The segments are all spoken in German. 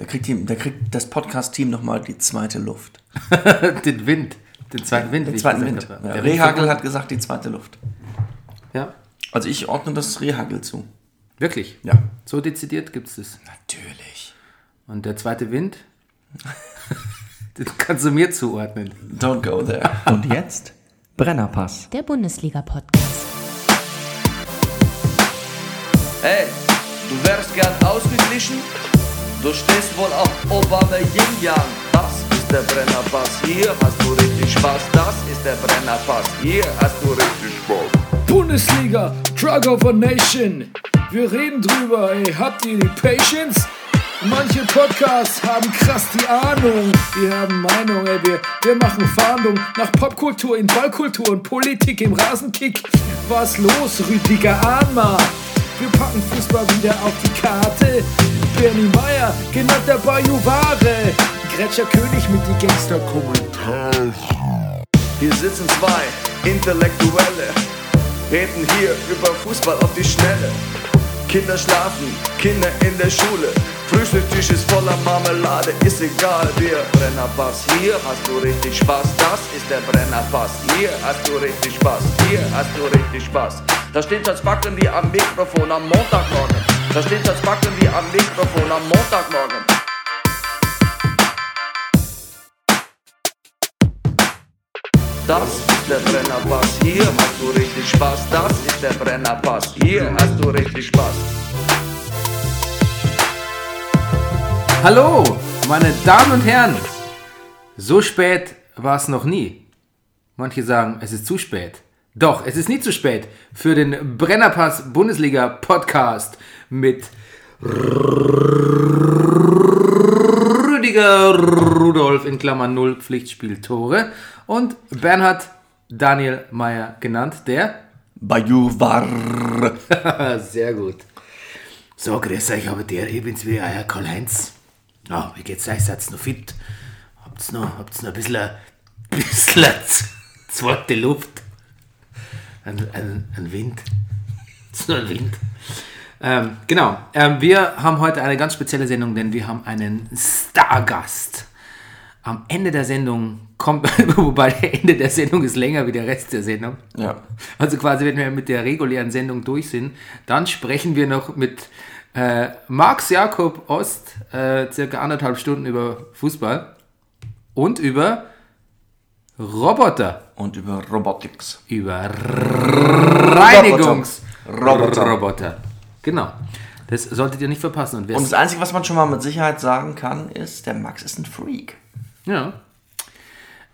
Da kriegt, die, da kriegt das Podcast-Team nochmal die zweite Luft. den Wind. Den zweiten Wind. Den zweiten Wind. habe. Ja, Der Rehagel hat gesagt, die zweite Luft. Ja, Also ich ordne das Rehagel zu. wirklich. Ja. So dezidiert gibt es das. Natürlich. Und der zweite Wind, den kannst du mir zuordnen. Don't go there. Und jetzt Brennerpass. Der Bundesliga-Podcast. Hey, du wärst gern ausgeglichen? Du stehst wohl auf Obama Yin Yang. Das ist der Brennerpass. Hier hast du richtig Spaß. Das ist der Brennerpass. Hier hast du richtig Spaß. Bundesliga, Drug of a Nation. Wir reden drüber, ey, habt ihr die Patience? Manche Podcasts haben krass die Ahnung. Wir haben Meinung, ey, wir, wir machen Fahndung nach Popkultur in Ballkultur und Politik im Rasenkick. Was los, Rüdiger Ahnma? Wir packen Fußball wieder auf die Karte. Bernie Meyer, genannt der Bajuware. Gretscher König mit die Gangster-Kommentare. Hier sitzen zwei Intellektuelle, reden hier über Fußball auf die Schnelle. Kinder schlafen, Kinder in der Schule. Frühstückstisch ist voller Marmelade, ist egal, wir Brennerpass. Hier hast du richtig Spaß, das ist der Brennerpass. Hier hast du richtig Spaß, hier hast du richtig Spaß. Da steht als Backen wie am Mikrofon am Montagmorgen. Da steht als Backen wie am Mikrofon am Montagmorgen. Das ist der Brennerpass, hier hast du richtig Spaß. Das ist der Brennerpass, hier hast du richtig Spaß. Hallo, meine Damen und Herren. So spät war es noch nie. Manche sagen, es ist zu spät. Doch, es ist nie zu spät für den Brennerpass Bundesliga Podcast mit Rüdiger Rudolf in Klammern 0 Pflichtspieltore und Bernhard Daniel Meyer genannt, der Bajuwar. Sehr gut. So, grüß euch, aber der, ich bin's wie euer Karl-Heinz. Ja, wie geht's euch? Seid's noch fit? Habt's noch, habt's noch ein bisschen, ein bisschen zweite Luft? Ein, ein, ein Wind. Ist nur ein Wind. Ähm, genau, ähm, wir haben heute eine ganz spezielle Sendung, denn wir haben einen Stargast. Am Ende der Sendung kommt, wobei der Ende der Sendung ist länger wie der Rest der Sendung. Ja. Also quasi, wenn wir mit der regulären Sendung durch sind, dann sprechen wir noch mit äh, Max Jakob Ost äh, circa anderthalb Stunden über Fußball und über Roboter, Und über Robotics. über Reinigungs Roboter. Roboter. Genau. Das solltet ihr nicht verpassen. Und, Und das Einzige, was man schon mal mit Sicherheit sagen kann, ist, der Max ist ein Freak. ja.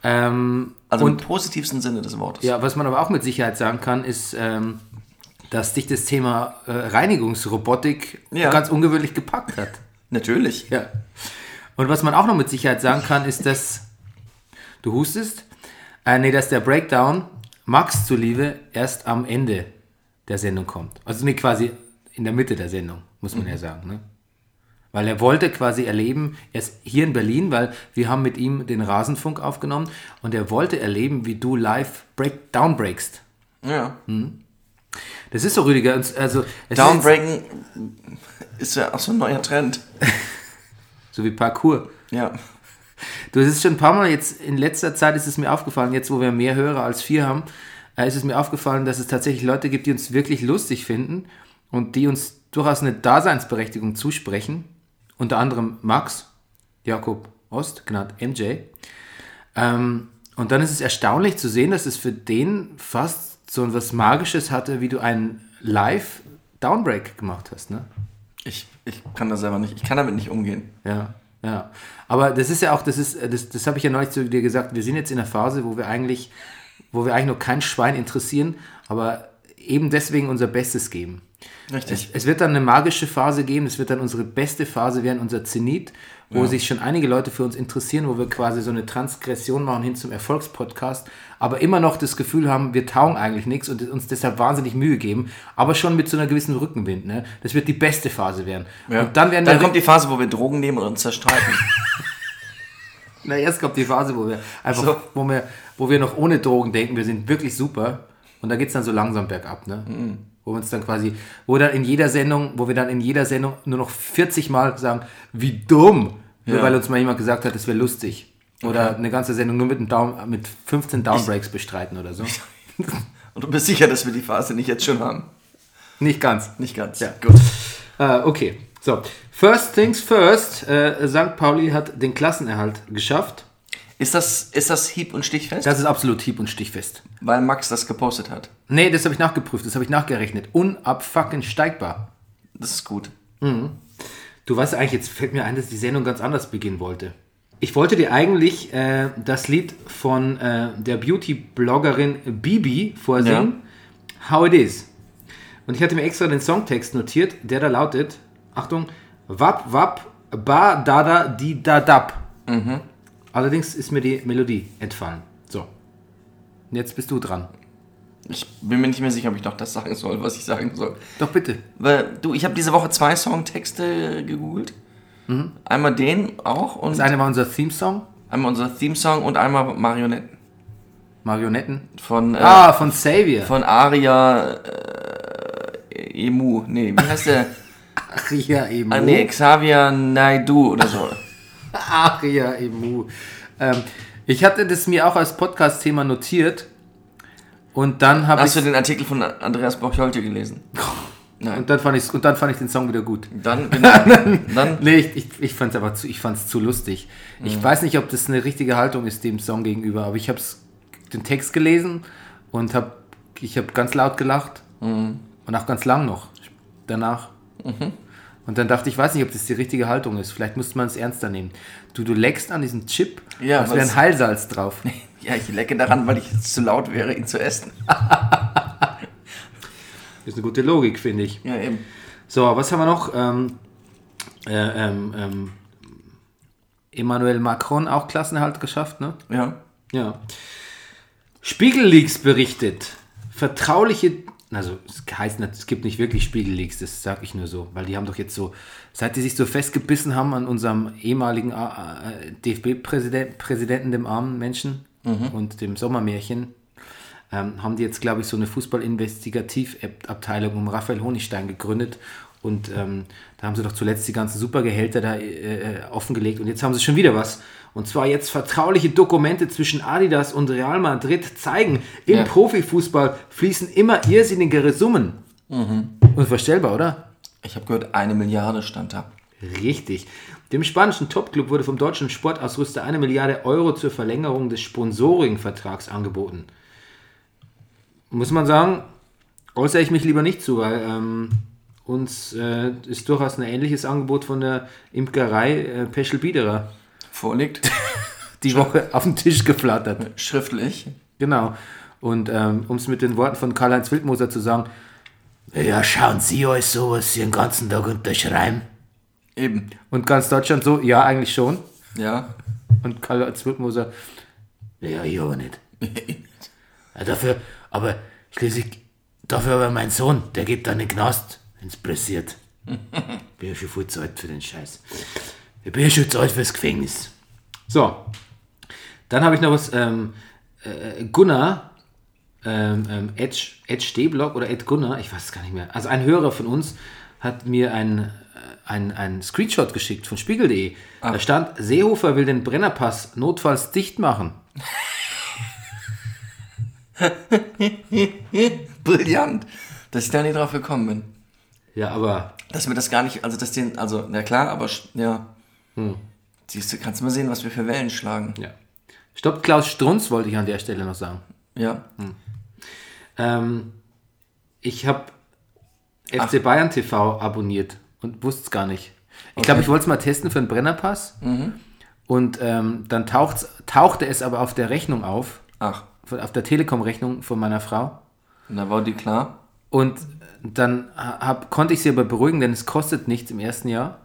Ähm, Also und im positivsten Sinne des Wortes. Ja, was man aber auch mit Sicherheit sagen kann, ist, ähm, dass dich das Thema äh, Reinigungsrobotik Ja. ganz ungewöhnlich gepackt hat. Natürlich. Ja. Und was man auch noch mit Sicherheit sagen kann, ist, dass du hustest, äh, nee, dass der Breakdown Max zuliebe erst am Ende der Sendung kommt. Also nee, quasi in der Mitte der Sendung, muss man ja sagen. Ne? Weil er wollte quasi erleben, er ist hier in Berlin, weil wir haben mit ihm den Rasenfunk aufgenommen und er wollte erleben, wie du live Breakdown breakst. Ja. Das ist so, Rüdiger. Also, es ist Downbreaken ist ja auch so ein neuer Trend. so wie Parkour. Ja. Du, es ist schon ein paar Mal jetzt, in letzter Zeit ist es mir aufgefallen, jetzt wo wir mehr Hörer als vier haben, äh, ist es mir aufgefallen, dass es tatsächlich Leute gibt, die uns wirklich lustig finden und die uns durchaus eine Daseinsberechtigung zusprechen. Unter anderem Max, Jakob Ost, genannt MJ. Ähm, und dann ist es erstaunlich zu sehen, dass es für den fast so etwas Magisches hatte, wie du einen Live-Downbreak gemacht hast. Ne? Ich, ich kann das selber nicht. Ich kann damit nicht umgehen. Ja, ja. Aber das ist ja auch, das ist, das, das habe ich ja neulich zu dir gesagt, wir sind jetzt in einer Phase, wo wir eigentlich, wo wir eigentlich noch kein Schwein interessieren, aber eben deswegen unser Bestes geben. Richtig. Es, es wird dann eine magische Phase geben, es wird dann unsere beste Phase werden, unser Zenit, wo sich schon einige Leute für uns interessieren, wo wir quasi so eine Transgression machen hin zum Erfolgspodcast, aber immer noch das Gefühl haben, wir taugen eigentlich nichts und uns deshalb wahnsinnig Mühe geben, aber schon mit so einer gewissen Rückenwind. Ne? Das wird die beste Phase werden. Ja. Und dann werden dann kommt die Phase, wo wir Drogen nehmen und uns zerstreiten. Na, erst kommt die Phase, wo wir einfach, So. wo, wir, wo wir noch ohne Drogen denken, wir sind wirklich super. Und da geht es dann so langsam bergab. Ne? Mhm. Wo wir uns dann quasi, wo dann in jeder Sendung, wo wir dann in jeder Sendung nur noch 40 Mal sagen, wie dumm, nur Ja. weil uns mal jemand gesagt hat, das wäre lustig. Oder eine ganze Sendung nur mit, einem Down, mit 15 Downbreaks bestreiten oder so. Und du bist sicher, dass wir die Phase nicht jetzt schon haben? Nicht ganz. Nicht ganz. Ja. Gut. Äh, okay, so. First things first, äh, St. Pauli hat den Klassenerhalt geschafft. Ist das, ist das hieb- und stichfest? Das ist absolut hieb- und stichfest. Weil Max das gepostet hat. Nee, das habe ich nachgeprüft, das habe ich nachgerechnet. Unabfucking steigbar. Das ist gut. Du weißt eigentlich, jetzt fällt mir ein, dass die Sendung ganz anders beginnen wollte. Ich wollte dir eigentlich äh, das Lied von äh, der Beauty-Bloggerin Bibi vorsingen, How It Is. Und ich hatte mir extra den Songtext notiert, der da lautet, Achtung, Wap, Wap, Ba, Dada, Di, Da, Dab. Allerdings ist mir die Melodie entfallen. So. Jetzt bist du dran. Ich bin mir nicht mehr sicher, ob ich noch das sagen soll, was ich sagen soll. Doch bitte. Weil, du, ich habe diese Woche zwei Songtexte gegoogelt. Einmal den auch und Das eine war unser Theme-Song, einmal unser Theme-Song und einmal Marionetten. Marionetten. Von, äh, Ah, von Xavier. von Aria äh, Emu. Nee, wie heißt der? Aria Emu. ah, nee, Xavier Naidu oder so. Aria Emu. Ähm, ich hatte das mir auch als Podcast-Thema notiert und dann habe ich Hast du den Artikel von Andreas Bocholte gelesen? Nein. und dann fand ich und dann fand ich den Song wieder gut. Dann, genau. Dann, Nee, ich, ich, ich fand es aber zu, ich fand's zu lustig. Ich weiß nicht, ob das eine richtige Haltung ist dem Song gegenüber, aber ich habe den Text gelesen und habe ich habe ganz laut gelacht und auch ganz lang noch danach. Und dann dachte ich, weiß nicht, ob das die richtige Haltung ist. Vielleicht müsste man es ernster nehmen. Du, du leckst an diesem Chip, Ja, als wäre ein Heilsalz drauf. ja, ich lecke daran, weil ich zu laut wäre, ihn zu essen. Das ist eine gute Logik, finde ich. Ja, eben. So, was haben wir noch? Ähm, äh, ähm, ähm, Emmanuel Macron auch Klassenerhalt geschafft, ne? Ja. Ja. Spiegelleaks berichtet. Vertrauliche, also es heißt nicht, es gibt nicht wirklich Spiegelleaks, das sage ich nur so, weil die haben doch jetzt so, seit die sich so festgebissen haben an unserem ehemaligen äh, DFB-Präsidenten, Präsidenten, dem armen Menschen und dem Sommermärchen, ähm, haben die jetzt, glaube ich, so eine Fußball-Investigativ-Abteilung um Raphael Honigstein gegründet. Und ähm, da haben sie doch zuletzt die ganzen Supergehälter da äh, äh, offengelegt. Und jetzt haben sie schon wieder was. Und zwar jetzt vertrauliche Dokumente zwischen Adidas und Real Madrid zeigen, im Ja. Profifußball fließen immer irrsinnigere Summen. Unvorstellbar, oder? Ich habe gehört, eine Milliarde stand da. Richtig. Dem spanischen Topclub wurde vom deutschen Sportausrüster eine Milliarde Euro zur Verlängerung des Sponsoring-Vertrags angeboten. Muss man sagen, äußere ich mich lieber nicht zu, weil ähm, uns äh, ist durchaus ein ähnliches Angebot von der Imkerei äh, Peschel Biederer Vorliegt. die Woche auf den Tisch geflattert. Schriftlich. Genau. Und ähm, um es mit den Worten von Karl-Heinz Wildmoser zu sagen, ja, schauen Sie euch sowas hier den ganzen Tag unterschreiben. Eben. Und ganz Deutschland so, ja, eigentlich schon. Ja. Und Karl-Heinz Wildmoser, ja, ich aber nicht. Ja, dafür, aber schließlich, dafür aber mein Sohn, der in den Knast, wenn's pressiert. Bin ja schon viel zu alt für den Scheiß. Ich bin ja schon zu alt fürs Gefängnis. So, dann habe ich noch was, ähm, äh, Gunnar, ähm, ähm, Edge, Edge Stehblock oder Ed Gunnar, ich weiß es gar nicht mehr. Also ein Hörer von uns hat mir ein, äh, ein, ein Screenshot geschickt von spiegel.de. Da stand, Seehofer will den Brennerpass notfalls dicht machen. Brillant. Dass ich da nie drauf gekommen bin. Ja, aber Dass wir das gar nicht, also dass den, also, na klar, aber ja. Siehst du, kannst du mal sehen, was wir für Wellen schlagen. Ja. Stopp, Klaus Strunz wollte ich an der Stelle noch sagen. Ja. Ähm, ich habe FC Bayern TV abonniert und wusste es gar nicht. Ich glaube, ich wollte es mal testen für einen Brennerpass. Und ähm, dann taucht's, tauchte es aber auf der Rechnung auf, Ach, auf der Telekom-Rechnung von meiner Frau. da war die klar. Und dann hab, konnte ich sie aber beruhigen, denn es kostet nichts im ersten Jahr.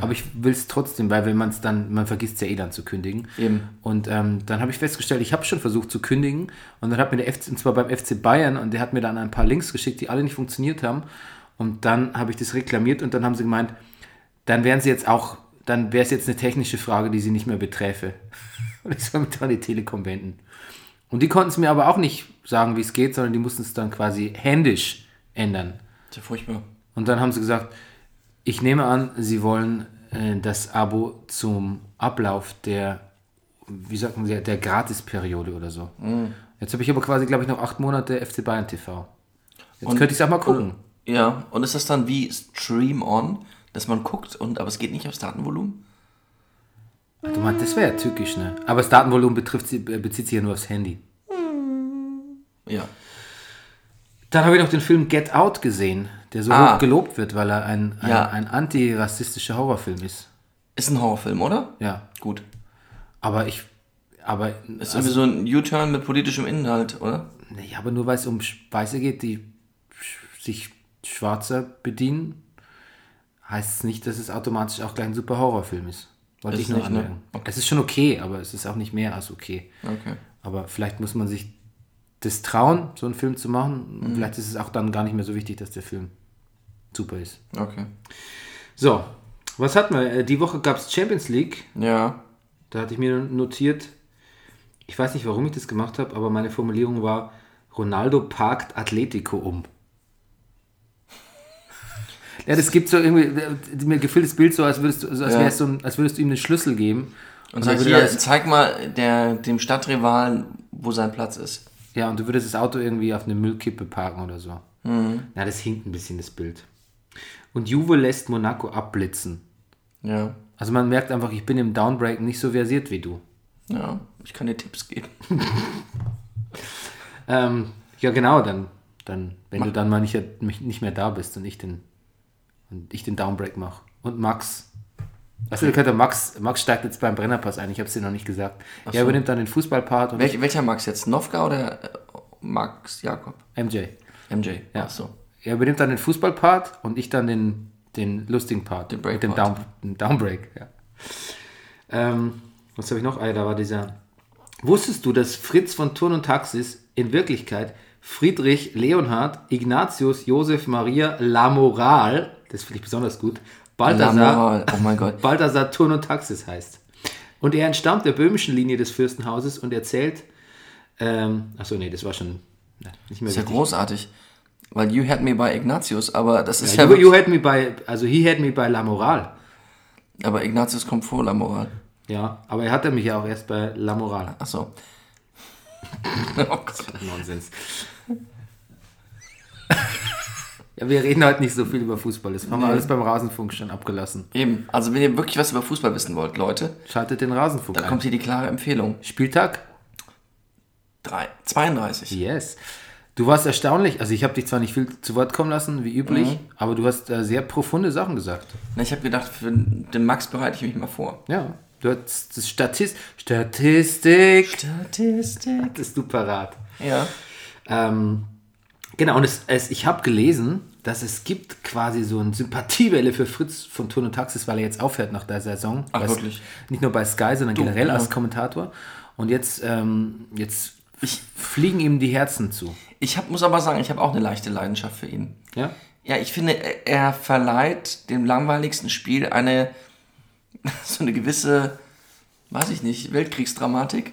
Aber ich will es trotzdem, weil wenn man es dann, man vergisst ja eh dann zu kündigen. Eben. Und ähm, dann habe ich festgestellt, ich habe schon versucht zu kündigen. Und dann hat mir der FC, und zwar beim FC Bayern, und der hat mir dann ein paar Links geschickt, die alle nicht funktioniert haben. Und dann habe ich das reklamiert und dann haben sie gemeint, dann wären sie jetzt auch, dann wäre es jetzt eine technische Frage, die sie nicht mehr beträfe. Und ich soll mich dann an die Telekom wenden. Und die konnten es mir aber auch nicht sagen, wie es geht, sondern die mussten es dann quasi händisch ändern. Ist ja furchtbar. Und dann haben sie gesagt, ich nehme an, sie wollen äh, das Abo zum Ablauf der, wie sagt man, der, der Gratisperiode oder so. Jetzt habe ich aber quasi, glaube ich, noch acht Monate FC Bayern TV. Jetzt Und- könnte ich es auch mal gucken. Ja, und ist das dann wie Stream On, dass man guckt, und aber es geht nicht aufs Datenvolumen? Du meinst, das wäre ja tückisch, ne? Aber das Datenvolumen betrifft, äh, bezieht sich ja nur aufs Handy. Ja. Dann habe ich noch den Film Get Out gesehen, der so Ah. hoch gelobt wird, weil er ein, ein, Ja. ein antirassistischer Horrorfilm ist. Ist ein Horrorfilm, oder? Ja. Gut. Aber ich. Aber, Ist also, irgendwie so ein U-Turn mit politischem Inhalt, oder? nee, aber nur weil es um Weiße geht, die sich Schwarzer bedienen, heißt es nicht, dass es automatisch auch gleich ein super Horrorfilm ist. Wollte Ist ich nur ne? anmerken. Okay. Es ist schon okay, aber es ist auch nicht mehr als okay. Okay. Aber vielleicht muss man sich das trauen, so einen Film zu machen. Mhm. Und vielleicht ist es auch dann gar nicht mehr so wichtig, dass der Film super ist. Okay. So, was hatten wir? Äh, Die Woche gab es Champions League. Ja. Da hatte ich mir notiert, ich weiß nicht, warum ich das gemacht habe, aber meine Formulierung war, Ronaldo parkt Atletico um. Ja, das gibt so irgendwie, äh, mir gefühlt das Bild so, als würdest du, so, als Ja. so ein, als würdest du ihm einen Schlüssel geben. Und dann sag hier, zeig mal der, dem Stadtrivalen, wo sein Platz ist. Ja, und du würdest das Auto irgendwie auf eine Müllkippe parken oder so. Na, das hinkt ein bisschen, das Bild. Und Juve lässt Monaco abblitzen. Ja. Also man merkt einfach, ich bin im Downbreak nicht so versiert wie du. Ja. Ich kann dir Tipps geben. Ähm, ja, genau, dann, dann wenn du dann mal nicht, nicht mehr da bist und ich den, und ich den Downbreak mache. Und Max. Achso, ihr könnt ja Max, Max steigt jetzt beim Brennerpass ein, ich habe es dir noch nicht gesagt. Er übernimmt dann den Fußballpart und Welch, welcher Max jetzt? Novka oder äh, Max Jakob? MJ. MJ. Ja. Ach so. Er übernimmt dann den Fußballpart und ich dann den, den lustigen Part. Den mit dem. Down, den Downbreak. Ja. Ähm, was habe ich noch? Ah, da war dieser. Wusstest du, dass Fritz von Turn und Taxis in Wirklichkeit Friedrich Leonhard Ignatius Josef Maria Lamoral, das finde ich besonders gut, Balthasar. Oh mein Gott. Balthasar Turn und Taxis heißt. Und er entstammt der böhmischen Linie des Fürstenhauses und erzählt, ähm, achso, nee, das war schon nicht mehr ist ja großartig. Weil you had me by Ignatius, aber das ist Ja, ja, you, you had me by, also he had me by La Moral. aber Ignatius kommt vor La Moral. Ja, aber er hatte mich ja auch erst bei La Moral. Ach so. oh Gott. Nonsens. wir reden heute nicht so viel über Fußball. Das haben wir alles beim Rasenfunk schon abgelassen. Eben, also wenn ihr wirklich was über Fußball wissen wollt, Leute, Schaltet den Rasenfunk da ein. kommt hier die klare Empfehlung. Spieltag? Drei, 32. Yes. Du warst erstaunlich, also ich habe dich zwar nicht viel zu Wort kommen lassen, wie üblich, Mhm. aber du hast äh, sehr profunde Sachen gesagt. Na, Ich habe gedacht, für den Max bereite ich mich mal vor. Ja, du hast das Statist Statistik. Statistik. Hattest du parat. Ja. Ähm, genau, und es, es, ich habe gelesen, dass es gibt quasi so eine Sympathiewelle für Fritz von Turn und Taxis, weil er jetzt aufhört nach der Saison. Ach, wirklich? Nicht nur bei Sky, sondern generell ja. als Kommentator. Und jetzt, ähm, jetzt fliegen ihm die Herzen zu. Ich hab, muss aber sagen, ich habe auch eine leichte Leidenschaft für ihn. Ja? Ja, ich finde, er- er verleiht dem langweiligsten Spiel eine so eine gewisse, weiß ich nicht, Weltkriegsdramatik.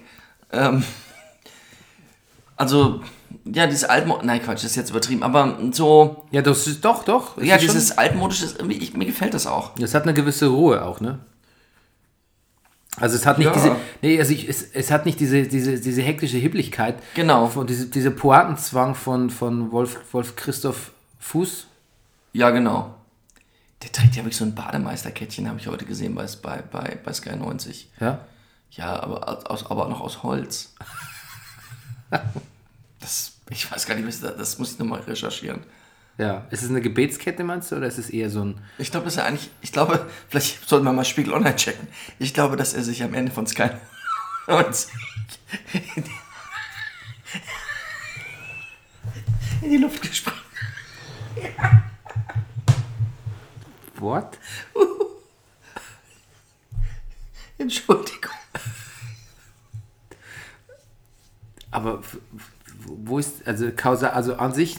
Ähm, also, ja, dieses altmodische, nein, Quatsch, das ist jetzt übertrieben, aber so, Ja, das ist doch, doch. Es ja, ist schon- dieses altmodische, ist ich, mir gefällt das auch. Das hat eine gewisse Ruhe auch, ne? Also es hat nicht Ja. diese, nee, also ich, es, es hat nicht diese, diese, diese hektische Hipplichkeit. Genau. Von, diese, diese Poatenzwang von, von Wolf, Wolf Christoph Fuß. Ja, genau. Der trägt ja wirklich so ein Bademeisterkettchen, habe ich heute gesehen bei, bei, bei, bei Sky 90. Ja? Ja, aber, aus, aber noch aus Holz. Das, ich weiß gar nicht, was das, das muss ich nochmal recherchieren. Ja. Ist es eine Gebetskette, meinst du, oder ist es eher so ein. Ich glaube, dass er eigentlich, ich glaube, vielleicht sollten wir mal Spiegel Online checken. Ich glaube, dass er sich am Ende von Sky 90 in die, Luft gesprungen What? Entschuldigung. Aber wo ist, also kausal, also an sich,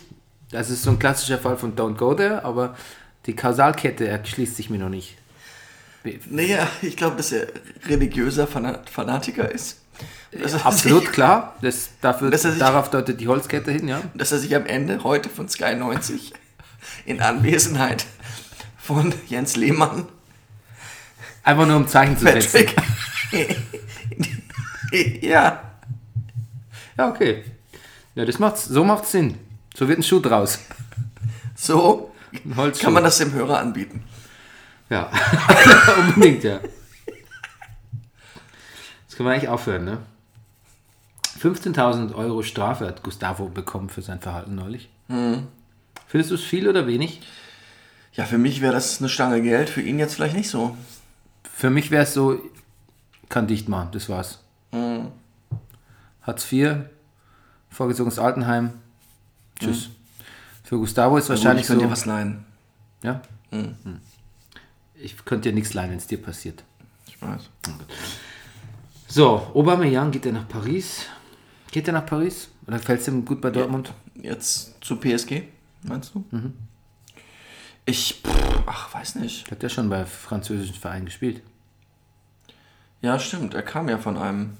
das ist so ein klassischer Fall von Don't Go There, aber die Kausalkette erschließt sich mir noch nicht. Naja, ich glaube, dass er religiöser Fana- Fanatiker ist. Absolut sich- klar. Das, dafür, sich- darauf deutet die Holzkette hin, ja. Dass er sich am Ende heute von Sky 90 in Anwesenheit von Jens Lehmann Einfach nur um Zeichen zu setzen. Patrick. ja, Ja, okay. Ja, das macht's, so macht's Sinn. So wird ein Schuh draus. so kann man das dem Hörer anbieten. Ja, unbedingt, ja. Jetzt können wir eigentlich aufhören, ne? 15.000 Euro Strafe hat Gustavo bekommen für sein Verhalten neulich. Findest du es viel oder wenig? Ja, für mich wäre das eine Stange Geld, für ihn jetzt vielleicht nicht so. Für mich wäre es so, kann dicht machen, das war's. Hartz IV, vorgezogenes Altenheim, tschüss. Für Gustavo ist wahrscheinlich ich könnte so. dir was leihen. Ja? Hm. Ich könnte dir nichts leihen, wenn es dir passiert. Ich weiß. So, Aubameyang geht er nach Paris? Geht er nach Paris? Oder gefällt es ihm gut bei Dortmund? Jetzt zu PSG, meinst du? Mhm. Ich, pff, ach, weiß nicht. Hat er schon bei französischen Vereinen gespielt? Ja, stimmt, er kam ja von einem.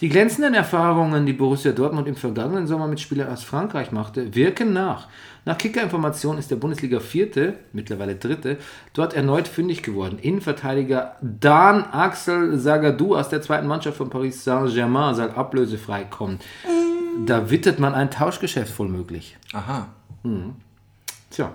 Die glänzenden Erfahrungen, die Borussia Dortmund im vergangenen Sommer mit Spielern aus Frankreich machte, wirken nach. Nach Kicker-Information ist der Bundesliga Vierte, mittlerweile Dritte, dort erneut fündig geworden. Innenverteidiger Dan Axel Sagadou aus der zweiten Mannschaft von Paris Saint-Germain soll ablösefrei kommen. Da wittert man ein Tauschgeschäft voll möglich. Aha. Tja.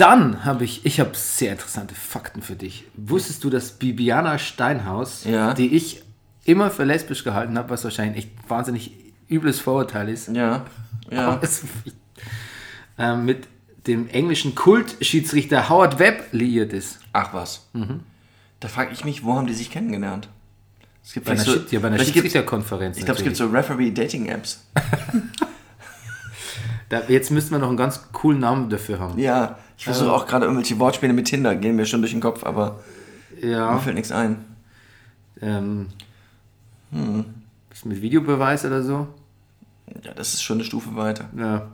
Dann habe ich, ich habe sehr interessante Fakten für dich. Wusstest du, dass Bibiana Steinhaus, Ja. die ich immer für lesbisch gehalten habe, was wahrscheinlich echt wahnsinnig übles Vorurteil ist, Ja. Ja. es- äh, mit dem englischen Kultschiedsrichter Howard Webb liiert ist. Ach was. Da frage ich mich, wo haben die sich kennengelernt? Es gibt Bei einer, Schied- ja, bei einer Schiedsrichterkonferenz. Ich glaube, es gibt so Referee-Dating-Apps. da, Jetzt müssten wir noch einen ganz coolen Namen dafür haben. Ja, ich versuche auch gerade irgendwelche Wortspiele mit Tinder, gehen mir schon durch den Kopf, aber mir Ja. fällt nichts ein. Ähm, Was mit Videobeweis oder so? Ja, das ist schon eine Stufe weiter. Ja.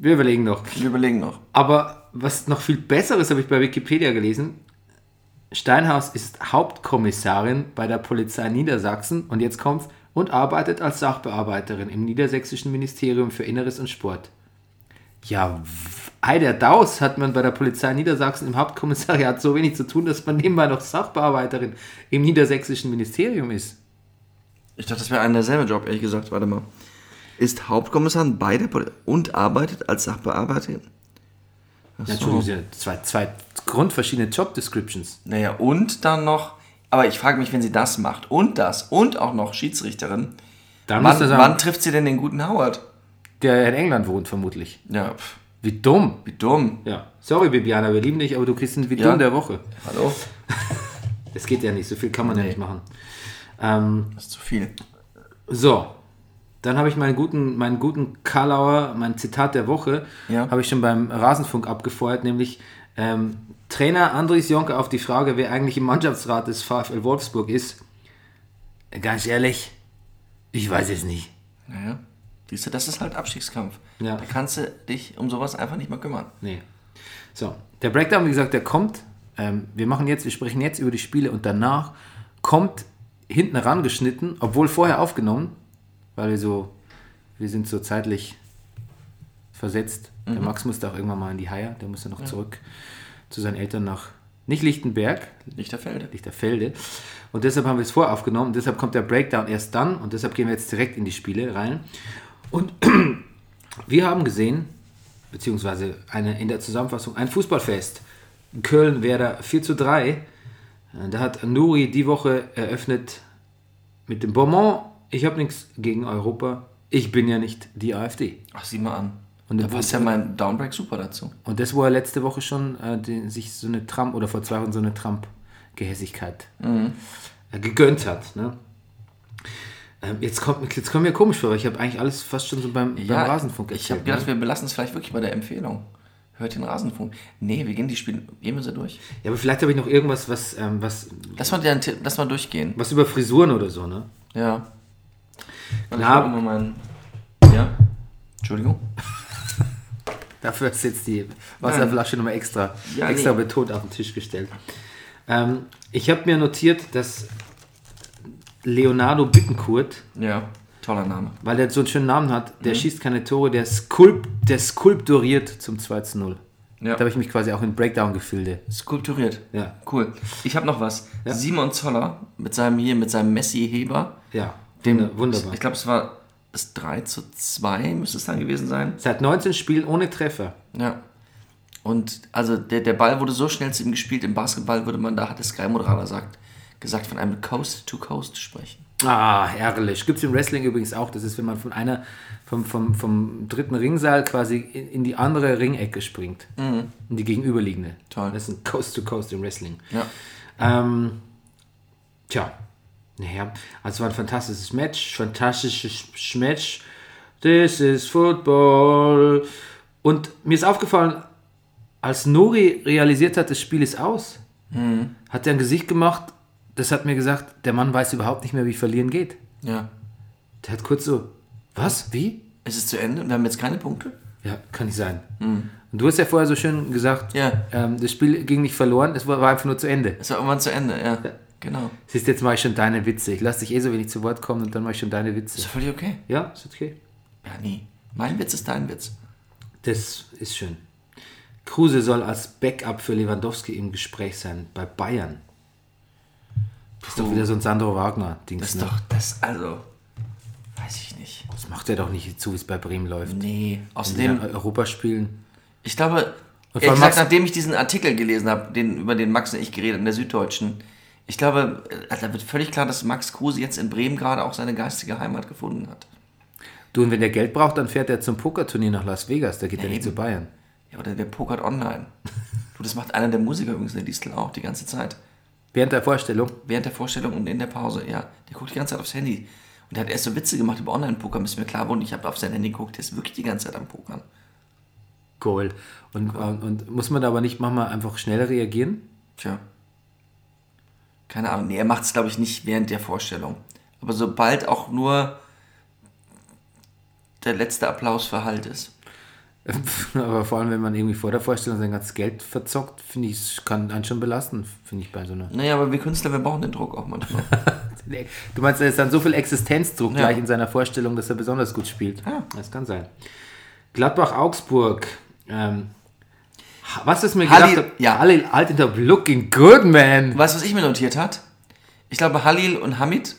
Wir überlegen noch. Wir überlegen noch. Aber was noch viel Besseres habe ich bei Wikipedia gelesen. Steinhaus ist Hauptkommissarin bei der Polizei Niedersachsen und jetzt kommt's und arbeitet als Sachbearbeiterin im Niedersächsischen Ministerium für Inneres und Sport. Ja, ei der Daus hat man bei der Polizei Niedersachsen im Hauptkommissariat so wenig zu tun, dass man nebenbei noch Sachbearbeiterin im Niedersächsischen Ministerium ist. Ich dachte, das wäre ein derselbe Job, ehrlich gesagt. Warte mal. Ist Hauptkommissar bei der Polizei und arbeitet als Sachbearbeiterin? Ach Ja, so. Entschuldigung, das sind ja zwei, zwei grundverschiedene Job Descriptions. Naja, und dann noch, aber ich frage mich, wenn sie das macht und das und auch noch Schiedsrichterin, Dann wann, wann trifft sie denn den guten Howard? Der in England wohnt vermutlich. Ja, pff, Wie dumm. wie dumm. Ja. Sorry, Bibiana, wir lieben dich, aber du kriegst ein wie Ja. dumm der Woche. Hallo? Das geht ja nicht, so viel kann man ja nicht machen. Ähm, Das ist zu viel. so, dann habe ich meinen guten, meinen guten Karlauer, mein Zitat der Woche, Ja. habe ich schon beim Rasenfunk abgefeuert, nämlich ähm, Trainer Andries Jonke auf die Frage, wer eigentlich im Mannschaftsrat des VfL Wolfsburg ist. Ganz ehrlich, ich weiß es nicht. Naja, siehst du, das ist halt Abstiegskampf. Ja. Da kannst du dich um sowas einfach nicht mehr kümmern. Nee. So, der Breakdown, wie gesagt, der kommt. Ähm, wir machen jetzt, wir sprechen jetzt über die Spiele und danach kommt hinten rangeschnitten, obwohl vorher aufgenommen, weil wir so, wir sind so zeitlich versetzt. Der Max musste auch irgendwann mal in die Haie, der musste noch zurück zu seinen Eltern nach, nicht Lichtenberg, Lichterfelde. Lichterfelde. Und deshalb haben wir es vorher aufgenommen. Deshalb kommt der Breakdown erst dann und deshalb gehen wir jetzt direkt in die Spiele rein. Und wir haben gesehen, beziehungsweise eine, in der Zusammenfassung, ein Fußballfest. Köln Werder 4 zu 3. Äh, Da hat Nuri die Woche eröffnet mit dem Bonbon. Ich habe nichts gegen Europa. Ich bin ja nicht die AfD. Ach, sieh mal an. Und da passt ja mein Downbreak super dazu. Und das, wo er letzte Woche schon äh, den, sich so eine Trump oder vor zwei Wochen so eine Trump-Gehässigkeit äh, gegönnt hat. Ne? Ähm, jetzt, kommt, jetzt kommt mir komisch vor, weil ich habe eigentlich alles fast schon so beim, beim Rasenfunk Ich habe erzählt. gedacht, ne? wir belassen es vielleicht wirklich bei der Empfehlung. Hört den Rasenfunk. Nee, wir gehen die Spiele, gehen wir sie durch. Ja, aber vielleicht habe ich noch irgendwas, was, ähm, was, Lass mal, den, lass mal durchgehen. was über Frisuren oder so, ne? Ja. Na- ich mal meinen. Ja. Entschuldigung. Dafür ist jetzt die Wasserflasche nochmal extra, Ja, extra nee. betont auf den Tisch gestellt. Ähm, ich habe mir notiert, dass Leonardo Bittencourt, Ja, toller Name. weil der so einen schönen Namen hat, Mhm. der schießt keine Tore, der, skulp, der skulpturiert zum 2 zu 0. Ja. Da habe ich mich quasi auch in Breakdown-Gefilde. Skulpturiert. Ja. Cool. Ich habe noch was. Simon Zoller mit seinem hier, mit seinem Messi-Heber. Ja, Dem, wunder- wunderbar. Ich glaube, es war das 3 zu 2, müsste es dann gewesen sein. Seit 19 Spielen ohne Treffer. Ja. Und also der, der Ball wurde so schnell zu ihm gespielt, im Basketball würde man, da hat der Sky-Moderator sagt, gesagt, von einem Coast-to-Coast sprechen. Ah, herrlich. Gibt es im Wrestling übrigens auch. Das ist, wenn man von einer, vom, vom, vom dritten Ringsaal quasi in, in die andere Ringecke springt. In die gegenüberliegende. Mhm. Toll. Das ist ein Coast to Coast im Wrestling. Ja. Ähm, tja, naja, also war ein fantastisches Match, fantastisches Sch- Match. This is Football. Und mir ist aufgefallen, als Nori realisiert hat, das Spiel ist aus, hat er ein Gesicht gemacht, das hat mir gesagt, der Mann weiß überhaupt nicht mehr, wie verlieren geht. Ja. Der hat kurz so, was, wie? Es ist zu Ende und wir haben jetzt keine Punkte? Ja, kann nicht sein. Und du hast ja vorher so schön gesagt, Ja. ähm, das Spiel ging nicht verloren, es war, war einfach nur zu Ende. Es war irgendwann zu Ende, ja. Genau. Siehst, jetzt mache ich schon deine Witze. Ich lasse dich eh so wenig zu Wort kommen und dann mache ich schon deine Ist Witze. doch völlig okay. Ja, ist okay. Ja, nie. Mein Witz ist dein Witz. Das ist schön. Kruse soll als Backup für Lewandowski im Gespräch sein bei Bayern. Das ist doch wieder so ein Sandro Wagner-Ding. Das ist Ne? doch, das, also, weiß ich nicht. Das macht er doch nicht zu, wie es bei Bremen läuft. Nee, In außerdem, den Europaspielen. ich glaube, ehrlich gesagt, Max- nachdem ich diesen Artikel gelesen habe, den, über den Max und ich geredet in der Süddeutschen, ich glaube, äh, da wird völlig klar, dass Max Kruse jetzt in Bremen gerade auch seine geistige Heimat gefunden hat. Du, und wenn der Geld braucht, dann fährt er zum Pokerturnier nach Las Vegas. Da geht er nicht eben. zu Bayern. Ja, oder der pokert online. du, das macht einer der Musiker übrigens in der Distel auch die ganze Zeit. Während der Vorstellung. Während der Vorstellung und in der Pause, ja. Der guckt die ganze Zeit aufs Handy. Und der hat erst so Witze gemacht über Online-Poker, bis mir klar wurde, ich habe auf sein Handy geguckt, der ist wirklich die ganze Zeit am Pokern. Cool. Und, und, und muss man da aber nicht manchmal einfach schneller reagieren? Tja. Keine Ahnung. Nee, er macht es, glaube ich, nicht während der Vorstellung. Aber sobald auch nur der letzte Applaus für Halt ist. aber vor allem, wenn man irgendwie vor der Vorstellung sein ganzes Geld verzockt, finde ich, es kann einen schon belasten, finde ich bei so einer. Naja, aber wir Künstler, wir brauchen den Druck auch manchmal. Du meinst, er ist dann so viel Existenzdruck Ja. gleich in seiner Vorstellung, dass er besonders gut spielt. Ja. Das kann sein. Gladbach-Augsburg. Ähm, was ist mir Halil- gedacht ja. Halil Altintop looking good, man. weißt du, was ich mir notiert hat? Ich glaube, Halil und Hamid,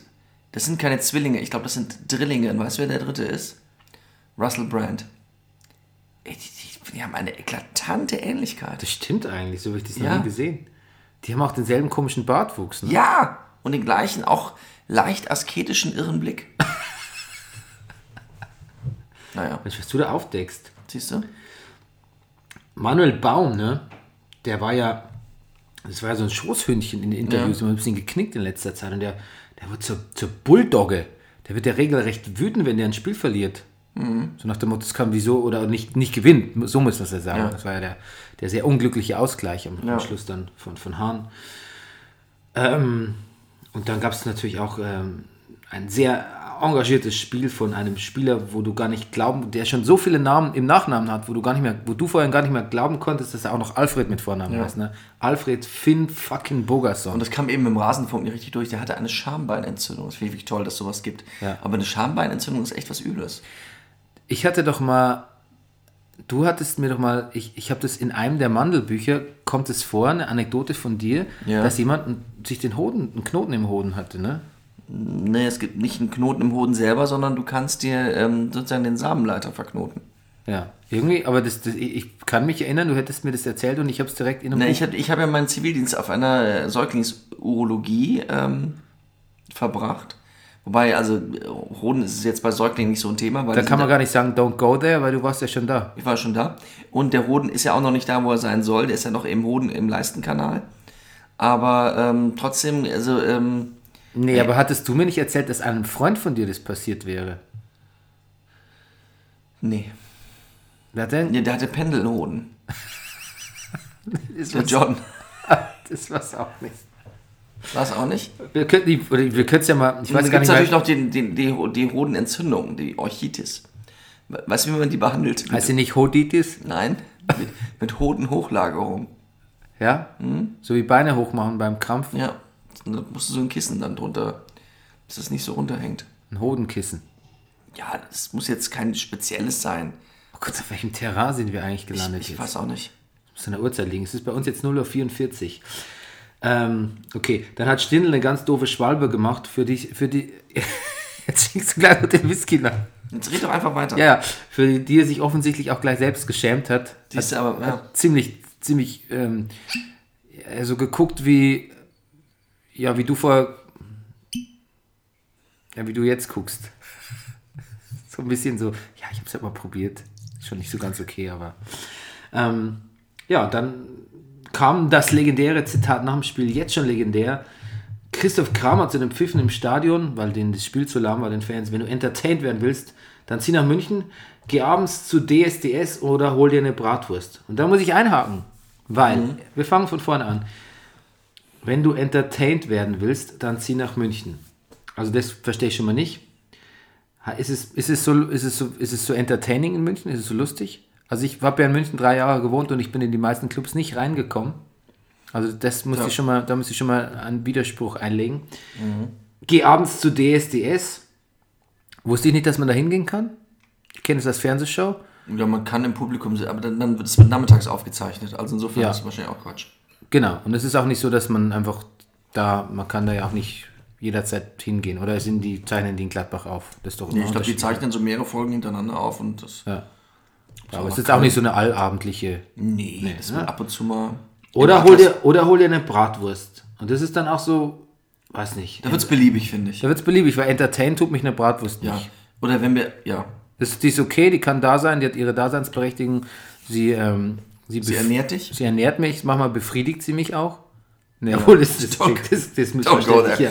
das sind keine Zwillinge. Ich glaube, das sind Drillinge. Und weißt du, wer der dritte ist? Russell Brand. Die, die, die haben eine eklatante Ähnlichkeit. Das stimmt eigentlich, so habe ich das Ja. noch nie gesehen. Die haben auch denselben komischen Bartwuchs. Ne? Ja, und den gleichen, auch leicht asketischen, irren Blick. naja, Mensch, was du da aufdeckst. siehst du? Manuel Baum, ne? Der war ja, das war ja so ein Schoßhündchen in den Interviews, Ja. immer ein bisschen geknickt in letzter Zeit. Und der, der wird zur, zur Bulldogge. Der wird ja regelrecht wütend, wenn der ein Spiel verliert. So nach dem Motto, es kann wieso oder nicht, nicht gewinnt. So muss man es ja sagen. Ja. Das war ja der, der sehr unglückliche Ausgleich am, Ja. am Schluss dann von, von Hahn. Ähm, und dann gab es natürlich auch ähm, ein sehr engagiertes Spiel von einem Spieler, wo du gar nicht glauben, der schon so viele Namen im Nachnamen hat, wo du gar nicht mehr, wo du vorhin gar nicht mehr glauben konntest, dass er auch noch Alfred mit Vornamen Ja. heißt. Ne? Alfred Finn fucking Bogerson. Und das kam eben im Rasenfunk nicht richtig durch. Der hatte eine Schambeinentzündung. Das finde ich wirklich toll, dass sowas gibt. Ja. Aber eine Schambeinentzündung ist echt was Übles. Ich hatte doch mal, du hattest mir doch mal, ich, ich habe das in einem der Mandelbücher, kommt es vor, eine Anekdote von dir, Ja. dass jemand sich den Hoden, einen Knoten im Hoden hatte, ne? Nee, es gibt nicht einen Knoten im Hoden selber, sondern du kannst dir ähm, sozusagen den Samenleiter verknoten. Ja, irgendwie, aber das, das, ich kann mich erinnern, du hättest mir das erzählt und ich habe es direkt in einem Nee, ich habe ich hab ja meinen Zivildienst auf einer äh, Säuglingsurologie ähm, verbracht. Wobei, also äh, Hoden ist jetzt bei Säuglingen nicht so ein Thema. Weil da kann man gar nicht sagen, don't go there, weil du warst ja schon da. Ich war schon da. Und der Hoden ist ja auch noch nicht da, wo er sein soll. Der ist ja noch im Hoden im Leistenkanal. Aber ähm, trotzdem, also, ähm, Nee, aber hattest du mir nicht erzählt, dass einem Freund von dir das passiert wäre? nee. Wer denn? nee. Der hatte Pendelhoden. Das Der John. Das war's auch nicht. War es auch nicht? Wir könnten es ja mal, ich weiß gibt es nicht natürlich noch den, den, die, die Hodenentzündung, die Orchitis. Weißt du, wie man die behandelt? heißt sie nicht Hoditis? Nein, mit, mit Hodenhochlagerung. Ja? So wie Beine hochmachen beim Krampf. Ja. Und dann musst du so ein Kissen dann drunter, dass das nicht so runterhängt. Ein Hodenkissen. Ja, das muss jetzt kein spezielles sein. Oh Gott, auf welchem Terrain sind wir eigentlich Ich, gelandet ich jetzt? weiß auch nicht. muss an der Uhrzeit liegen. Es ist bei uns jetzt 0.44 Uhr. Ähm, okay, dann hat Stindl eine ganz doofe Schwalbe gemacht für die, für die, jetzt schickst du gleich noch den Whisky nach. Jetzt red doch einfach weiter. Ja, für die, die er sich offensichtlich auch gleich selbst geschämt hat. Siehst du, aber, ja. Ziemlich, ziemlich, ähm, so geguckt wie, ja, wie du vor, ja, wie du jetzt guckst. so ein bisschen so, ja, ich hab's ja mal probiert. Ist schon nicht so ganz okay, aber, ähm, ja, dann kam das legendäre Zitat nach dem Spiel, jetzt schon legendär. Christoph Kramer zu den Pfiffen im Stadion, weil denen das Spiel zu lahm war, den Fans. Wenn du entertained werden willst, dann zieh nach München, geh abends zu DSDS oder hol dir eine Bratwurst. Und da muss ich einhaken, weil, wir fangen von vorne an. Wenn du entertained werden willst, dann zieh nach München. Also das verstehe ich schon mal nicht. Ist es, ist, es so, ist, es so, ist es so entertaining in München? Ist es so lustig? Also ich habe ja in München drei Jahre gewohnt und ich bin in die meisten Clubs nicht reingekommen. Also das muss Ja. ich schon mal, da muss ich schon mal einen Widerspruch einlegen. Geh abends zu DSDS. Wusste ich nicht, dass man da hingehen kann? Ich kenne es als Fernsehshow. Ja, man kann im Publikum sehen, aber dann, dann wird es nachmittags aufgezeichnet. Also insofern Ja. ist es wahrscheinlich auch Quatsch. Genau. Und es ist auch nicht so, dass man einfach da, man kann da ja auch nicht jederzeit hingehen. Oder sind die, zeichnen die in Gladbach auf? Das ist doch Nee, ich glaube, die zeichnen so mehrere Folgen hintereinander auf und das. Ja. Aber es ist auch nicht so eine allabendliche. Nee, das wird ne? ab und zu mal. Oder hol, dir, oder hol dir eine Bratwurst. Und das ist dann auch so, weiß nicht. Da wird es beliebig, finde ich. Da wird's beliebig, weil entertain tut mich eine Bratwurst Ja. nicht. Oder wenn wir, ja, Das, die ist okay, die kann da sein, die hat ihre Daseinsberechtigung. Sie, ähm, sie, sie ernährt dich. sie ernährt mich, manchmal befriedigt sie mich auch. Ne, obwohl, das, das, das, das, das missverständlich, ja.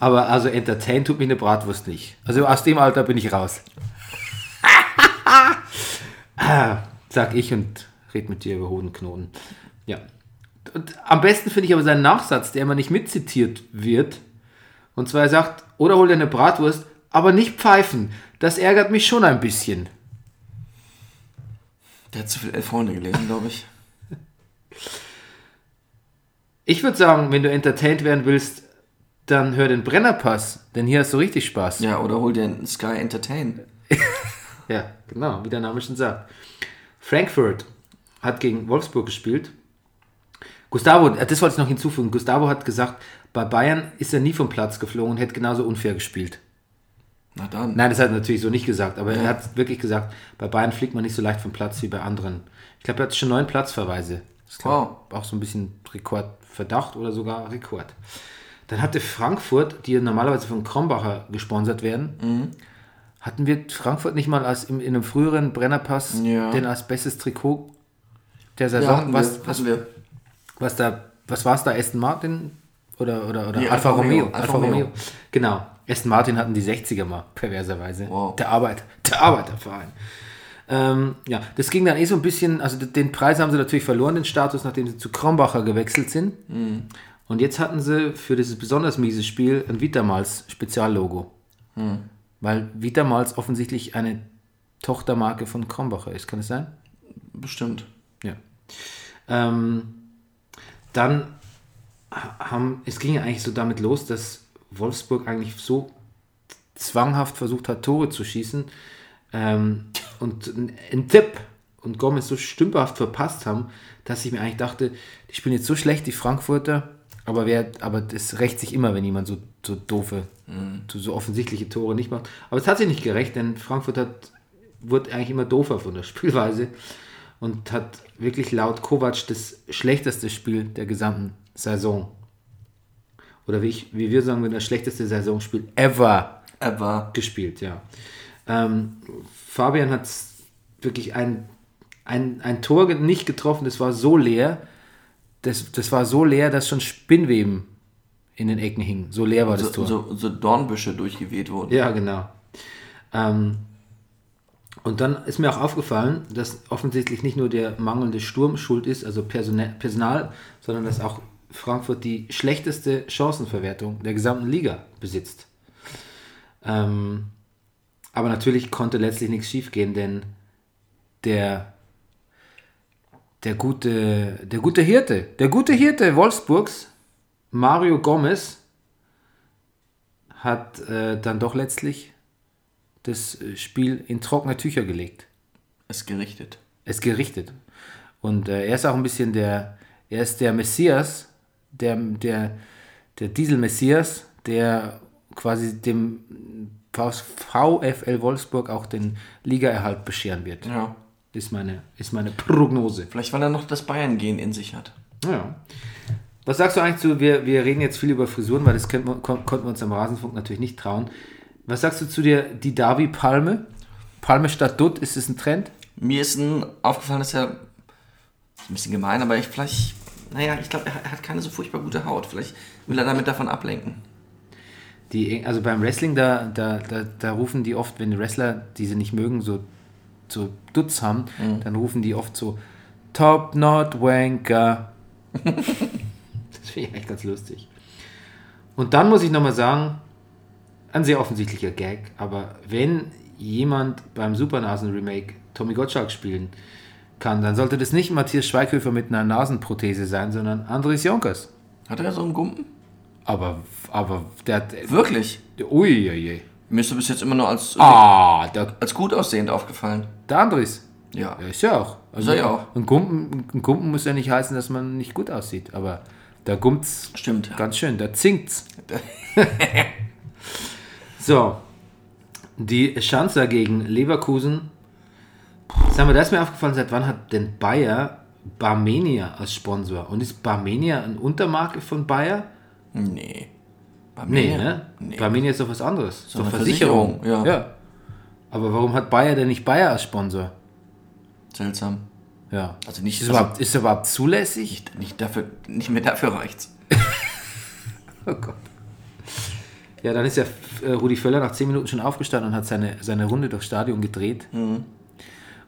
Aber also entertain tut mich eine Bratwurst nicht. Also aus dem Alter bin ich raus. Ah, Sag ich und red mit dir über Hodenknoten. Ja. Und am besten finde ich aber seinen Nachsatz, der immer nicht mitzitiert wird. Und zwar er sagt, oder hol dir eine Bratwurst, aber nicht pfeifen. Das ärgert mich schon ein bisschen. Der hat zu viel Elf Freunde gelesen, glaube ich. Ich würde sagen, wenn du entertained werden willst, dann hör den Brennerpass, denn hier hast du richtig Spaß. Ja, oder hol dir einen Sky Entertain. Ja, genau, wie der Name schon sagt. Frankfurt hat gegen Wolfsburg gespielt. Gustavo, das wollte ich noch hinzufügen. Gustavo hat gesagt, bei Bayern ist er nie vom Platz geflogen und hätte genauso unfair gespielt. Na dann. Nein, das hat er natürlich so nicht gesagt, aber er hat wirklich gesagt, bei Bayern fliegt man nicht so leicht vom Platz wie bei anderen. Ich glaube, er hat schon neun Platzverweise. Das ist glaub, auch so ein bisschen Rekordverdacht oder sogar Rekord. Dann hatte Frankfurt, die normalerweise von Krombacher gesponsert werden, hatten wir Frankfurt nicht mal als im, in einem früheren Brennerpass Ja. denn als bestes Trikot der Ja, Saison? hatten was, wir, was, wir. was da, was war es da? Aston Martin oder, oder, oder Nee, Alfa, Alfa Romeo? Alfa Alfa Romeo. Romeo. Genau. Aston Martin hatten die 60er mal, perverserweise. Wow. Der, Arbeit, der Arbeiterverein. Ähm, ja, das ging dann eh so ein bisschen, also den Preis haben sie natürlich verloren, den Status, nachdem sie zu Krombacher gewechselt sind. Und jetzt hatten sie für dieses besonders miese Spiel ein Vitamals Speziallogo. Weil Vitamals offensichtlich eine Tochtermarke von Krombacher ist, kann es sein? Bestimmt. Ja. Ähm, dann ha- haben, es ging ja eigentlich so damit los, dass Wolfsburg eigentlich so zwanghaft versucht hat, Tore zu schießen ähm, und ein- ein Tipp und Gomez so stümperhaft verpasst haben, dass ich mir eigentlich dachte, die spielen jetzt so schlecht, die Frankfurter, aber, wer, aber das rächt sich immer, wenn jemand so, so doofe, so, so offensichtliche Tore nicht macht. Aber es hat sich nicht gerecht, denn Frankfurt hat, wurde eigentlich immer doofer von der Spielweise und hat wirklich laut Kovac das schlechteste Spiel der gesamten Saison. Oder wie, ich, wie wir sagen, das schlechteste Saisonspiel ever Ever. gespielt, ja. Ähm, Fabian hat wirklich ein, ein, ein Tor nicht getroffen, das war so leer, das, das war so leer, dass schon Spinnweben in den Ecken hingen. So leer war das So, Tor. so, so Dornbüsche durchgeweht wurden. Ja, genau. Ähm, und dann ist mir auch aufgefallen, dass offensichtlich nicht nur der mangelnde Sturm schuld ist, also Personal, Personal sondern dass auch Frankfurt die schlechteste Chancenverwertung der gesamten Liga besitzt. Ähm, aber natürlich konnte letztlich nichts schiefgehen, denn der der gute, der gute Hirte, der gute Hirte Wolfsburgs, Mario Gomez, hat äh, dann doch letztlich das äh, Spiel in trockene Tücher gelegt. Ist gerichtet. Es gerichtet. Und äh, er ist auch ein bisschen der, er ist der Messias, der, der, der Diesel-Messias, der quasi dem VfL Wolfsburg auch den Ligaerhalt bescheren wird. Ja. Ist meine, ist meine Prognose. Vielleicht, weil er noch das Bayern-Gehen in sich hat. Ja. Was sagst du eigentlich zu, wir, wir reden jetzt viel über Frisuren, weil das konnten wir, kon- konnten wir uns am Rasenfunk natürlich nicht trauen. Was sagst du zu der die Derby Palme? Statt Dutt, ist es ein Trend? Mir ist ein aufgefallen, dass er, ist ein bisschen gemein, aber ich vielleicht, naja, ich glaube, er hat keine so furchtbar gute Haut. Vielleicht will er damit davon ablenken. Die, also beim Wrestling, da, da, da, da rufen die oft, wenn die Wrestler, die sie nicht mögen, so, so Dutz haben, dann rufen die oft so Top Not Wanker. das finde ich echt ganz lustig. Und dann muss ich nochmal sagen, ein sehr offensichtlicher Gag, aber wenn jemand beim Supernasen-Remake Tommy Gottschalk spielen kann, dann sollte das nicht Matthias Schweighöfer mit einer Nasenprothese sein, sondern Andres Jonkers. Hat er so einen Gumpen? Aber, aber der hat. Wirklich? Uiuiui. Mir ist er bis jetzt immer nur als, Ah, der, als gut aussehend aufgefallen. Der Andres. Ja. Ja, ist ja auch. Also Ist ja auch. Ein Gumpen, ein Gumpen muss ja nicht heißen, dass man nicht gut aussieht, aber da gumpt's Stimmt. Ja. ganz schön, da zinkt's. so, die Schanzer gegen Leverkusen. Sag mal, da ist mir aufgefallen, seit wann hat denn Bayer Barmenia als Sponsor? Und ist Barmenia eine Untermarke von Bayer? Nee. Bei Nee, ne? Nee. Barmenia ist doch was anderes. So eine Versicherung. Versicherung, ja. Aber warum hat Bayer denn nicht Bayer als Sponsor? Seltsam. Ja. Also nicht- ist, also- überhaupt, ist überhaupt zulässig? Nicht, nicht, dafür, nicht mehr dafür reicht's. Oh Gott. Ja, dann ist ja äh, Rudi Völler nach 10 Minuten schon aufgestanden und hat seine, seine Runde durchs Stadion gedreht.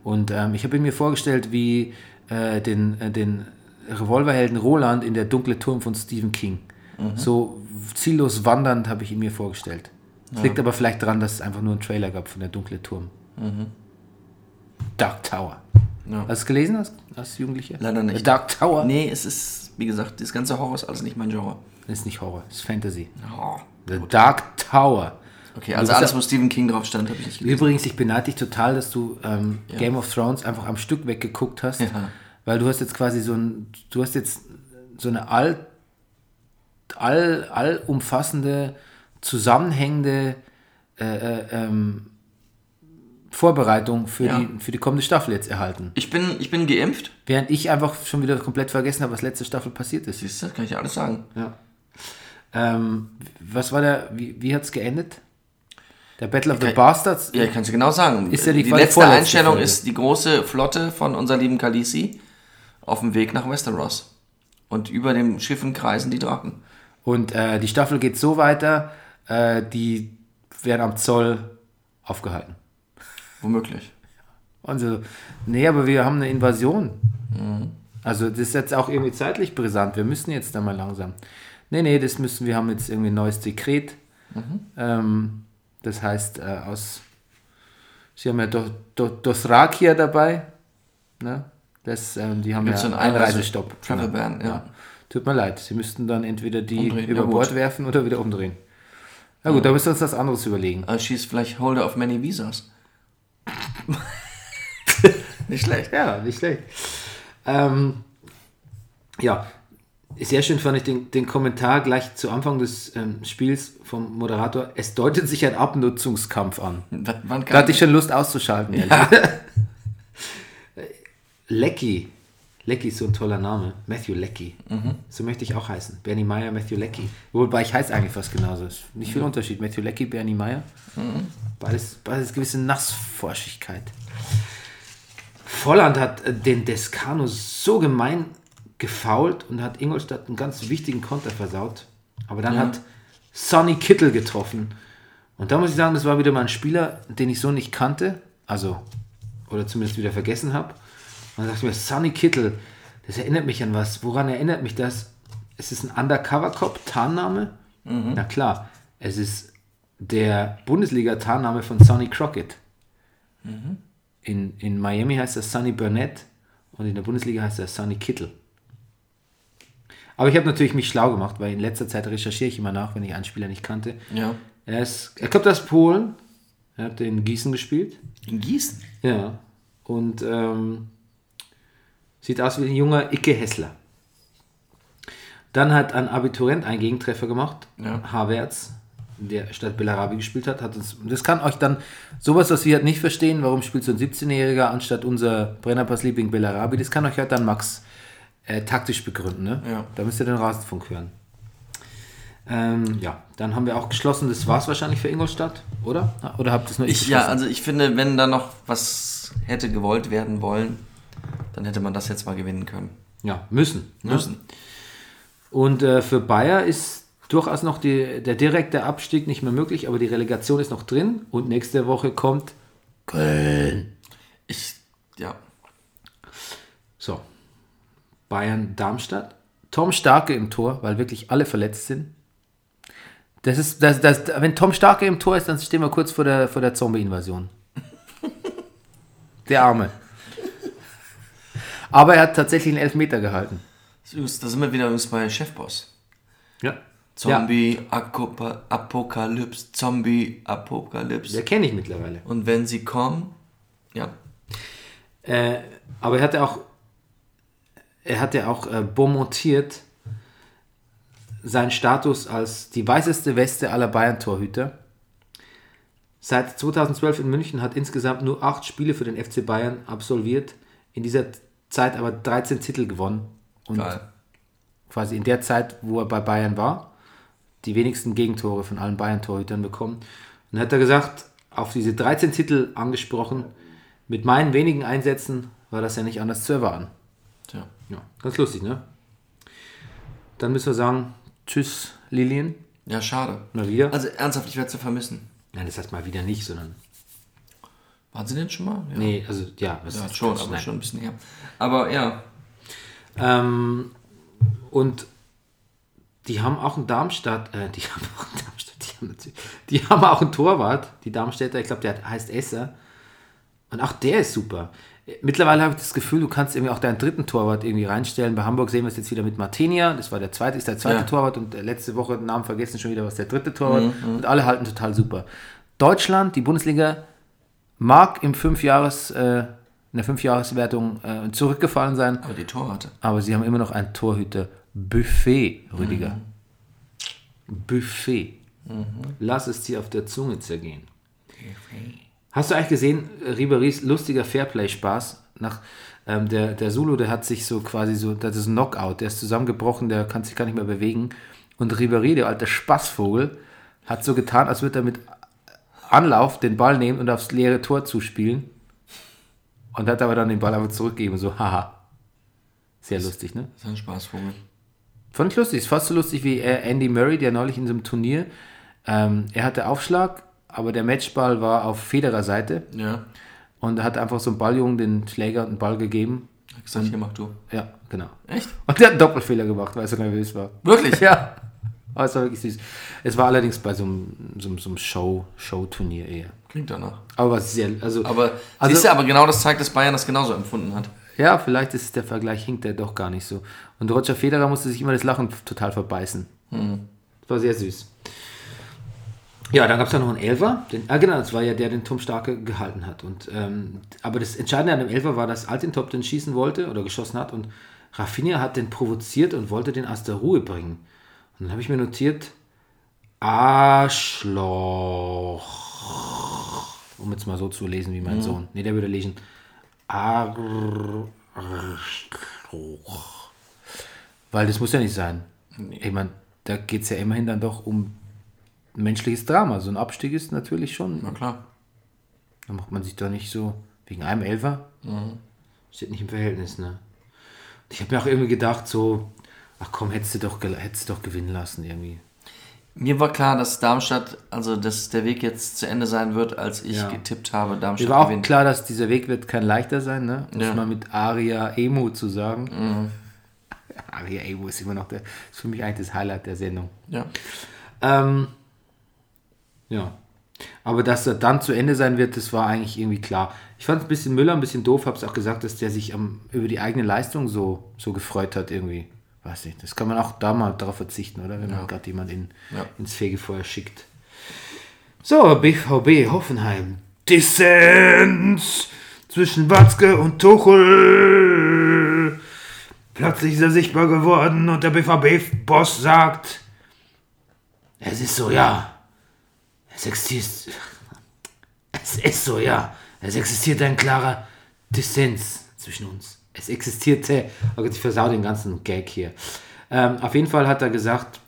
Und ähm, ich habe mir vorgestellt, wie äh, den, äh, den Revolverhelden Roland in der dunkle Turm von Stephen King. So ziellos wandernd habe ich ihn mir vorgestellt. Es liegt aber vielleicht daran, dass es einfach nur einen Trailer gab von der dunkle Turm. Dark Tower. Ja. Hast du es gelesen als, als Jugendlicher? Leider nicht. The Dark Tower? Nee, es ist, wie gesagt, das ganze Horror ist alles nicht mein Genre. Das ist nicht Horror, das ist Fantasy. Oh. The Dark Tower. Okay, also alles, ja- wo Stephen King drauf stand, habe ich nicht gelesen. Übrigens, ich beneide dich total, dass du ähm, Game of Thrones einfach am Stück weggeguckt hast, Ja. weil du hast jetzt quasi so ein, du hast jetzt so eine all, all, allumfassende, zusammenhängende äh, äh, ähm, Vorbereitung für, Ja. die, für die kommende Staffel jetzt erhalten. Ich bin, ich bin geimpft. Während ich einfach schon wieder komplett vergessen habe, was letzte Staffel passiert ist. Siehst du, kann ich ja alles sagen. Ja. Ähm, was war der, wie, wie hat es geendet? Der Battle of the kann- Bastards? Ja, ich kann es genau sagen. Ist ja die die letzte Einstellung Folge. ist die große Flotte von unserer lieben Khaleesi auf dem Weg nach Westeros. Und über den Schiffen kreisen die Drachen. Und äh, die Staffel geht so weiter, äh, die werden am Zoll aufgehalten. Womöglich. Und so, nee, aber wir haben eine Invasion. Also das ist jetzt auch irgendwie zeitlich brisant. Wir müssen jetzt da mal langsam. Nee, nee, das müssen wir haben jetzt irgendwie ein neues Dekret. Ähm, das heißt, äh, aus Sie haben ja Do, Do, Dosrakia dabei. Ne? Das, ähm, die haben ja so einen einen Einreise- Einreisestopp. Travel Ban, ja. Tut mir leid, Sie müssten dann entweder die Umdrehen, über ja, Bord werfen oder wieder umdrehen. Na gut, da müssen wir uns was anderes überlegen. Uh, she's vielleicht Holder of many Visas. nicht schlecht. Ja, nicht schlecht. Ähm, ja, sehr schön fand ich den, den Kommentar gleich zu Anfang des ähm, Spiels vom Moderator. Es deutet sich ein Abnutzungskampf an. Wann Da hatte ich schon Lust auszuschalten. Ja. Lecky. Lecky ist so ein toller Name. Matthew Lecky. So möchte ich auch heißen. Bernie Meyer, Matthew Lecky. Wobei ich heiße eigentlich fast genauso. Ist nicht viel Unterschied. Matthew Lecky, Bernie Meyer. Beides, beides gewisse Nassforschigkeit. Volland hat äh, den Descano so gemein gefault und hat Ingolstadt einen ganz wichtigen Konter versaut. Aber dann hat Sonny Kittel getroffen. Und da muss ich sagen, das war wieder mal ein Spieler, den ich so nicht kannte. Also, oder zumindest wieder vergessen habe. Und dann dachte ich mir, Sonny Kittel, das erinnert mich an was. Woran erinnert mich das? Es ist ein Undercover-Cop, Tarnname. Na klar, es ist der Bundesliga-Tarnname von Sonny Crockett. In, in Miami heißt er Sonny Burnett Und in der Bundesliga heißt er Sonny Kittel. Aber ich habe natürlich mich schlau gemacht, weil in letzter Zeit recherchiere ich immer nach, wenn ich einen Spieler nicht kannte. Ja. Er, ist, er kommt aus Polen. Er hat in Gießen gespielt. In Gießen? Ja. Und ähm, sieht aus wie ein junger Icke Hessler. Dann hat ein Abiturient einen Gegentreffer gemacht. Ja. Havertz, der statt Bellarabi gespielt hat. hat uns, das kann euch dann sowas, was wir halt nicht verstehen, warum spielt so ein 17-Jähriger anstatt unser Brennerpass-Liebling Bellarabi, das kann euch halt dann Max äh, taktisch begründen. Ne? Ja. Da müsst ihr den Rasenfunk hören. Ähm, ja, dann haben wir auch geschlossen, das war es wahrscheinlich für Ingolstadt, oder? Oder habt ihr es nur Ich, ja, also ich finde, wenn da noch was hätte gewollt werden wollen, dann hätte man das jetzt mal gewinnen können. Ja, müssen. ne? Müssen. Und äh, für Bayer ist durchaus noch die, der direkte Abstieg nicht mehr möglich, aber die Relegation ist noch drin und nächste Woche kommt Köln. Ich, ja. So, Bayern Darmstadt. Tom Starke im Tor, weil wirklich alle verletzt sind. Das ist, das, das, wenn Tom Starke im Tor ist, dann stehen wir kurz vor der, vor der Zombie-Invasion. Der Arme. Aber er hat tatsächlich einen Elfmeter gehalten. Da sind wir wieder übrigens bei Chefboss. Ja. Zombie, Akopa- Apokalypse, Zombie, Apokalypse. Der kenne ich mittlerweile. Und wenn sie kommen, ja. Äh, aber er hatte auch, er hatte auch äh, bonmontiert seinen Status als die weißeste Weste aller Bayern-Torhüter. Seit 2012 in München hat insgesamt nur acht Spiele für den FC Bayern absolviert. In dieser Zeit aber 13 Titel gewonnen. Und Geil. quasi in der Zeit, wo er bei Bayern war, die wenigsten Gegentore von allen Bayern-Torhütern bekommen. Und dann hat er gesagt, auf diese 13 Titel angesprochen, mit meinen wenigen Einsätzen war das ja nicht anders zu erwarten. Tja. Ja, ganz lustig, ne? Dann müssen wir sagen, tschüss Lilien, Ja, schade. mal wieder. Also ernsthaft, ich werde sie vermissen. Nein, das heißt mal wieder nicht, sondern, Waren sie denn schon mal? Ja, nee, also ja, was ja ist schon, das? aber Nein. schon ein bisschen her. Aber ja, Ähm, und die haben auch in Darmstadt, äh, die haben auch in Darmstadt, die haben, natürlich, die haben auch einen Torwart, die Darmstädter, ich glaube, der heißt Esser. Und auch der ist super. Mittlerweile habe ich das Gefühl, du kannst irgendwie auch deinen dritten Torwart irgendwie reinstellen. Bei Hamburg sehen wir es jetzt wieder mit Martinia, das war der zweite, ist der zweite Ja. Torwart und äh, letzte Woche den Namen vergessen schon wieder, was der dritte Torwart. Und alle halten total super. Deutschland, die Bundesliga, mag im Fünfjahres, äh, in der Fünfjahreswertung äh, zurückgefallen sein. aber die Torwarte. Aber sie haben immer noch ein Torhüter-Buffet, Rüdiger. Buffet. Lass es dir auf der Zunge zergehen. Hast du eigentlich gesehen, äh, Ribery's lustiger Fairplay-Spaß? Nach, ähm, der, der Zulu, der hat sich so quasi so, das ist ein Knockout, der ist zusammengebrochen, der kann sich gar nicht mehr bewegen. Und Ribery, der alte Spaßvogel, hat so getan, als würde er mit Anlauf den Ball nehmen und aufs leere Tor zuspielen. Und hat aber dann den Ball einfach zurückgegeben, so, haha. Sehr lustig, ne? Das ist ein Spaßvogel. Fand ich lustig. Ist fast so lustig wie äh, Andy Murray, der neulich in so einem Turnier, ähm, er hatte Aufschlag, aber der Matchball war auf Federer Seite Ja. und er hat einfach so einem Balljungen den Schläger und den Ball gegeben. Ich das nicht gemacht, du. Ja, genau. Echt? Und der hat einen Doppelfehler gemacht, weil er so nervös war. Wirklich? Ja. Aber es war wirklich süß. Es war allerdings bei so einem, so einem, so einem Show, Show-Turnier eher. Klingt danach. Aber was sehr, also, Aber also, siehst du, aber genau das zeigt, dass Bayern das genauso empfunden hat. ja, vielleicht ist der Vergleich hinkt der doch gar nicht so. Und Roger Federer musste sich immer das Lachen total verbeißen. Das war sehr süß. Ja, dann gab es ja noch einen Elfer. Den, ah, genau, das war ja der, den Tom Starke gehalten hat. Und, ähm, aber das Entscheidende an dem Elfer war, dass Altintop den schießen wollte oder geschossen hat und Rafinha hat den provoziert und wollte den aus der Ruhe bringen. Und dann habe ich mir notiert, Arschloch. Um jetzt mal so zu lesen wie mein Sohn. Nee, der würde lesen. Arschloch. Weil das muss ja nicht sein. Ich meine, da geht es ja immerhin dann doch um menschliches Drama. So ein Abstieg ist natürlich schon. Na klar. Da macht man sich doch nicht so wegen einem Elfer. Steht nicht im Verhältnis, ne? Ich habe mir auch irgendwie gedacht, so, ach komm, hättest du doch, hättest du doch gewinnen lassen irgendwie. Mir war klar, dass Darmstadt, also dass der Weg jetzt zu Ende sein wird, als ich Ja. getippt habe, Mir Darmstadt war auch gewinnt. klar, dass dieser Weg wird kein leichter sein, ne? Um Ja. es mal mit Aria Emo zu sagen. Aria Emo ist immer noch der, ist für mich eigentlich das Highlight der Sendung. Ja. Ähm, ja. Aber dass er dann zu Ende sein wird, das war eigentlich irgendwie klar. Ich fand es ein bisschen Müller, ein bisschen doof, habe es auch gesagt, dass der sich am, über die eigene Leistung so, so gefreut hat irgendwie. Weiß nicht, das kann man auch da mal darauf verzichten, oder? Wenn man gerade jemand in, Ja. ins Fegefeuer schickt. So, BVB Hoffenheim. Dissens zwischen Watzke und Tuchel. Plötzlich ist er sichtbar geworden und der BVB-Boss sagt, es ist so, ja. Es existiert. Es ist so, ja. Es existiert ein klarer Dissens zwischen uns. Es existierte. Gott, ich versau den ganzen Gag hier. Ähm, auf jeden Fall hat er gesagt,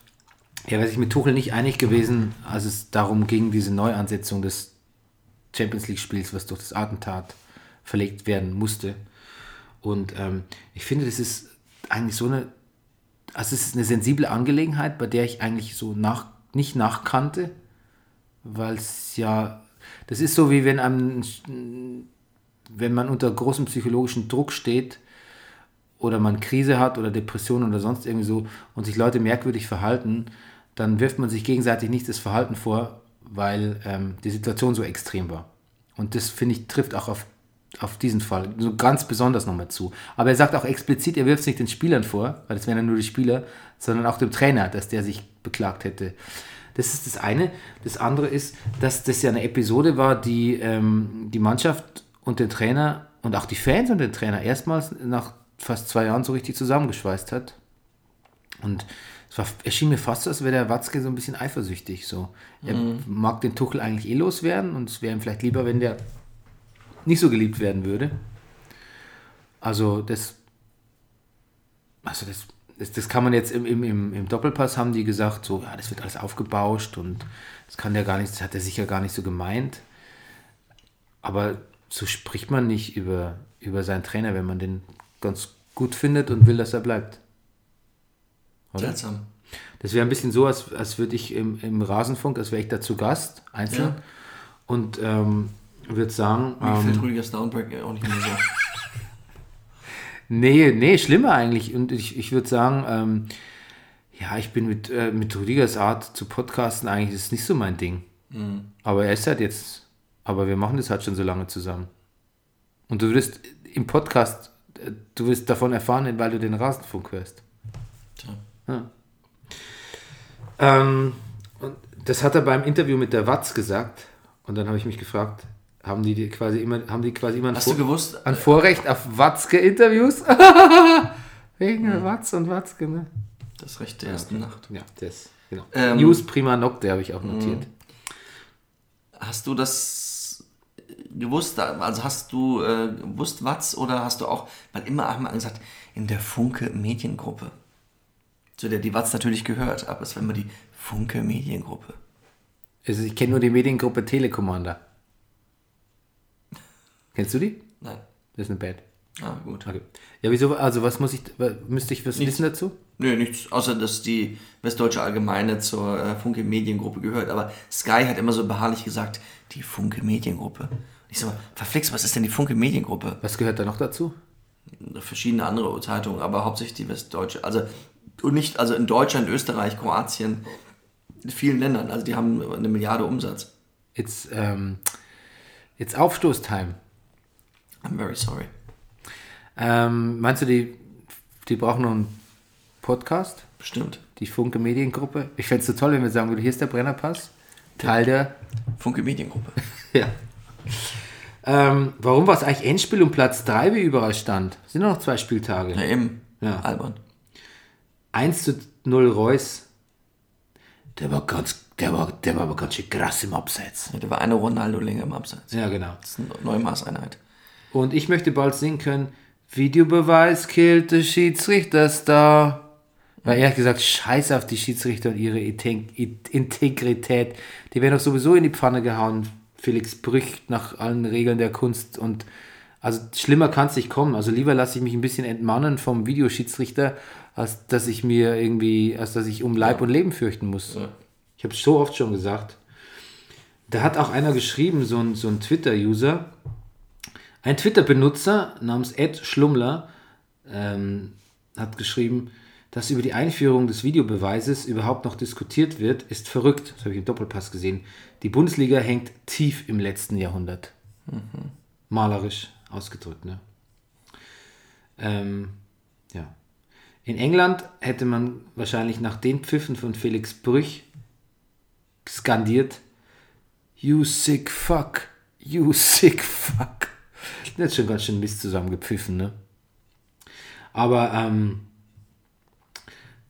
er wäre sich mit Tuchel nicht einig gewesen, als es darum ging, diese Neuansetzung des Champions League-Spiels, was durch das Attentat verlegt werden musste. Und ähm, ich finde, das ist eigentlich so eine, also es ist eine sensible Angelegenheit, bei der ich eigentlich so nach, nicht nachkannte, weil es ja, das ist so wie wenn einem, wenn man unter großem psychologischen Druck steht oder man Krise hat oder Depression oder sonst irgendwie so und sich Leute merkwürdig verhalten, dann wirft man sich gegenseitig nicht das Verhalten vor, weil ähm, die Situation so extrem war. Und das, finde ich, trifft auch auf, auf diesen Fall so ganz besonders nochmal zu. Aber er sagt auch explizit, er wirft es nicht den Spielern vor, weil das wären ja nur die Spieler, sondern auch dem Trainer, dass der sich beklagt hätte. Das ist das eine. Das andere ist, dass das ja eine Episode war, die ähm, die Mannschaft und den Trainer und auch die Fans und den Trainer erstmals nach fast zwei Jahren so richtig zusammengeschweißt hat. Und es war, erschien mir fast so, als wäre der Watzke so ein bisschen eifersüchtig. So. Er mag den Tuchel eigentlich eh loswerden und es wäre ihm vielleicht lieber, wenn der nicht so geliebt werden würde. Also das, also das, das, das kann man jetzt im, im, im, im Doppelpass haben die gesagt, so, ja, das wird alles aufgebauscht und das kann der gar nicht, das hat er sicher gar nicht so gemeint. Aber so spricht man nicht über, über seinen Trainer, wenn man den ganz gut findet und will, dass er bleibt. Seltsam. Das wäre ein bisschen so, als, als würde ich im, im Rasenfunk, als wäre ich da zu Gast, einzeln, Ja. und ähm, würde sagen, Mir ähm, Rüdigers Downbreak auch nicht mehr so. nee, nee, schlimmer eigentlich. Und ich, ich würde sagen, ähm, ja, ich bin mit, äh, mit Rüdigers Art zu podcasten eigentlich, ist nicht so mein Ding. Aber er ist halt jetzt, aber wir machen das halt schon so lange zusammen. Und du würdest im Podcast, äh, du wirst davon erfahren, weil du den Rasenfunk hörst. Tja. Ähm, und das hat er beim Interview mit der Watz gesagt. Und dann habe ich mich gefragt, haben die, die quasi immer, haben die quasi immer ein, Hast du gewusst, ein Vorrecht auf Watzke-Interviews? Wegen der Watz und Watzke, ne? das Recht der ersten Nacht. Ja, das, genau. Ähm, News Prima Nocte habe ich auch notiert. Hast du das gewusst? Also hast du äh, gewusst, was? Oder hast du auch, weil immer haben wir gesagt, in der Funke Mediengruppe. Zu der die Watz natürlich gehört, aber es war immer die Funke Mediengruppe. Also ich kenne nur die Mediengruppe Telekommander. Kennst du die? Nein. Das ist eine Band. Ah, gut. Okay. Ja, wieso, also was muss ich, müsste ich was wissen dazu? Nö, nichts, außer dass die Westdeutsche Allgemeine zur äh, Funke Mediengruppe gehört. Aber Sky hat immer so beharrlich gesagt, die Funke Mediengruppe. Ich sag mal, verflixt, was ist denn die Funke Mediengruppe? Was gehört da noch dazu? Verschiedene andere Zeitungen, aber hauptsächlich die Westdeutsche. Also, und nicht, also in Deutschland, Österreich, Kroatien, in vielen Ländern. Also die haben eine Milliarde Umsatz. It's, ähm, it's Aufstoßtime. I'm very sorry. Ähm, meinst du, die, die brauchen noch einen Podcast? Bestimmt. Die Funke Mediengruppe? Ich fände es so toll, wenn wir sagen würden, hier ist der Brennerpass. Teil der. Funke Mediengruppe. Ja. Ähm, warum war es eigentlich Endspiel um Platz 3, wie überall stand? Sind nur noch zwei Spieltage. Ja, eben. Ja. Albern. 1 zu 0 Reus. Der war ganz, der war, der war aber ganz schön krass im Abseits. Ja, da war eine Ronaldo länger im Abseits. Ja, genau. Das ist eine neue Maßeinheit. Und ich möchte bald singen können, Videobeweis killt der Schiedsrichterstar. Weil ehrlich gesagt, scheiß auf die Schiedsrichter und ihre Integrität. Die werden doch sowieso in die Pfanne gehauen. Felix bricht nach allen Regeln der Kunst und also schlimmer kann es nicht kommen. Also lieber lasse ich mich ein bisschen entmannen vom Videoschiedsrichter, als dass ich mir irgendwie, als dass ich um Leib und Leben fürchten muss. Ich habe es so oft schon gesagt. Da hat auch einer geschrieben, so ein, so ein Twitter-User, ein Twitter-Benutzer namens Ed Schlummler ähm, hat geschrieben, dass über die Einführung des Videobeweises überhaupt noch diskutiert wird, ist verrückt. Das habe ich im Doppelpass gesehen. Die Bundesliga hängt tief im letzten Jahrhundert. Malerisch ausgedrückt, ne? Ähm, ja. In England hätte man wahrscheinlich nach den Pfiffen von Felix Brüch skandiert: You sick fuck, you sick fuck. Das ist schon ganz schön Mist zusammengepfiffen, ne? Aber ähm,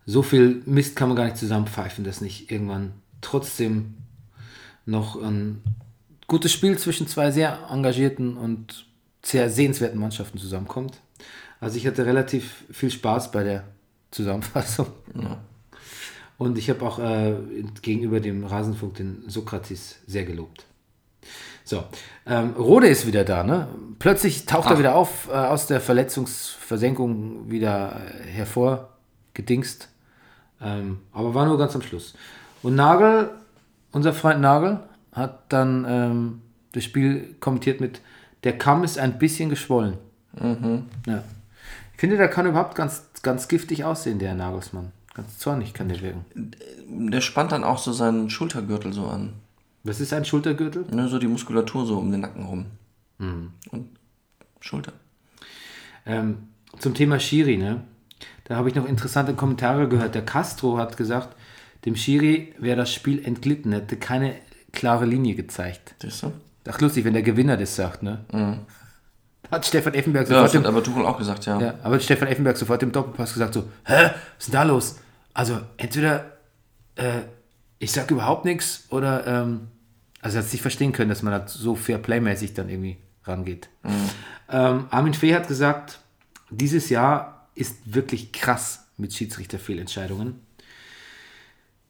so viel Mist kann man gar nicht zusammenpfeifen, dass nicht irgendwann trotzdem noch ein gutes Spiel zwischen zwei sehr engagierten und sehr sehenswerten Mannschaften zusammenkommt. Also ich hatte relativ viel Spaß bei der Zusammenfassung. Und ich habe auch äh, gegenüber dem Rasenfunk den Sokrates sehr gelobt. So, ähm, Rode ist wieder da, ne? Plötzlich taucht er Ach. wieder auf, äh, aus der Verletzungsversenkung wieder äh, hervorgedingst. Ähm, aber war nur ganz am Schluss. Und Nagel, unser Freund Nagel, hat dann ähm, das Spiel kommentiert mit, der Kamm ist ein bisschen geschwollen. Ja. Ich finde, der kann überhaupt ganz, ganz giftig aussehen, der Nagelsmann. Ganz zornig kann der wirken. Der spannt dann auch so seinen Schultergürtel so an. Was ist ein Schultergürtel? Ne, so die Muskulatur so um den Nacken rum. Und Schulter. Ähm, zum Thema Schiri, ne? Da habe ich noch interessante Kommentare gehört. Der Castro hat gesagt, dem Schiri wäre das Spiel entglitten, hätte keine klare Linie gezeigt. Siehst du? Ach, lustig, wenn der Gewinner das sagt, ne? Hat Stefan Effenberg Ja, sofort das hat im, aber Tuchel auch gesagt, ja. ja, aber Stefan Effenberg sofort im Doppelpass gesagt so, hä, was ist denn da los? Also entweder äh, ich sag überhaupt nichts oder ähm, also er hat es nicht verstehen können, dass man halt so fair playmäßig dann irgendwie rangeht. Ähm, Armin Fee hat gesagt, dieses Jahr ist wirklich krass mit Schiedsrichterfehlentscheidungen.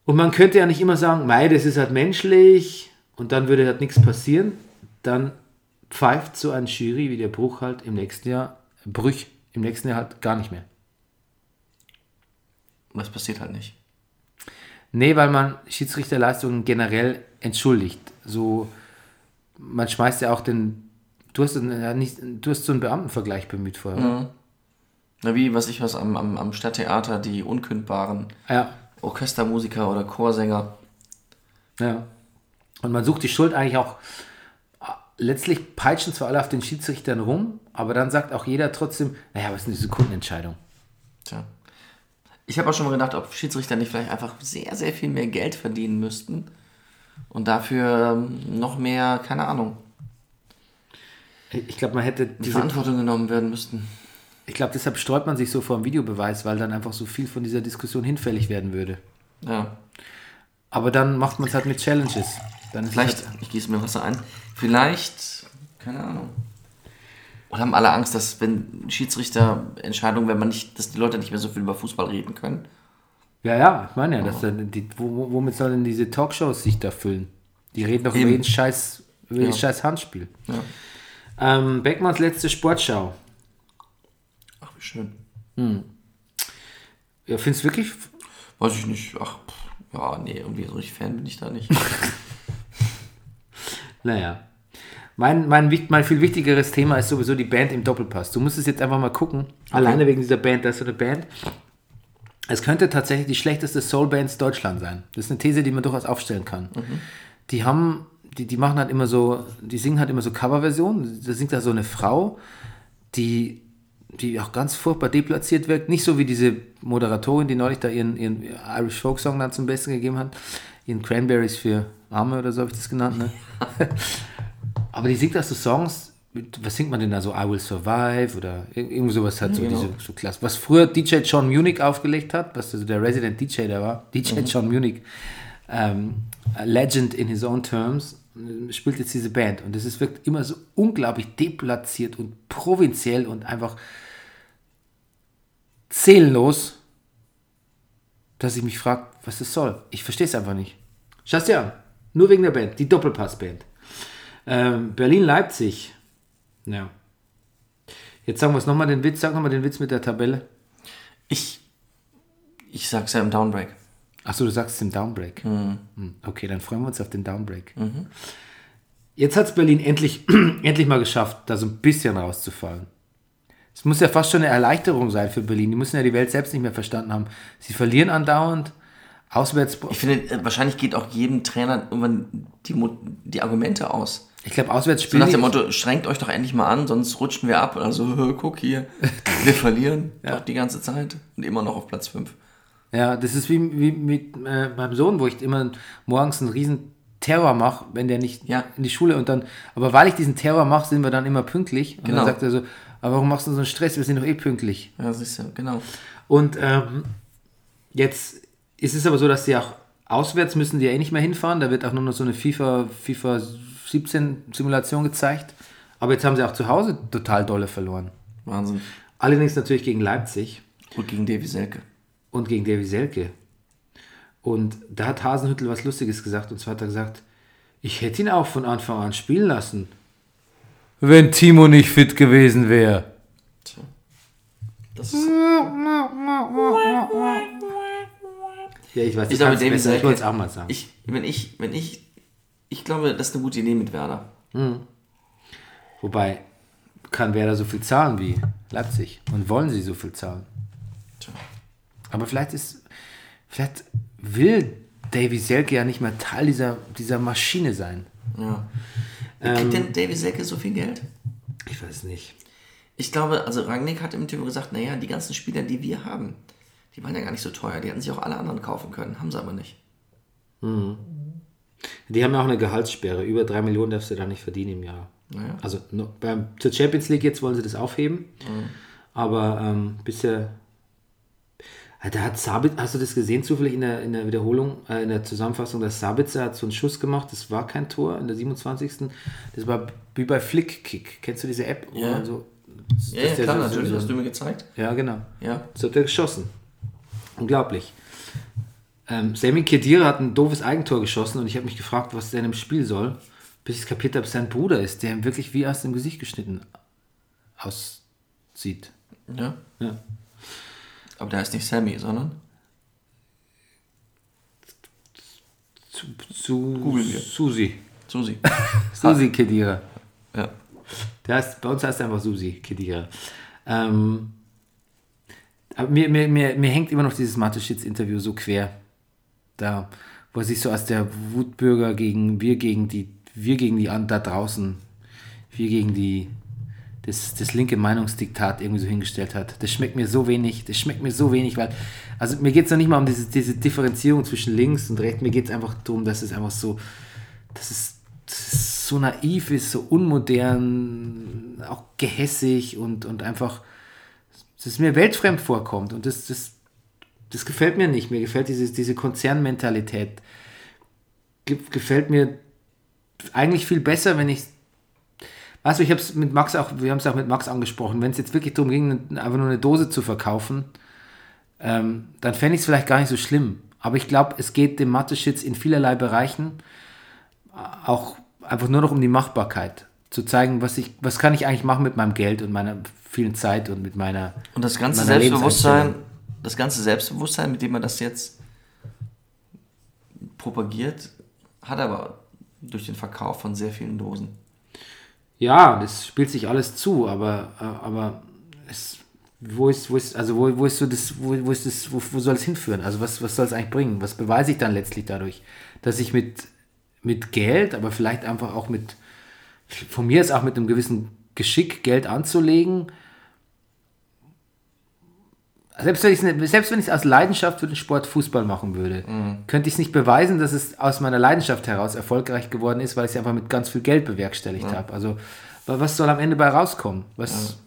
Und man könnte ja nicht immer sagen, mei, das ist halt menschlich und dann würde halt nichts passieren. Dann pfeift so ein Jury wie der Bruch halt im nächsten Jahr, Brüch im nächsten Jahr halt gar nicht mehr. Das passiert halt nicht. Nee, weil man Schiedsrichterleistungen generell entschuldigt. So, man schmeißt ja auch den, du hast, nicht, du hast so einen Beamtenvergleich bemüht vorher. oder? Na, wie, was ich was am, am, am Stadttheater, die unkündbaren Ja, Orchestermusiker oder Chorsänger. ja. Und man sucht die Schuld eigentlich auch, letztlich peitschen zwar alle auf den Schiedsrichtern rum, aber dann sagt auch jeder trotzdem, naja, was ist denn die Sekundenentscheidung? Tja. Ich habe auch schon mal gedacht, ob Schiedsrichter nicht vielleicht einfach sehr, sehr viel mehr Geld verdienen müssten und dafür ähm, noch mehr, keine Ahnung, Ich glaube, man hätte die diese Verantwortung genommen werden müssten. Ich glaube, deshalb sträubt man sich so vor dem Videobeweis, weil dann einfach so viel von dieser Diskussion hinfällig werden würde. Ja. Aber dann macht man es halt mit Challenges. Dann ist Vielleicht, halt, ich gieße mir Wasser ein, vielleicht, keine Ahnung. Oder haben alle Angst, dass wenn Schiedsrichterentscheidungen, wenn man nicht, dass die Leute nicht mehr so viel über Fußball reden können? ja, ja, ich meine ja, dass dann die, wo, wo- womit sollen denn diese Talkshows sich da füllen? Die reden doch über Eben. jeden Scheiß, über Ja. Scheiß Handspiel. Ja. Ähm, Beckmanns letzte Sportschau. Schön. Ja, findest du wirklich? Weiß ich nicht. Ach, pff, ja, nee, irgendwie so richtig Fan bin ich da nicht. Naja. Mein, mein, mein viel wichtigeres Thema ist sowieso die Band im Doppelpass. Du musst es jetzt einfach mal gucken. Alleine wegen dieser Band. Da ist so eine Band. Es könnte tatsächlich die schlechteste Soulband Deutschland sein. Das ist eine These, die man durchaus aufstellen kann. Die haben, die, die machen halt immer so, die singen halt immer so Coverversionen. Da singt da so eine Frau, die, die auch ganz furchtbar deplatziert wirkt. Nicht so wie diese Moderatorin, die neulich da ihren, ihren Irish Folk Song dann zum Besten gegeben hat. Ihren Cranberries für Arme oder so habe ich das genannt, ne? Aber die singt auch so Songs, was singt man denn da so? I Will Survive oder ir- irgend sowas halt so, Genau. diese, so klasse. Was früher DJ John Munich aufgelegt hat, was also der Resident DJ da war, DJ John Munich, ähm, a Legend in his own terms, spielt jetzt diese Band. Und ist wirkt immer so unglaublich deplatziert und provinziell und einfach seelenlos, dass ich mich frage, was das soll. Ich verstehe es einfach nicht. Schau dir an. Nur wegen der Band, die Doppelpass-Band. Ähm, Berlin-Leipzig. Ja. Jetzt sagen wir es nochmal den Witz, sag nochmal den Witz mit der Tabelle. Ich, ich sag's ja im Downbreak. Achso, du sagst im Downbreak. Hm, Okay, dann freuen wir uns auf den Downbreak. Jetzt hat es Berlin endlich, endlich mal geschafft, da so ein bisschen rauszufallen. Es muss ja fast schon eine Erleichterung sein für Berlin. Die müssen ja die Welt selbst nicht mehr verstanden haben. Sie verlieren andauernd. Auswärts. Ich finde, äh, wahrscheinlich geht auch jedem Trainer irgendwann die, die Argumente aus. Ich glaube, auswärts So spielen. nach dem Motto, schränkt euch doch endlich mal an, sonst rutschen wir ab. Also, guck hier, wir verlieren doch die ganze Zeit und immer noch auf Platz 5. Ja, das ist wie, wie mit äh, meinem Sohn, wo ich immer morgens einen riesen Terror mache, wenn der nicht Ja. in die Schule und dann, aber weil ich diesen Terror mache, sind wir dann immer pünktlich. Und Genau. dann sagt er so, aber warum machst du so einen Stress? Wir sind doch eh pünktlich. Ja, siehst du, genau. Und ähm, jetzt ist es aber so, dass sie auch auswärts müssen die ja eh nicht mehr hinfahren. Da wird auch nur noch so eine FIFA, FIFA 17 Simulation gezeigt. Aber jetzt haben sie auch zu Hause total dolle verloren. Wahnsinn. Allerdings natürlich gegen Leipzig. Gut gegen Davy Selke. Und gegen Davy Selke. Und da hat Hasenhüttel was Lustiges gesagt. Und zwar hat er gesagt, ich hätte ihn auch von Anfang an spielen lassen. Wenn Timo nicht fit gewesen wäre. Tja. Das ist, Ja, ich weiß, ich glaube, besser. Selke. Ich wollte es auch mal sagen. Ich, wenn ich, wenn ich, ich glaube, das ist eine gute Idee mit Werder. Wobei, kann Werder so viel zahlen wie Leipzig? Und wollen sie so viel zahlen? Aber vielleicht ist, vielleicht will Davy Selke ja nicht mehr Teil dieser, dieser Maschine sein. Ja. Ähm, Kriegt denn Davy Selke so viel Geld? Ich weiß nicht. Ich glaube, also Rangnick hat im Interview gesagt, naja, die ganzen Spieler, die wir haben, die waren ja gar nicht so teuer. Die hätten sich auch alle anderen kaufen können. Haben sie aber nicht. Die haben ja auch eine Gehaltssperre. Über drei Millionen darfst du da nicht verdienen im Jahr. Naja. Also beim, zur Champions League jetzt wollen sie das aufheben. Aber ähm, bisher. Ah, Da hat Sabit, hast du das gesehen zufällig in der, in der Wiederholung, äh, in der Zusammenfassung, dass Sabitzer hat so einen Schuss gemacht, das war kein Tor in der 27. Das war wie bei Flickkick. Kennst du diese App? Ja. so, Ja, ja klar, so- natürlich. so- Hast du mir gezeigt? Ja, genau. Ja. So hat er geschossen. Unglaublich. Ähm, Sammy Kedira hat ein doofes Eigentor geschossen und ich habe mich gefragt, was der in dem Spiel soll, bis ich kapiert habe, sein Bruder ist, der ihm wirklich wie aus dem Gesicht geschnitten aussieht. Ja. Ja. Aber der heißt nicht Sammy, sondern Zu, zu wir. Susi. Susi. Susi Kedira. ja. Der heißt, bei uns heißt er einfach Susi Kedira. Ähm, aber mir, mir, mir, mir hängt immer noch dieses Mateschitz-Interview so quer. Da, wo er sich so als der Wutbürger gegen wir gegen die, wir gegen die da draußen, wir gegen die, das, das linke Meinungsdiktat irgendwie so hingestellt hat. Das schmeckt mir so wenig, das schmeckt mir so wenig, weil, also mir geht es noch nicht mal um diese, diese Differenzierung zwischen links und rechts, mir geht es einfach darum, dass es einfach so, dass es, dass es so naiv ist, so unmodern, auch gehässig und, und einfach, dass es mir weltfremd vorkommt und das, das, das gefällt mir nicht. Mir gefällt diese, diese Konzernmentalität. Ge gefällt mir eigentlich viel besser, wenn ich Weißt du, ich habe es mit Max auch, wir haben es auch mit Max angesprochen, wenn es jetzt wirklich darum ging, einfach nur eine Dose zu verkaufen, ähm, dann fände ich es vielleicht gar nicht so schlimm. Aber ich glaube, es geht dem Mathe-Shits in vielerlei Bereichen auch einfach nur noch um die Machbarkeit. Zu zeigen, was ich, was kann ich eigentlich machen mit meinem Geld und meiner vielen Zeit und mit meiner. Und das ganze Selbstbewusstsein, das ganze Selbstbewusstsein, mit dem man das jetzt propagiert, hat er aber durch den Verkauf von sehr vielen Dosen. Ja, das spielt sich alles zu, aber, äh, aber es, wo ist, wo ist, also wo, wo ist so das, wo, wo ist das, wo, wo soll es hinführen? Also was, was soll es eigentlich bringen? Was beweise ich dann letztlich dadurch? Dass ich mit, mit Geld, aber vielleicht einfach auch mit, von mir ist auch mit einem gewissen Geschick, Geld anzulegen, selbst wenn ich es selbst wenn aus Leidenschaft für den Sport Fußball machen würde, könnte ich es nicht beweisen, dass es aus meiner Leidenschaft heraus erfolgreich geworden ist, weil ich es einfach mit ganz viel Geld bewerkstelligt habe. Also wa- was soll am Ende bei rauskommen? Was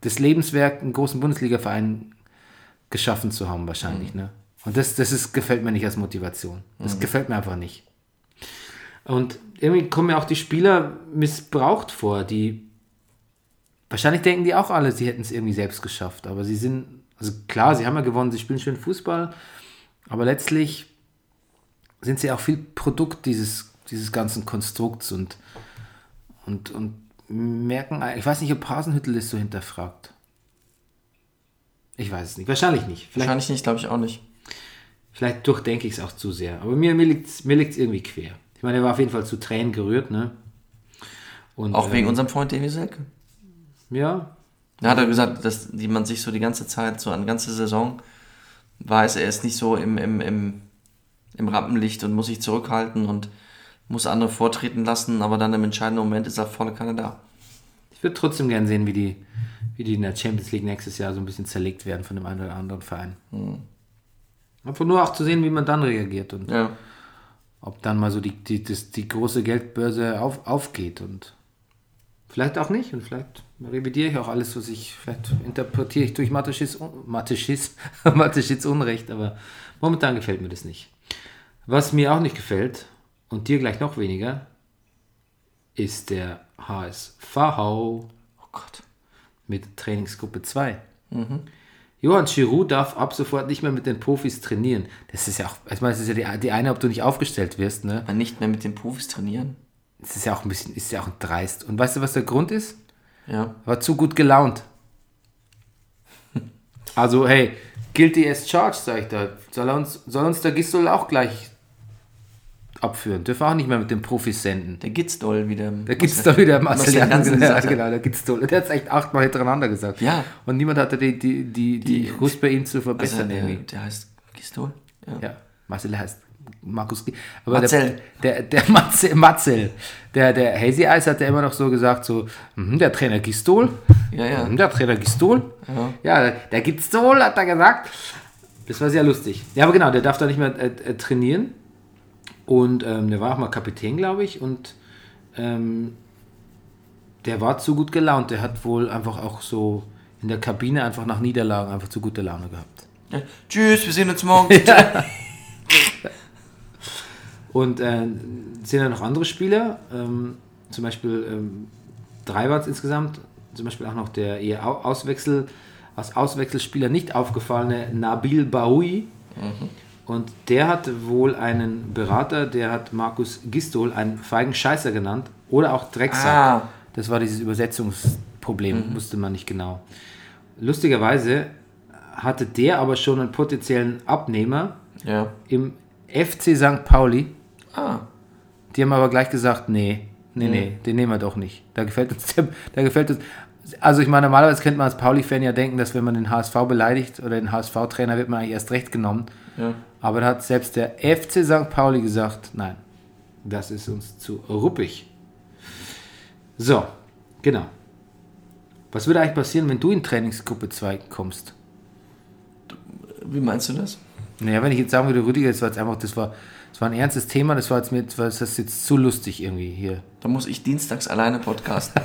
das Lebenswerk, einen großen Bundesliga-Verein geschaffen zu haben wahrscheinlich. Ne? Und das, das ist, gefällt mir nicht als Motivation. Das gefällt mir einfach nicht. Und irgendwie kommen mir auch die Spieler missbraucht vor, die Wahrscheinlich denken die auch alle, sie hätten es irgendwie selbst geschafft. Aber sie sind, also klar, sie haben ja gewonnen, sie spielen schön Fußball. Aber letztlich sind sie auch viel Produkt dieses, dieses ganzen Konstrukts und, und, und merken, ich weiß nicht, ob Hasenhüttel das so hinterfragt. Ich weiß es nicht. Wahrscheinlich nicht. Vielleicht, Wahrscheinlich nicht, glaube ich auch nicht. vielleicht durchdenke ich es auch zu sehr. Aber mir, mir liegt es mir liegt's irgendwie quer. Ich meine, er war auf jeden Fall zu Tränen gerührt, ne? Und, Auch wegen ähm, unserem Freund Davy Selke. Ja. Da hat er gesagt, dass die man sich so die ganze Zeit, so eine ganze Saison, weiß, er ist nicht so im, im, im, im Rampenlicht und muss sich zurückhalten und muss andere vortreten lassen, aber dann im entscheidenden Moment ist er volle Kanne da. Ich würde trotzdem gern sehen, wie die, wie die in der Champions League nächstes Jahr so ein bisschen zerlegt werden von dem einen oder anderen Verein. Einfach nur auch zu sehen, wie man dann reagiert und Ja. ob dann mal so die, die, das, die große Geldbörse auf, aufgeht und vielleicht auch nicht und vielleicht revidiere ich auch alles, was ich, vielleicht interpretiere ich durch Mateschitz, Mateschitz, Mateschitz Unrecht, aber momentan gefällt mir das nicht. Was mir auch nicht gefällt und dir gleich noch weniger, ist der HSV Oh Gott. mit Trainingsgruppe 2. Johann Giroud darf ab sofort nicht mehr mit den Profis trainieren. Das ist ja auch, ich meine, das ist ja die, die eine, ob du nicht aufgestellt wirst, ne? Nicht mehr mit den Profis trainieren. Das ist ja auch ein bisschen, ist ja auch dreist. Und weißt du, was der Grund ist? Ja. War zu gut gelaunt. Also, hey, guilty as charged, sag ich da. Soll, uns, soll uns der Gistol auch gleich abführen? Dürfen wir auch nicht mehr mit den Profis senden. Der Gitzdol wieder. Gibt's da wieder Ja, gesagt. genau, gibt's toll. Der hat's echt achtmal hintereinander gesagt. Ja. Und niemand hatte die, die, die, die, Die- Lust bei ihm zu Also, verbessern der, der heißt Gistol? Ja. Ja, Marcel heißt Markus. Aber Marcel. Der, der, der Matze, Matzel, der, der Hazy Eyes hat ja immer noch so gesagt, so, mhm, der Trainer Gistol, Ja, ja. mhm, der Trainer Gistol, ja, der, der Gistol hat er gesagt. Das war sehr lustig. Ja, aber genau, der darf da nicht mehr äh, äh, trainieren. Und ähm, der war auch mal Kapitän, glaube ich. Und ähm, der war zu gut gelaunt. Der hat wohl einfach auch so in der Kabine einfach nach Niederlagen einfach zu gute Laune gehabt. Ja. Tschüss, wir sehen uns morgen. Und äh, sind ja noch andere Spieler, ähm, zum Beispiel ähm, drei waren es insgesamt, zum Beispiel auch noch der eher Au- Auswechsel, als Auswechselspieler nicht aufgefallene Nabil Bahoui. Und der hat wohl einen Berater, der hat Markus Gistol einen feigen Scheißer genannt oder auch Drecksack. Ah. Das war dieses Übersetzungsproblem, wusste man nicht genau. Lustigerweise hatte der aber schon einen potenziellen Abnehmer ja. im FC St. Pauli. Ah. Die haben aber gleich gesagt, nee, nee, nee, den nehmen wir doch nicht. Da gefällt uns, der, da gefällt uns. Also ich meine, normalerweise könnte man als Pauli-Fan ja denken, dass wenn man den HSV beleidigt oder den HSV-Trainer, wird man eigentlich erst recht genommen. Ja. Aber da hat selbst der FC St. Pauli gesagt, nein, das ist uns zu ruppig. So, genau. Was würde eigentlich passieren, wenn du in Trainingsgruppe 2 kommst? Wie meinst du das? Naja, wenn ich jetzt sagen würde, Rüdiger, das war jetzt einfach, das war, das war ein ernstes Thema, das war jetzt mir, das ist jetzt zu lustig irgendwie hier. Da muss ich dienstags alleine podcasten.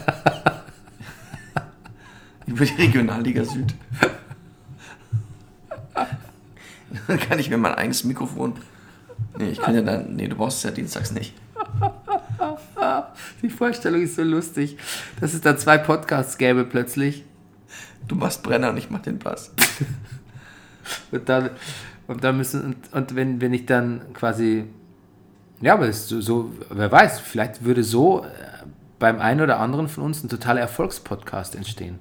Über die Regionalliga Süd. Dann kann ich mir mein eigenes Mikrofon. Nee, ich kann ja dann. Nee, du brauchst es ja dienstags nicht. Die Vorstellung ist so lustig, dass es da zwei Podcasts gäbe plötzlich Du machst Brenner und ich mach den Bass. und dann, und dann müssen, und, und wenn, wenn ich dann quasi, ja, aber so, so, wer weiß, vielleicht würde so äh, beim einen oder anderen von uns ein totaler Erfolgspodcast entstehen.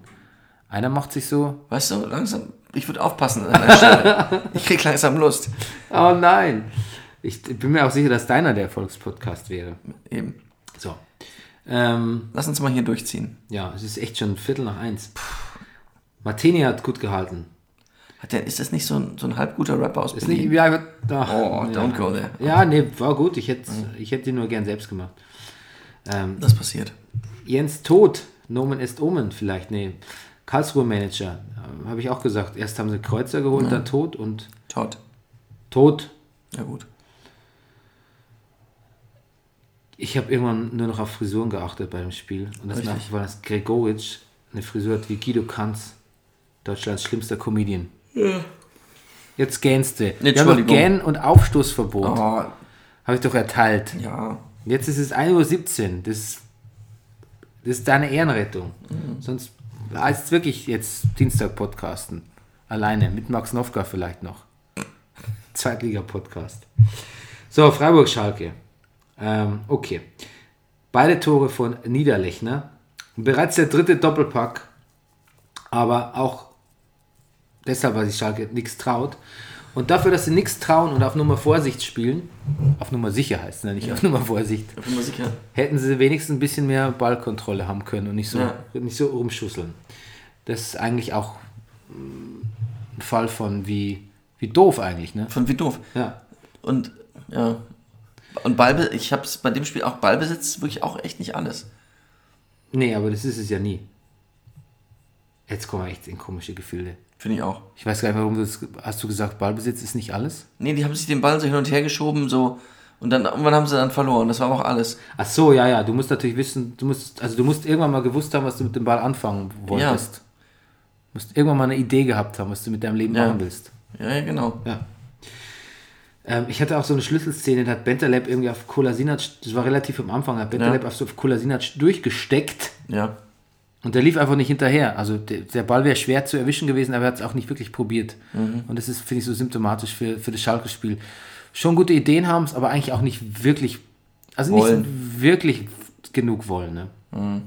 Einer macht sich so, Weißt du, langsam. Ich würde aufpassen an der Stelle. Ich krieg langsam Lust. oh nein. Ich bin mir auch sicher, dass deiner der Erfolgspodcast wäre. Eben. So. Ähm, Lass uns mal hier durchziehen. Ja, es ist echt schon Viertel nach eins. Martini hat gut gehalten. Hat der, ist das nicht so ein, so ein halb guter Rapper aus Ist nicht, Berlin? ja, aber- ach, Oh, ja. don't go there. Ja, nee, war gut. Ich hätte ich hätte ihn nur gern selbst gemacht. Ähm, Das passiert. Jens Tod, Nomen est Omen vielleicht. Nee, Karlsruhe Manager. Ähm, Habe ich auch gesagt. Erst haben sie Kreuzer geholt, dann Tod und Todd. Tod. Ja, gut. Ich habe irgendwann nur noch auf Frisuren geachtet bei dem Spiel. Und das war das Gregoritsch eine Frisur hat wie Guido Kanz, Deutschlands schlimmster Comedian. Jetzt gähnst du. Wir haben noch. Gähn- und Aufstoßverbot. Oh, Habe ich doch erteilt. ja. Jetzt ist es 1.17 Uhr. Das, ist- das ist deine Ehrenrettung. Sonst heißt es wirklich jetzt Dienstag podcasten. Alleine, mit Max Nowka vielleicht noch. Zweitliga-Podcast. So, Freiburg-Schalke. Ähm, okay. Beide Tore von Niederlechner. Bereits der dritte Doppelpack. Aber auch deshalb, weil sich Schalke nichts traut. Und dafür, dass sie nichts trauen und auf Nummer Vorsicht spielen, auf Nummer sicher heißt es ja nicht, auf Nummer Vorsicht, ich mir sicher. hätten sie wenigstens ein bisschen mehr Ballkontrolle haben können und nicht so, Ja. nicht so rumschusseln. das ist eigentlich auch mm, ein Fall von wie, wie doof eigentlich, ne? Von wie doof. Ja. Und ja. Und Ballbe ich habe es bei dem Spiel auch Ballbesitz wirklich auch echt nicht alles. Nee, aber das ist es ja nie. Jetzt kommen wir echt in komische Gefühle. Finde ich auch. Ich weiß gar nicht, warum du das, hast du gesagt, Ballbesitz ist nicht alles? Nee, die haben sich den Ball so hin und her geschoben, so. Und dann irgendwann haben sie dann verloren. Das war auch alles. Ach so, ja, ja, du musst natürlich wissen, du musst, also du musst irgendwann mal gewusst haben, was du mit dem Ball anfangen wolltest. Du musst irgendwann mal eine Idee gehabt haben, was du mit deinem Leben Ja. machen willst. Ja, ja, genau. Ja. Ähm, ich hatte auch so eine Schlüsselszene, da hat Bentaleb irgendwie auf Kolasinac, das war relativ am Anfang, hat Bentaleb Ja. auf so auf Kolasinac durchgesteckt Ja. Und der lief einfach nicht hinterher. Also der, der Ball wäre schwer zu erwischen gewesen, aber er hat es auch nicht wirklich probiert. Und das ist, finde ich, so symptomatisch für, für das Schalke-Spiel. Schon gute Ideen haben es, aber eigentlich auch nicht wirklich, also nicht Wollen. wirklich genug wollen. Ne?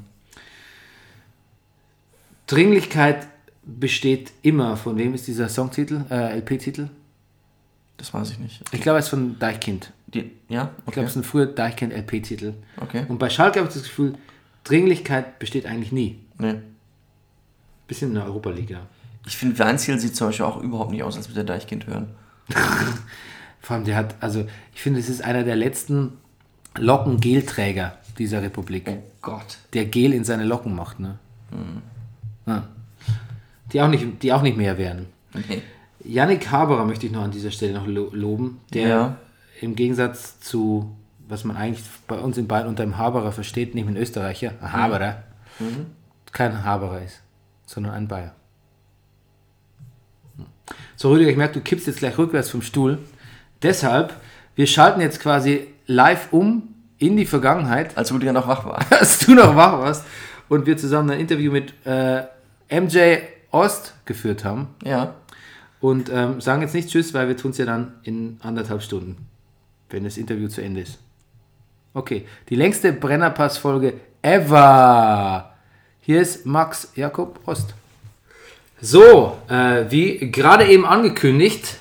Dringlichkeit besteht immer. Von wem ist dieser Songtitel, äh, LP-Titel? Das weiß ich nicht. Ich glaube, es ist von Deichkind. Die, ja? Ich glaube, es ist ein früher Deichkind-LP-Titel. Okay. Und bei Schalke habe ich das Gefühl, Dringlichkeit besteht eigentlich nie. Nee. Bisschen in der Europa League, ja. Ich finde, Weinziel sieht zum Beispiel auch überhaupt nicht aus, als würde der Deichkind hören. Vor allem, der hat, also ich finde, es ist einer der letzten Locken-Gelträger dieser Republik, Gott. der Gel in seine Locken macht, ne? Ja. Die, auch nicht, die auch nicht mehr werden. Nee. Yannick Haberer möchte ich noch an dieser Stelle noch lo loben, der Ja. im Gegensatz zu, was man eigentlich bei uns in Bayern unter dem Haberer versteht, nicht ein Österreicher, ein Haberer, kein Haberer ist, sondern ein Bayer. So, Rüdiger, ich merke, du kippst jetzt gleich rückwärts vom Stuhl. Deshalb, wir schalten jetzt quasi live um in die Vergangenheit, Als Rüdiger noch wach war. als du noch wach warst und wir zusammen ein Interview mit äh, MJ Ost geführt haben. Ja. Und ähm, sagen jetzt nicht Tschüss, weil wir tun es ja dann in anderthalb Stunden, wenn das Interview zu Ende ist. Okay, die längste Brennerpass-Folge ever. Hier ist Max Jakob Ost. So, äh, wie gerade eben angekündigt,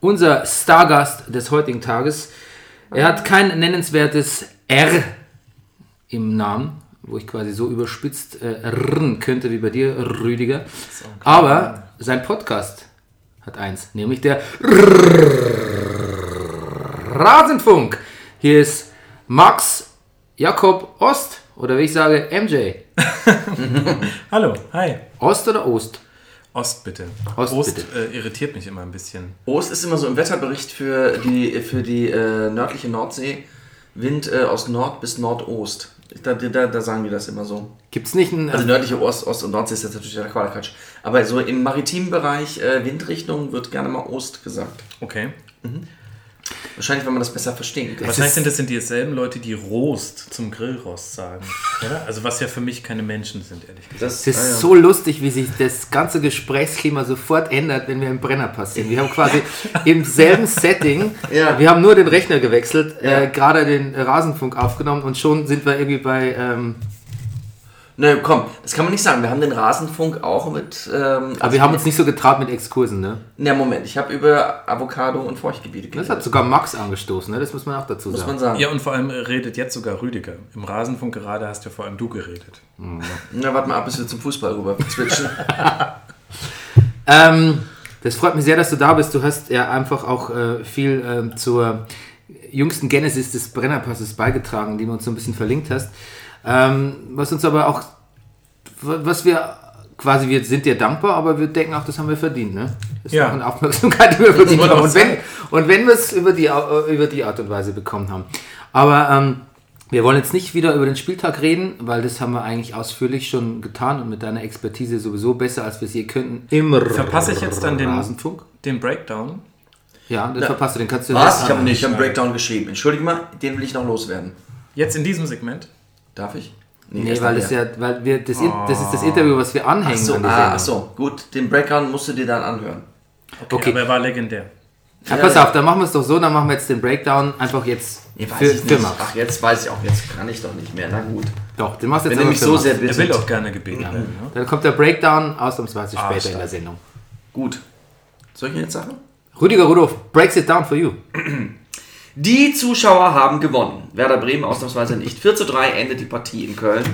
unser Stargast des heutigen Tages. Er hat kein nennenswertes R im Namen, wo ich quasi so überspitzt äh, rrn könnte wie bei dir, Rüdiger. Aber sein Podcast hat eins, nämlich der Rasenfunk. Hier ist Max Jakob Ost oder wie ich sage MJ. Hallo, hi. Ost oder Ost? Ost bitte. Ost, Ost, bitte. Äh, irritiert mich immer ein bisschen. Ost ist immer so im Wetterbericht für die, für die äh, nördliche Nordsee. Wind äh, aus Nord bis Nordost. Da, da, da sagen die das immer so. Gibt es nicht einen. Also nördliche Ost, Ost und Nordsee ist jetzt natürlich der Quatsch. Aber so im maritimen Bereich, äh, Windrichtung, wird gerne mal Ost gesagt. Okay. Wahrscheinlich, wenn man das besser verstehen kann. Wahrscheinlich sind das sind dieselben Leute, die Rost zum Grillrost sagen. Oder? Also was ja für mich keine Menschen sind, ehrlich gesagt. Das, es ist ah, ja. so lustig, wie sich das ganze Gesprächsklima sofort ändert, wenn wir im Brennerpass sind. Wir haben quasi im selben Setting, Ja. wir haben nur den Rechner gewechselt, Ja. äh, gerade den Rasenfunk aufgenommen und schon sind wir irgendwie bei. Ähm, Ne, komm, das kann man nicht sagen. Wir haben den Rasenfunk auch mit. Ähm, aber wir haben uns nicht so getraut mit Exkursen, ne? Ne, Moment, ich habe über Avocado und Feuchtgebiete Das geredet. hat sogar Max angestoßen, ne? Das muss man auch dazu Muss sagen. man sagen. Ja, und vor allem redet jetzt sogar Rüdiger. Im Rasenfunk gerade hast ja vor allem du geredet. Na, warte mal ab, bis wir zum Fußball rüber switchen. Ähm, das freut mich sehr, dass du da bist. Du hast ja einfach auch äh, viel ähm, zur jüngsten Genesis des Brennerpasses beigetragen, die du uns so ein bisschen verlinkt hast. Ähm, was uns aber auch, was wir quasi, wir sind dir dankbar, aber wir denken auch, das haben wir verdient. Ne? Das Ja. ist auch eine Aufmerksamkeit, die wir verdient haben. Und wenn, und wenn wir es über die, Au- über die Art und Weise bekommen haben. Aber ähm, wir wollen jetzt nicht wieder über den Spieltag reden, weil das haben wir eigentlich ausführlich schon getan und mit deiner Expertise sowieso besser, als wir es je könnten. Im Verpasse ich jetzt dann den, Rasenfunk? den Breakdown? Ja, den verpasst du, den kannst du Was? Ich habe nicht, ich habe einen Breakdown geschrieben. Entschuldige mal, den will ich noch loswerden. Jetzt in diesem Segment? Darf ich? Nee, erst weil das ja, weil wir, das, In- das ist das Interview, was wir anhängen Ach so, an ah, ach so, gut. Den Breakdown musst du dir dann anhören. Okay, Okay. aber er war legendär. Ja, pass auf, dann machen wir es doch so, dann machen wir jetzt den Breakdown einfach jetzt Nee, weiß für, ich für. Max. Ach, jetzt weiß ich auch, jetzt kann ich doch nicht mehr. Na gut. Doch, den machst du Wenn jetzt mich für so sehr Er will auch gerne gebeten werden. Ne? Dann kommt der Breakdown ausnahmsweise Ah, später in stark. der Sendung. Gut. Soll ich jetzt sagen? Rüdiger Rudolf breaks it down for you. Die Zuschauer haben gewonnen. Werder Bremen ausnahmsweise nicht. 4 zu 3 endet die Partie in Köln.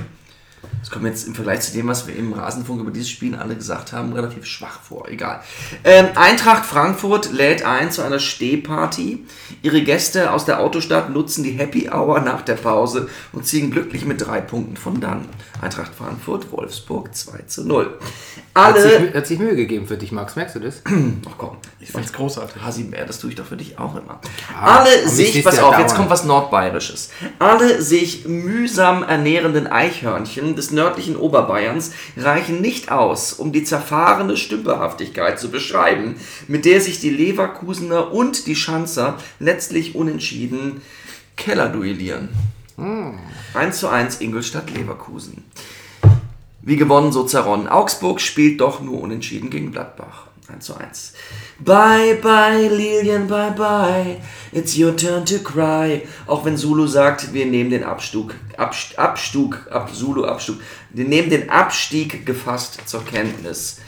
Das kommt mir jetzt im Vergleich zu dem, was wir im Rasenfunk über dieses Spiel alle gesagt haben, relativ schwach vor. Egal. Ähm, Eintracht Frankfurt lädt ein zu einer Stehparty. Ihre Gäste aus der Autostadt nutzen die Happy Hour nach der Pause und ziehen glücklich mit drei Punkten von dann. Eintracht Frankfurt, Wolfsburg 2 zu 0. Hat sich, Alle. Hat sich Mühe gegeben für dich, Max, merkst du das? Ach komm, Ich fand's großartig. Hasimär, das tue ich doch für dich auch immer. aber Alle ich sich, pass ja auf, jetzt kommt was Nordbayerisches. Alle sich mühsam ernährenden Eichhörnchen des nördlichen Oberbayerns reichen nicht aus, um die zerfahrene Stümperhaftigkeit zu beschreiben, mit der sich die Leverkusener und die Schanzer letztlich unentschieden Keller duellieren. 1 zu 1 Ingolstadt-Leverkusen. Wie gewonnen, so zerronnen. Augsburg spielt doch nur unentschieden gegen Gladbach. 1 zu 1. Bye bye, Lilian, bye bye. It's your turn to cry. Auch wenn Zulu sagt, wir nehmen den Abstug, Abst, Abstug, ab, Zulu Abstug. Wir nehmen den Abstieg gefasst zur Kenntnis.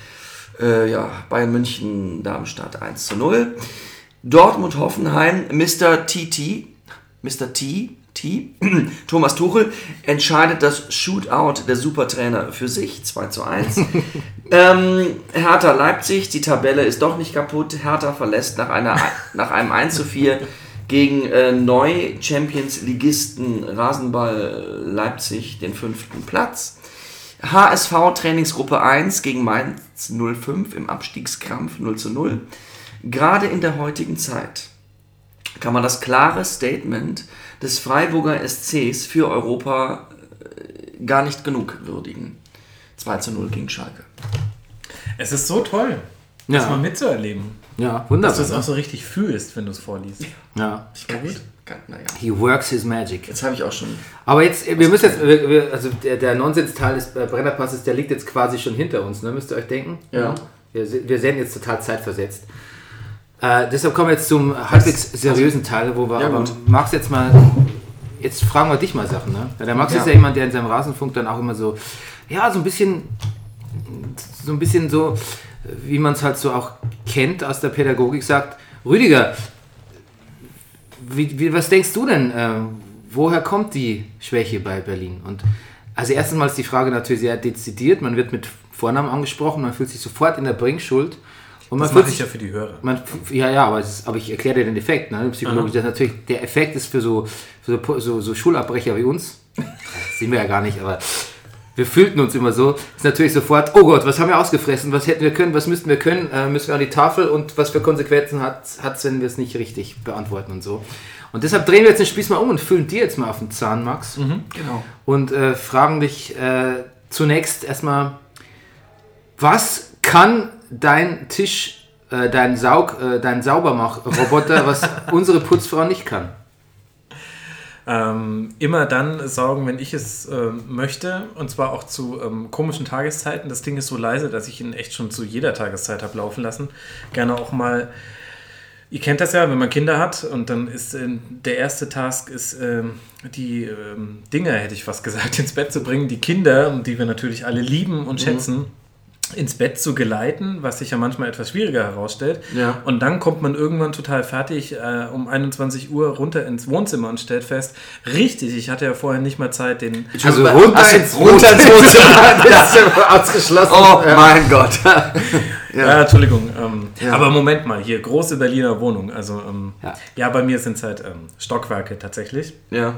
Äh, ja, Bayern München, Darmstadt 1 zu 0. Dortmund Hoffenheim, Mr. TT, Mr. T, T, Thomas Tuchel entscheidet das Shootout der Supertrainer für sich, 2 zu 1. ähm, Hertha Leipzig, die Tabelle ist doch nicht kaputt. Hertha verlässt nach, einer, nach einem 1 zu 4 gegen äh, Neu-Champions-Ligisten Rasenball Leipzig den fünften Platz. HSV Trainingsgruppe 1 gegen Mainz 05 im Abstiegskrampf 0 zu 0. Gerade in der heutigen Zeit kann man das klare Statement des Freiburger SCs für Europa äh, gar nicht genug würdigen. 2 zu 0 gegen Schalke. Es ist so toll, das Ja. mal mitzuerleben. Ja, Dass wunderbar. du es auch so richtig fühlst, wenn du es vorliest. ja. War gut. Naja, He works his magic. jetzt habe ich auch schon. Aber jetzt, wir müssen jetzt, wir, wir, also der, der Nonsens-Teil des äh, Brennerpasses, der liegt jetzt quasi schon hinter uns, ne? müsst ihr euch denken? Ja. Wir, se- wir sehen jetzt total zeitversetzt. Äh, deshalb kommen wir jetzt zum halbwegs seriösen Teil, wo wir Ja, aber. Max jetzt mal, jetzt fragen wir dich mal Sachen, ne? Der Max Ja. ist ja jemand, der in seinem Rasenfunk dann auch immer so, ja, so ein bisschen, so ein bisschen so, wie man es halt so auch kennt aus der Pädagogik, sagt, Rüdiger, wie, wie, was denkst du denn, äh, woher kommt die Schwäche bei Berlin? Und also erstens mal ist die Frage natürlich sehr dezidiert, man wird mit Vornamen angesprochen, man fühlt sich sofort in der Bringschuld. Und man Das mache ich sich, ja für die Hörer. man, ja, ja, aber, ist, aber ich erkläre dir den Effekt, ne? Psychologisch. Das natürlich, der Effekt ist für so, für so, so, so Schulabbrecher wie uns, das sehen wir ja gar nicht, aber wir fühlten uns immer so, ist natürlich sofort, oh Gott, was haben wir ausgefressen, was hätten wir können, was müssten wir können, äh, müssen wir an die Tafel und was für Konsequenzen hat es, wenn wir es nicht richtig beantworten und so. Und deshalb drehen wir jetzt den Spieß mal um und fühlen dir jetzt mal auf den Zahn, Max, Genau. und äh, fragen dich äh, zunächst erstmal, was kann dein Tisch, äh, dein Saug, äh, dein Saubermach-Roboter, was unsere Putzfrau nicht kann? Ähm, immer dann saugen, wenn ich es ähm, möchte. Und zwar auch zu ähm, komischen Tageszeiten. Das Ding ist so leise, dass ich ihn echt schon zu jeder Tageszeit habe laufen lassen. Gerne auch mal. Ihr kennt das ja, wenn man Kinder hat und dann ist ähm, der erste Task ist ähm, die ähm, Dinge, hätte ich fast gesagt, ins Bett zu bringen, die Kinder, die wir natürlich alle lieben und schätzen, ins Bett zu geleiten, was sich ja manchmal etwas schwieriger herausstellt. Ja. Und dann kommt man irgendwann total fertig äh, um 21 Uhr runter ins Wohnzimmer und stellt fest, richtig, ich hatte ja vorher nicht mal Zeit, den Also Ach, runter so, ins runter ins Wohnzimmer. das ist ja ausgeschlossen. Oh mein Gott. Ja, Entschuldigung. Ähm, Ja. Aber Moment mal, hier, große Berliner Wohnung. Also, ähm, Ja. ja. bei mir sind es halt ähm, Stockwerke tatsächlich. Ja.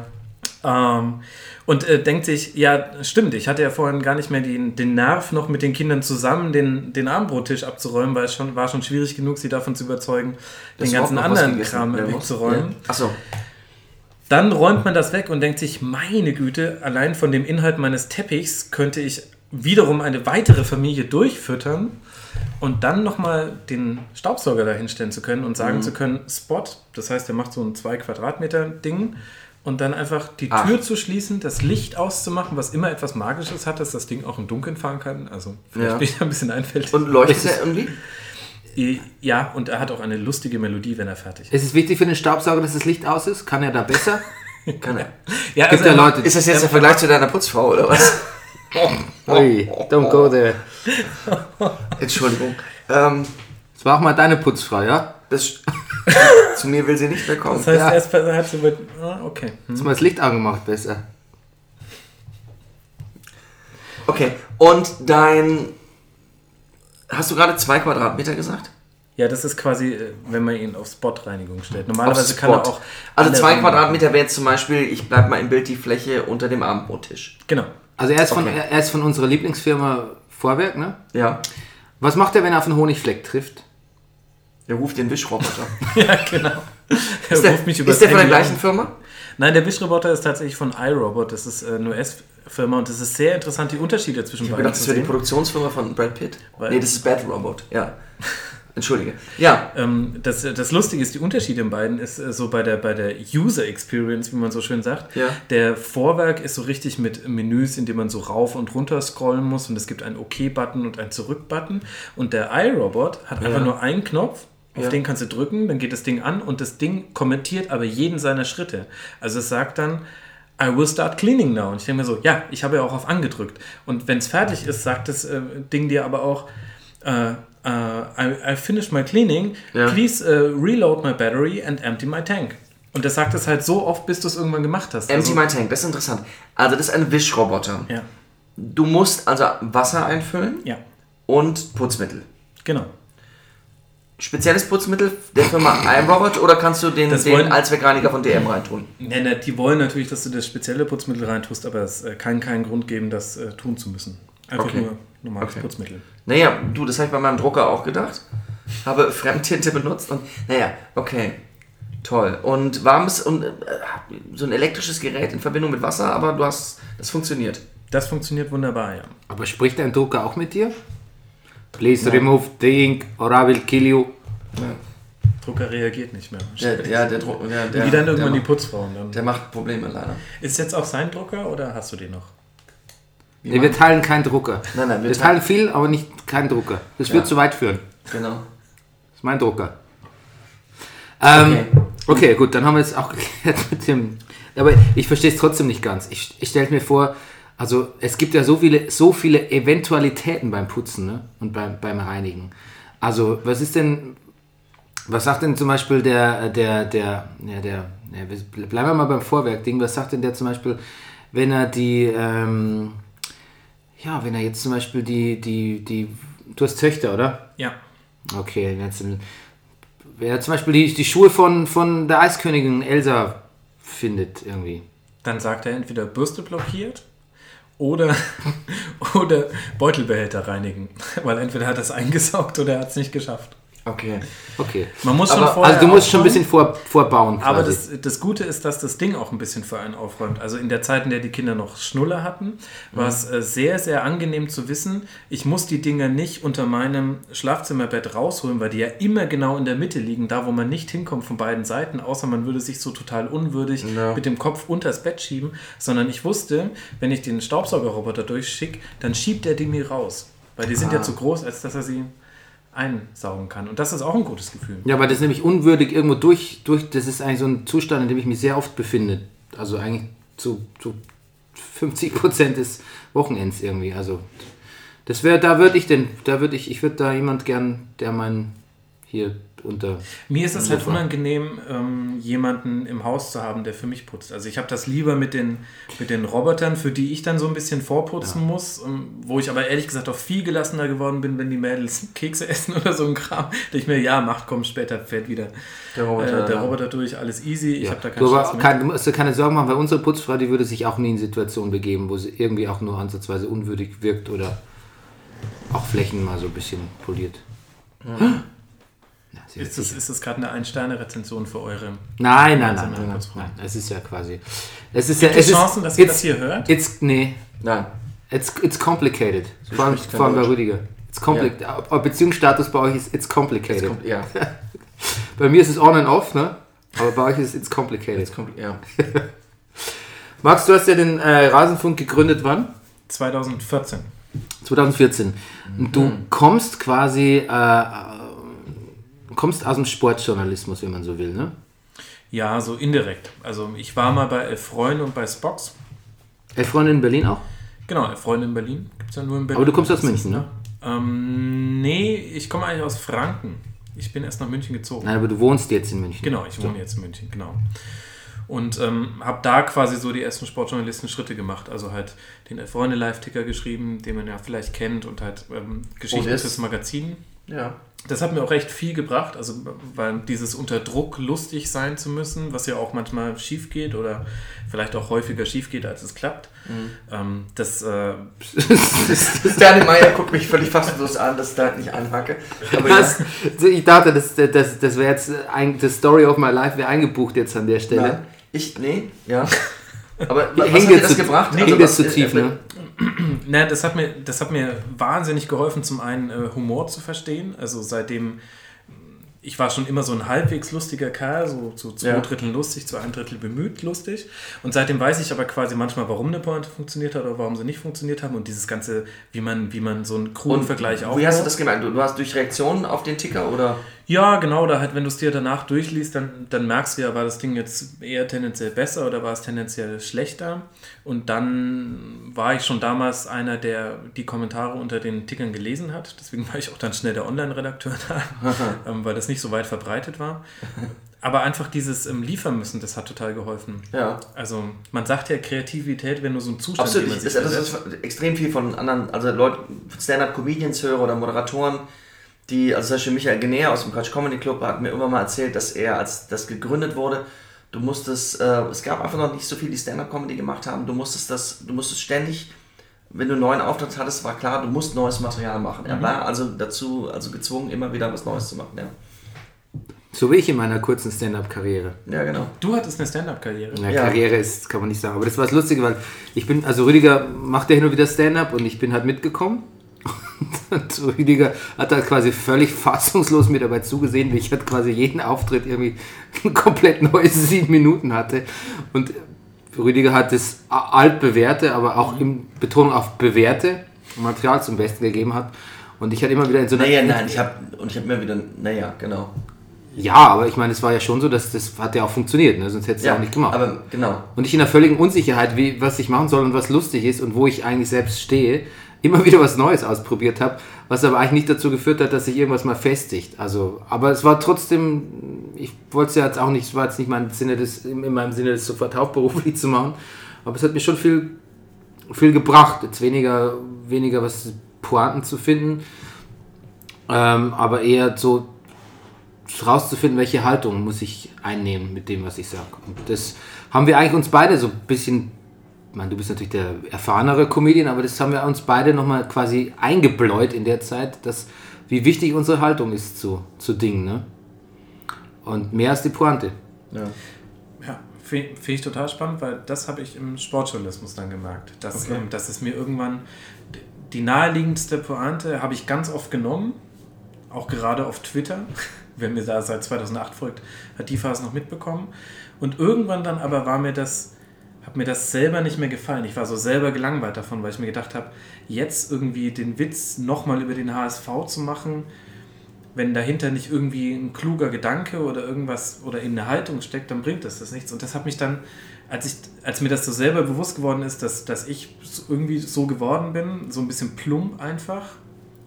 Ähm, und äh, denkt sich, ja, stimmt, ich hatte ja vorhin gar nicht mehr den, den Nerv, noch mit den Kindern zusammen den, den Abendbrottisch abzuräumen, weil es schon, war schon schwierig genug, sie davon zu überzeugen, Dass den ganzen anderen Kram wegzuräumen. Ja. Achso. Dann räumt man das weg und denkt sich, meine Güte, allein von dem Inhalt meines Teppichs könnte ich wiederum eine weitere Familie durchfüttern und dann nochmal den Staubsauger dahinstellen zu können und sagen Mhm. zu können, Spot, das heißt, er macht so ein 2 Quadratmeter Ding und dann einfach die Ach. Tür zu schließen, das Licht auszumachen, was immer etwas Magisches hat, dass das Ding auch im Dunkeln fahren kann. Also vielleicht Ja. bin ich da ein bisschen einfältig. Und leuchtet er irgendwie? ja, und er hat auch eine lustige Melodie, wenn er fertig ist. Ist es wichtig für den Staubsauger, dass das Licht aus ist? Kann er da besser? Kann er. Ja, Gibt ja er- Leute, Ist das jetzt der Vergleich zu deiner Putzfrau oder was? Ui, don't go there. Entschuldigung. Ähm, Das war auch mal deine Putzfrau, ja? das, zu mir will sie nicht mehr kommen. Das heißt, Ja. erst hat sie mit. Ah, okay. Hm. Hast du mal das Licht angemacht besser? Okay, und dein. Hast du gerade zwei Quadratmeter gesagt? Ja, das ist quasi, äh, wenn man ihn auf Spot-Reinigung stellt. Normalerweise Auf kann er Spot. auch. Also zwei Quadratmeter wäre jetzt zum Beispiel, ich bleib mal im Bild, die Fläche unter dem Abendbrottisch. Genau. Also er ist, von, Okay. er ist von unserer Lieblingsfirma Vorwerk, ne? Ja. Was macht er, wenn er auf einen Honigfleck trifft? Der ruft den Wischroboter. Ja, genau. Er Ist der, ruft mich übers ist der von der gleichen. Firma? Nein, der Wischroboter ist tatsächlich von iRobot. Das ist äh, eine US-Firma und es ist sehr interessant, die Unterschiede zwischen Ich beiden gedacht, das wäre die. Produktionsfirma von Brad Pitt. Weil- nee, das ist Bad Robot. Ja. Entschuldige. Ja. Ähm, das, das Lustige ist, die Unterschiede in beiden ist äh, so bei der, bei der User Experience, wie man so schön sagt. Ja. Der Vorwerk ist so richtig mit Menüs, in dem man so rauf und runter scrollen muss und es gibt einen OK-Button und einen Zurück-Button. Und der iRobot hat einfach Ja. nur einen Knopf, auf Ja. den kannst du drücken, dann geht das Ding an und das Ding kommentiert aber jeden seiner Schritte. Also es sagt dann, I will start cleaning now. Und ich denke mir so, ja, ich habe ja auch auf angedrückt. Und wenn es fertig ist, sagt das äh, Ding dir aber auch, äh, äh, I, I finished my cleaning, Ja. please äh, reload my battery and empty my tank. Und das sagt es halt so oft, bis du es irgendwann gemacht hast. Empty Also- My Tank, das ist interessant. Also das ist ein Wischroboter. Ja, Du musst also Wasser einfüllen ja, und Putzmittel. genau. Spezielles Putzmittel der Firma iRobot oder kannst du den, Das den wollen- Allzweckreiniger von DM reintun? Ja, na, die wollen natürlich, dass du das spezielle Putzmittel reintust, aber es äh, kann keinen Grund geben, das äh, tun zu müssen. Einfach Okay. nur normales Okay. Putzmittel. Naja, du, das habe ich bei meinem Drucker auch gedacht. Habe Fremdtinte benutzt und naja, okay. Toll. Und warmes und äh, so ein elektrisches Gerät in Verbindung mit Wasser, aber du hast, das funktioniert. Das funktioniert wunderbar, ja. Aber spricht dein Drucker auch mit dir? Please remove the ink or I will kill you. Drucker reagiert nicht mehr. Der, ja, der Druck, ja, der, Wie dann irgendwann die der, Putzfrauen. Dann. macht, der macht Probleme leider. Ist jetzt auch sein Drucker oder hast du den noch? Nee, wir teilen keinen Drucker. Nein, nein, wir wir teilen viel, aber nicht keinen Drucker. Das wird zu weit führen. Genau. Das ist mein Drucker. Ähm, Okay. okay. gut, dann haben wir es auch geklärt mit dem. Aber ich verstehe es trotzdem nicht ganz. Ich, ich stelle mir vor, also es gibt ja so viele, so viele Eventualitäten beim Putzen ne? und beim, beim Reinigen. Also, was ist denn, was sagt denn zum Beispiel der, der, der, ja, der, ja, bleiben wir mal beim Vorwerk-Ding, was sagt denn der zum Beispiel, wenn er die, ähm, ja, wenn er jetzt zum Beispiel die, die, die, du hast Töchter, oder? Ja. Okay, jetzt wer zum Beispiel die, die Schuhe von, von der Eiskönigin Elsa findet irgendwie. Dann sagt er entweder Bürste blockiert oder, oder Beutelbehälter reinigen. Weil entweder hat er es eingesaugt oder er hat es nicht geschafft. Okay. Okay. Man muss schon Aber- vorher Also du musst schon ein bisschen vor, vorbauen. Aber quasi. das, das Gute ist, dass das Ding auch ein bisschen für einen aufräumt. Also in der Zeit, in der die Kinder noch Schnuller hatten, war es äh, sehr, sehr angenehm zu wissen, ich muss die Dinger nicht unter meinem Schlafzimmerbett rausholen, weil die ja immer genau in der Mitte liegen, da wo man nicht hinkommt von beiden Seiten, außer man würde sich so total unwürdig Ja. mit dem Kopf unters Bett schieben, sondern ich wusste, wenn ich den Staubsaugerroboter durchschicke, dann schiebt er die mir raus. Weil die sind ja zu groß, als dass er sie einsaugen kann. Und das ist auch ein gutes Gefühl. ja, aber das nämlich unwürdig irgendwo durch, durch. Das ist eigentlich so ein Zustand, in dem ich mich sehr oft befinde. Also eigentlich zu, zu 50 Prozent des Wochenends irgendwie. Also das wäre, da würde ich denn, da würde ich, ich würde da jemand gern, der mein hier unter. Mir ist es halt unangenehm, ähm, jemanden im Haus zu haben, der für mich putzt. Also ich habe das lieber mit den, mit den Robotern, für die ich dann so ein bisschen vorputzen muss, ähm, wo ich aber ehrlich gesagt auch viel gelassener geworden bin, wenn die Mädels Kekse essen oder so ein Kram. Da ich mir, ja, macht, komm, später fährt wieder Der Roboter, äh, der ja. Roboter durch, alles easy, ich habe da keinen aber mit. du musst dir keine Sorgen machen, weil unsere Putzfrau, die würde sich auch nie in Situationen begeben, wo sie irgendwie auch nur ansatzweise unwürdig wirkt oder auch Flächen mal so ein bisschen poliert. Ja, sie Ist das, ist das gerade eine Ein-Sterne-Rezension für eure... nein, nein, nein, nein, nein. Es ist ja quasi. Es ist ja. Gibt es es Chancen, ist, dass ihr it's- das hier hört? It's, nee, Nein. it's, it's complicated. Vor allem, vor allem bei. Rüdiger. It's complicated. Beziehungsstatus bei euch ist it's complicated. Jetzt kommt, ja. bei mir ist es on and off, ne? Aber bei euch ist es it's complicated. Jetzt kommt, ja. Max, du hast ja den äh, Rasenfunk gegründet, wann? 2014. 2014. Und du kommst quasi, äh, kommst aus dem Sportjournalismus, wenn man so will, ne? Ja, so indirekt. Also ich war mal bei Elf Freunde und bei Spox. Elf Freunde in Berlin auch? Genau, Elf Freunde in Berlin. Gibt es ja nur in Berlin. Aber du kommst aus München, ne? Ähm, nee, ich komme eigentlich aus Franken. Ich bin erst nach München gezogen. Nein, aber du wohnst jetzt in München. Genau, ich wohne jetzt in München, genau. Und ähm, habe da quasi so die ersten Sportjournalisten-Schritte gemacht. Also halt den Freunde-Live-Ticker geschrieben, den man ja vielleicht kennt, und halt ähm, fürs Magazin. Ja. Das hat mir auch recht viel gebracht, also weil dieses unter Druck lustig sein zu müssen, was ja auch manchmal schief geht oder vielleicht auch häufiger schief geht, als es klappt. Ähm, das, äh, Daniel Meyer guckt mich völlig fassungslos an, dass ich da nicht anhacke. Aber ja. Ich dachte, das, das, das wäre jetzt ein, das Story of my life wäre eingebucht jetzt an der Stelle. Nein. Ich, nee, ja. Aber was Hängt hat dir jetzt das zu- gebracht? hängt Also was- zu tief, äh, ne? Na, das hat mir, das hat mir wahnsinnig geholfen, zum einen äh, Humor zu verstehen. Also seitdem, ich war schon immer so ein halbwegs lustiger Kerl, so zu zwei Ja. Drittel lustig, zu einem Drittel bemüht lustig. Und seitdem weiß ich aber quasi manchmal, warum eine Pointe funktioniert hat oder warum sie nicht funktioniert haben. Und dieses Ganze, wie man, wie man so einen kruden Vergleich Wie hast du aufbaut. das gemerkt? Du, du hast durch Reaktionen auf den Ticker oder? Ja, genau, da halt, wenn du es dir danach durchliest, dann, dann merkst du ja, war das Ding jetzt eher tendenziell besser oder war es tendenziell schlechter. Und dann war ich schon damals einer, der die Kommentare unter den Tickern gelesen hat. Deswegen war ich auch dann schnell der Online-Redakteur da, ähm, weil das nicht so weit verbreitet war. Aber einfach dieses ähm, Liefern müssen, das hat total geholfen. Ja. Also man sagt ja Kreativität, wenn du so einen Zustand, Absolut, den man ich, sich das, das ist extrem viel von anderen, also Leute, Stand-Up-Comedians höre oder Moderatoren, die, also zum Beispiel Michael Genea aus dem Quatsch Comedy Club hat mir irgendwann mal erzählt, dass er, als das gegründet wurde, du musstest, äh, es gab einfach noch nicht so viele, die Stand-Up-Comedy gemacht haben, du musstest das, du musstest ständig, wenn du einen neuen Auftritt hattest, war klar, du musst neues Material machen. Mhm. Er war also dazu, also gezwungen, immer wieder was Neues zu machen, ja. So wie ich in meiner kurzen Stand-up-Karriere. Ja, genau. Du hattest eine Stand-Up-Karriere. Na, Ja. Karriere ist, kann man nicht sagen. Aber das war das Lustige, weil ich bin, also Rüdiger macht ja hin und wieder Stand-up und ich bin halt mitgekommen. Und Rüdiger hat halt quasi völlig fassungslos mir dabei zugesehen, wie ich halt quasi jeden Auftritt irgendwie komplett neues sieben Minuten hatte. Und Rüdiger hat das altbewährte, aber auch in Betonung auf bewährte Material zum Besten gegeben hat. Und ich hatte immer wieder in so einer. Naja, nein, ich habe und ich habe mir wieder, naja, genau. Ja, aber ich meine, es war ja schon so, dass das hat ja auch funktioniert, ne? sonst hätte es ja, Ja, auch nicht gemacht. aber genau. Und ich in der völligen Unsicherheit, wie, was ich machen soll und was lustig ist und wo ich eigentlich selbst stehe, immer wieder was Neues ausprobiert habe, was aber eigentlich nicht dazu geführt hat, dass sich irgendwas mal festigt. Also, aber es war trotzdem, ich wollte es ja jetzt auch nicht, es war jetzt nicht mein Sinne des, in meinem Sinne, das sofort hauptberuflich zu machen, aber es hat mir schon viel, viel gebracht, jetzt weniger, weniger was Pointen zu finden, ähm, aber eher so rauszufinden, welche Haltung muss ich einnehmen mit dem, was ich sage. Und das haben wir eigentlich uns beide so ein bisschen, ich meine, du bist natürlich der erfahrenere Comedian, aber das haben wir uns beide nochmal quasi eingebläut in der Zeit, dass, wie wichtig unsere Haltung ist zu, zu Dingen. Ne? Und mehr als die Pointe. Ja. Ja, finde find ich total spannend, weil das habe ich im Sportjournalismus dann gemerkt. Dass, Okay. ähm, dass es mir irgendwann die naheliegendste Pointe habe ich ganz oft genommen, auch gerade auf Twitter. Wer mir da seit 2008 folgt, hat die Phase noch mitbekommen. Und irgendwann dann aber war mir das, hat mir das selber nicht mehr gefallen. Ich war so selber gelangweilt davon, weil ich mir gedacht habe, jetzt irgendwie den Witz nochmal über den HSV zu machen, wenn dahinter nicht irgendwie ein kluger Gedanke oder irgendwas oder in eine Haltung steckt, dann bringt das das nichts. Und das hat mich dann, als, ich, als mir das so selber bewusst geworden ist, dass, dass ich irgendwie so geworden bin, so ein bisschen plump einfach,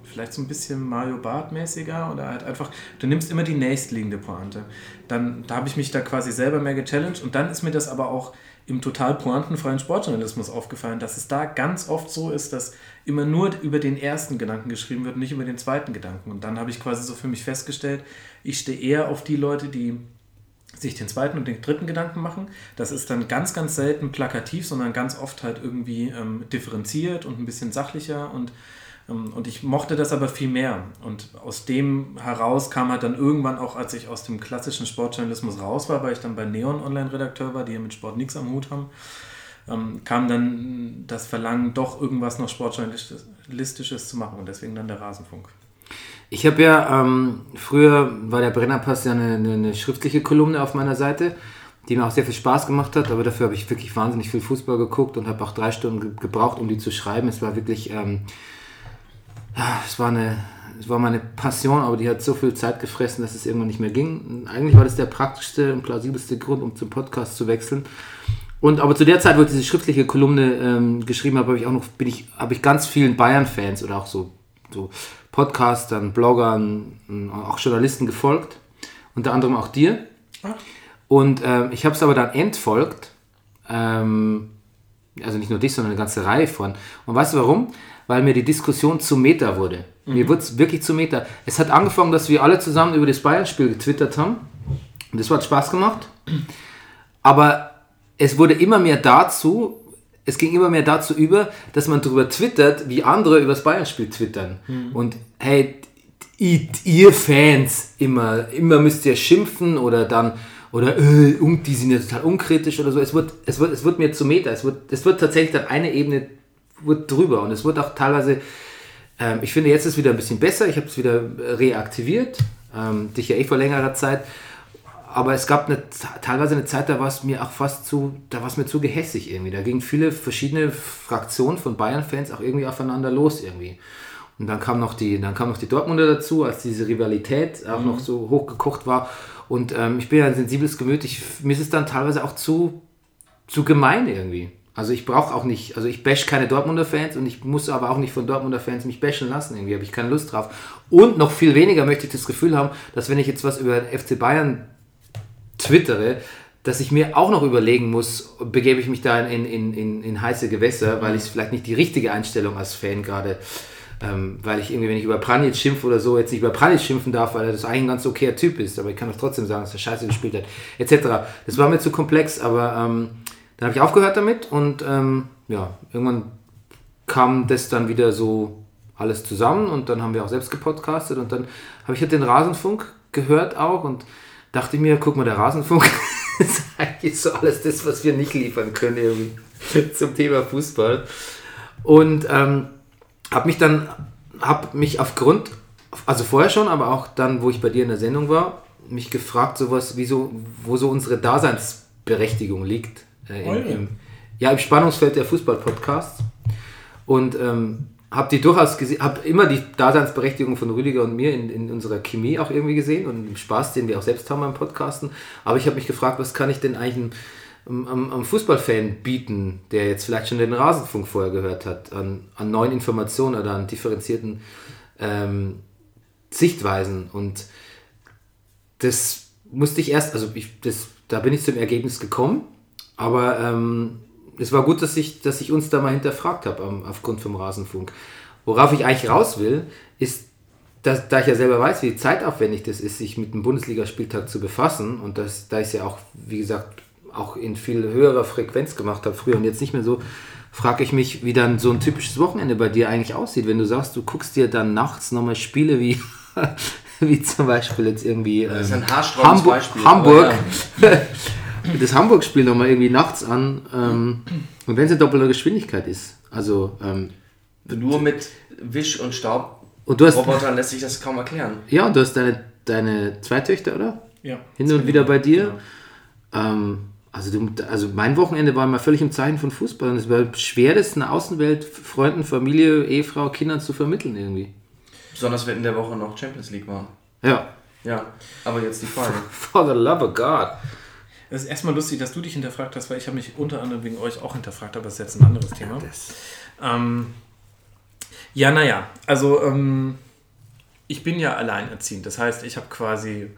vielleicht so ein bisschen Mario Bart-mäßiger oder halt einfach, du nimmst immer die nächstliegende Pointe. Dann, da habe ich mich da quasi selber mehr gechallenged und dann ist mir das aber auch im total pointenfreien Sportjournalismus aufgefallen, dass es da ganz oft so ist, dass immer nur über den ersten Gedanken geschrieben wird, nicht über den zweiten Gedanken. Und dann habe ich quasi so für mich festgestellt, ich stehe eher auf die Leute, die sich den zweiten und den dritten Gedanken machen. Das ist dann ganz, ganz selten plakativ, sondern ganz oft halt irgendwie ähm, differenziert und ein bisschen sachlicher und und ich mochte das aber viel mehr. Und aus dem heraus kam halt dann irgendwann auch, als ich aus dem klassischen Sportjournalismus raus war, weil ich dann bei Neon Online-Redakteur war, die ja mit Sport nichts am Hut haben, ähm, kam dann das Verlangen, doch irgendwas noch Sportjournalistisches zu machen. Und deswegen dann der Rasenfunk. Ich habe ja, ähm, früher war der Brennerpass ja eine, eine, eine schriftliche Kolumne auf meiner Seite, die mir auch sehr viel Spaß gemacht hat, aber dafür habe ich wirklich wahnsinnig viel Fußball geguckt und habe auch drei Stunden ge gebraucht, um die zu schreiben. Es war wirklich, ähm, es war eine, es war meine Passion, aber die hat so viel Zeit gefressen, dass es irgendwann nicht mehr ging. Eigentlich war das der praktischste und plausibelste Grund, um zum Podcast zu wechseln. Und aber zu der Zeit, wo ich diese schriftliche Kolumne ähm, geschrieben habe, habe ich auch noch, bin ich, habe ich ganz vielen Bayern-Fans oder auch so, so Podcastern, Bloggern, äh, auch Journalisten gefolgt. Unter anderem auch dir. Und ähm, ich habe es aber dann entfolgt. Ähm, also nicht nur dich, sondern eine ganze Reihe von. Und weißt du warum? Weil mir die Diskussion zu Meta wurde. Mir wurde es wirklich zu Meta. Es hat angefangen, dass wir alle zusammen über das Bayern-Spiel getwittert haben. Und das hat Spaß gemacht. Aber es wurde immer mehr dazu, es ging immer mehr dazu über, dass man darüber twittert, wie andere über das Bayern-Spiel twittern. Und hey, ihr, Fans immer, immer müsst ihr schimpfen oder dann, oder äh, die sind ja total unkritisch oder so. Es wird, es wird, es wird mir zu Meta. Es wird, es wird tatsächlich dann eine Ebene wird drüber. Und es wird auch teilweise, ähm, ich finde, jetzt ist es wieder ein bisschen besser. Ich habe es wieder äh, reaktiviert. Ähm, dich ja eh vor längerer Zeit. Aber es gab eine, teilweise eine Zeit, da war es mir auch fast zu, da war es mir zu gehässig irgendwie. Da gingen viele verschiedene Fraktionen von Bayern-Fans auch irgendwie aufeinander los irgendwie. Und dann kam noch die, dann kam noch die Dortmunder dazu, als diese Rivalität auch noch so hochgekocht war. Und ähm, ich bin ja ein sensibles Gemüt. Ich, mir ist es dann teilweise auch zu, zu gemein irgendwie. Also ich brauche auch nicht, also ich bash keine Dortmunder Fans und ich muss aber auch nicht von Dortmunder Fans mich bashen lassen. Irgendwie habe ich keine Lust drauf. Und noch viel weniger möchte ich das Gefühl haben, dass wenn ich jetzt was über FC Bayern twittere, dass ich mir auch noch überlegen muss, begebe ich mich da in, in, in, in heiße Gewässer, weil ich vielleicht nicht die richtige Einstellung als Fan gerade, ähm, weil ich irgendwie, wenn ich über Pranjic schimpfe oder so, jetzt nicht über Pranjic schimpfen darf, weil er das eigentlich ein ganz okayer Typ ist, aber ich kann doch trotzdem sagen, dass er scheiße gespielt hat, etc. Das war mir zu komplex, aber ähm, dann habe ich aufgehört damit und ähm, ja, irgendwann kam das dann wieder so alles zusammen und dann haben wir auch selbst gepodcastet und dann habe ich halt den Rasenfunk gehört auch und dachte mir, guck mal, der Rasenfunk ist eigentlich so alles das, was wir nicht liefern können irgendwie zum Thema Fußball. Und ähm, habe mich dann, habe mich aufgrund, also vorher schon, aber auch dann, wo ich bei dir in der Sendung war, mich gefragt, sowas, wie so, wo so unsere Daseinsberechtigung liegt. Äh, im, im, ja, im Spannungsfeld der Fußball-Podcasts. Und ähm, habe die durchaus gesehen, habe immer die Daseinsberechtigung von Rüdiger und mir in, in unserer Chemie auch irgendwie gesehen und im Spaß, den wir auch selbst haben beim Podcasten. Aber ich habe mich gefragt, was kann ich denn eigentlich einem, einem, einem Fußballfan bieten, der jetzt vielleicht schon den Rasenfunk vorher gehört hat, an, an neuen Informationen oder an differenzierten ähm, Sichtweisen. Und das musste ich erst, also ich, das, da bin ich zum Ergebnis gekommen, aber ähm, es war gut, dass ich, dass ich uns da mal hinterfragt habe aufgrund vom Rasenfunk. Worauf ich eigentlich raus will, ist, dass, da ich ja selber weiß, wie zeitaufwendig das ist, sich mit dem Bundesligaspieltag zu befassen und das, da ich es ja auch, wie gesagt, auch in viel höherer Frequenz gemacht habe früher und jetzt nicht mehr so, frage ich mich, wie dann so ein typisches Wochenende bei dir eigentlich aussieht, wenn du sagst, du guckst dir dann nachts nochmal Spiele wie, wie zum Beispiel jetzt irgendwie Das ist ähm, Hamburg, Beispiel, Hamburg aber das Hamburg-Spiel nochmal irgendwie nachts an ähm, und wenn es in doppelter Geschwindigkeit ist. Also, ähm, Nur mit Wisch und Staub. und du hast, Robotern lässt sich das kaum erklären. ja, und du hast deine, deine zwei Töchter, oder? Ja. Hin und wieder bei dir. Ähm, also, du, also mein Wochenende war immer völlig im Zeichen von Fußball und es war schwer, das einer Außenwelt, Freunden, Familie, Ehefrau, Kindern zu vermitteln irgendwie. Besonders wenn in der Woche noch Champions League war. Ja. Ja, aber jetzt die Frage. For the love of God. Es ist erstmal lustig, dass du dich hinterfragt hast, weil ich habe mich unter anderem wegen euch auch hinterfragt, aber das ist jetzt ein anderes Thema. Ähm, ja, naja, also ähm, ich bin ja alleinerziehend. Das heißt, ich habe quasi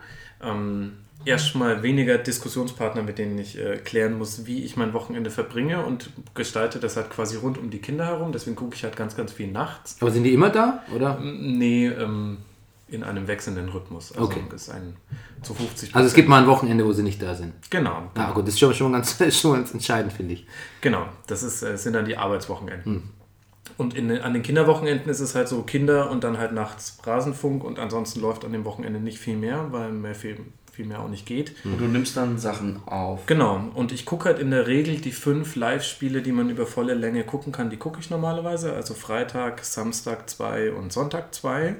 ähm, erstmal weniger Diskussionspartner, mit denen ich äh, klären muss, wie ich mein Wochenende verbringe und gestalte das halt quasi rund um die Kinder herum. Deswegen gucke ich halt ganz, ganz viel nachts. Aber sind die immer da, oder? Nee, ähm, in einem wechselnden Rhythmus. Also Okay. es ist ein zu 50 Also es gibt mal ein Wochenende, wo sie nicht da sind. Genau, Ah gut, das ist schon, schon, ganz, schon ganz entscheidend, finde ich. Genau, das ist, äh, sind dann die Arbeitswochenenden. Und in, an den Kinderwochenenden ist es halt so Kinder und dann halt nachts Rasenfunk und ansonsten läuft an dem Wochenende nicht viel mehr, weil mehr viel, viel mehr auch nicht geht. Und du nimmst dann Sachen auf. Genau, und ich gucke halt in der Regel die fünf Live-Spiele, die man über volle Länge gucken kann, die gucke ich normalerweise. Also Freitag, Samstag 2 und Sonntag 2.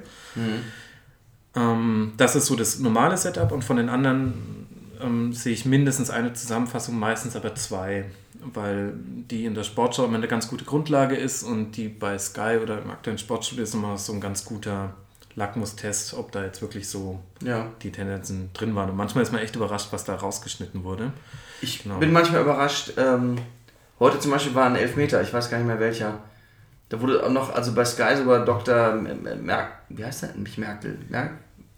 Ähm, das ist so das normale Setup und von den anderen ähm, sehe ich mindestens eine Zusammenfassung, meistens aber zwei, weil die in der Sportschau immer eine ganz gute Grundlage ist und die bei Sky oder im aktuellen Sportstudio ist immer so ein ganz guter Lackmustest, ob da jetzt wirklich so Ja. die Tendenzen drin waren. Und manchmal ist man echt überrascht, was da rausgeschnitten wurde. Ich Genau. bin manchmal überrascht. Ähm, heute zum Beispiel war ein Elfmeter, ich weiß gar nicht mehr welcher. Da wurde auch noch, also bei Sky sogar Dr. Merk, wie heißt der? Nicht Merkel. Merk?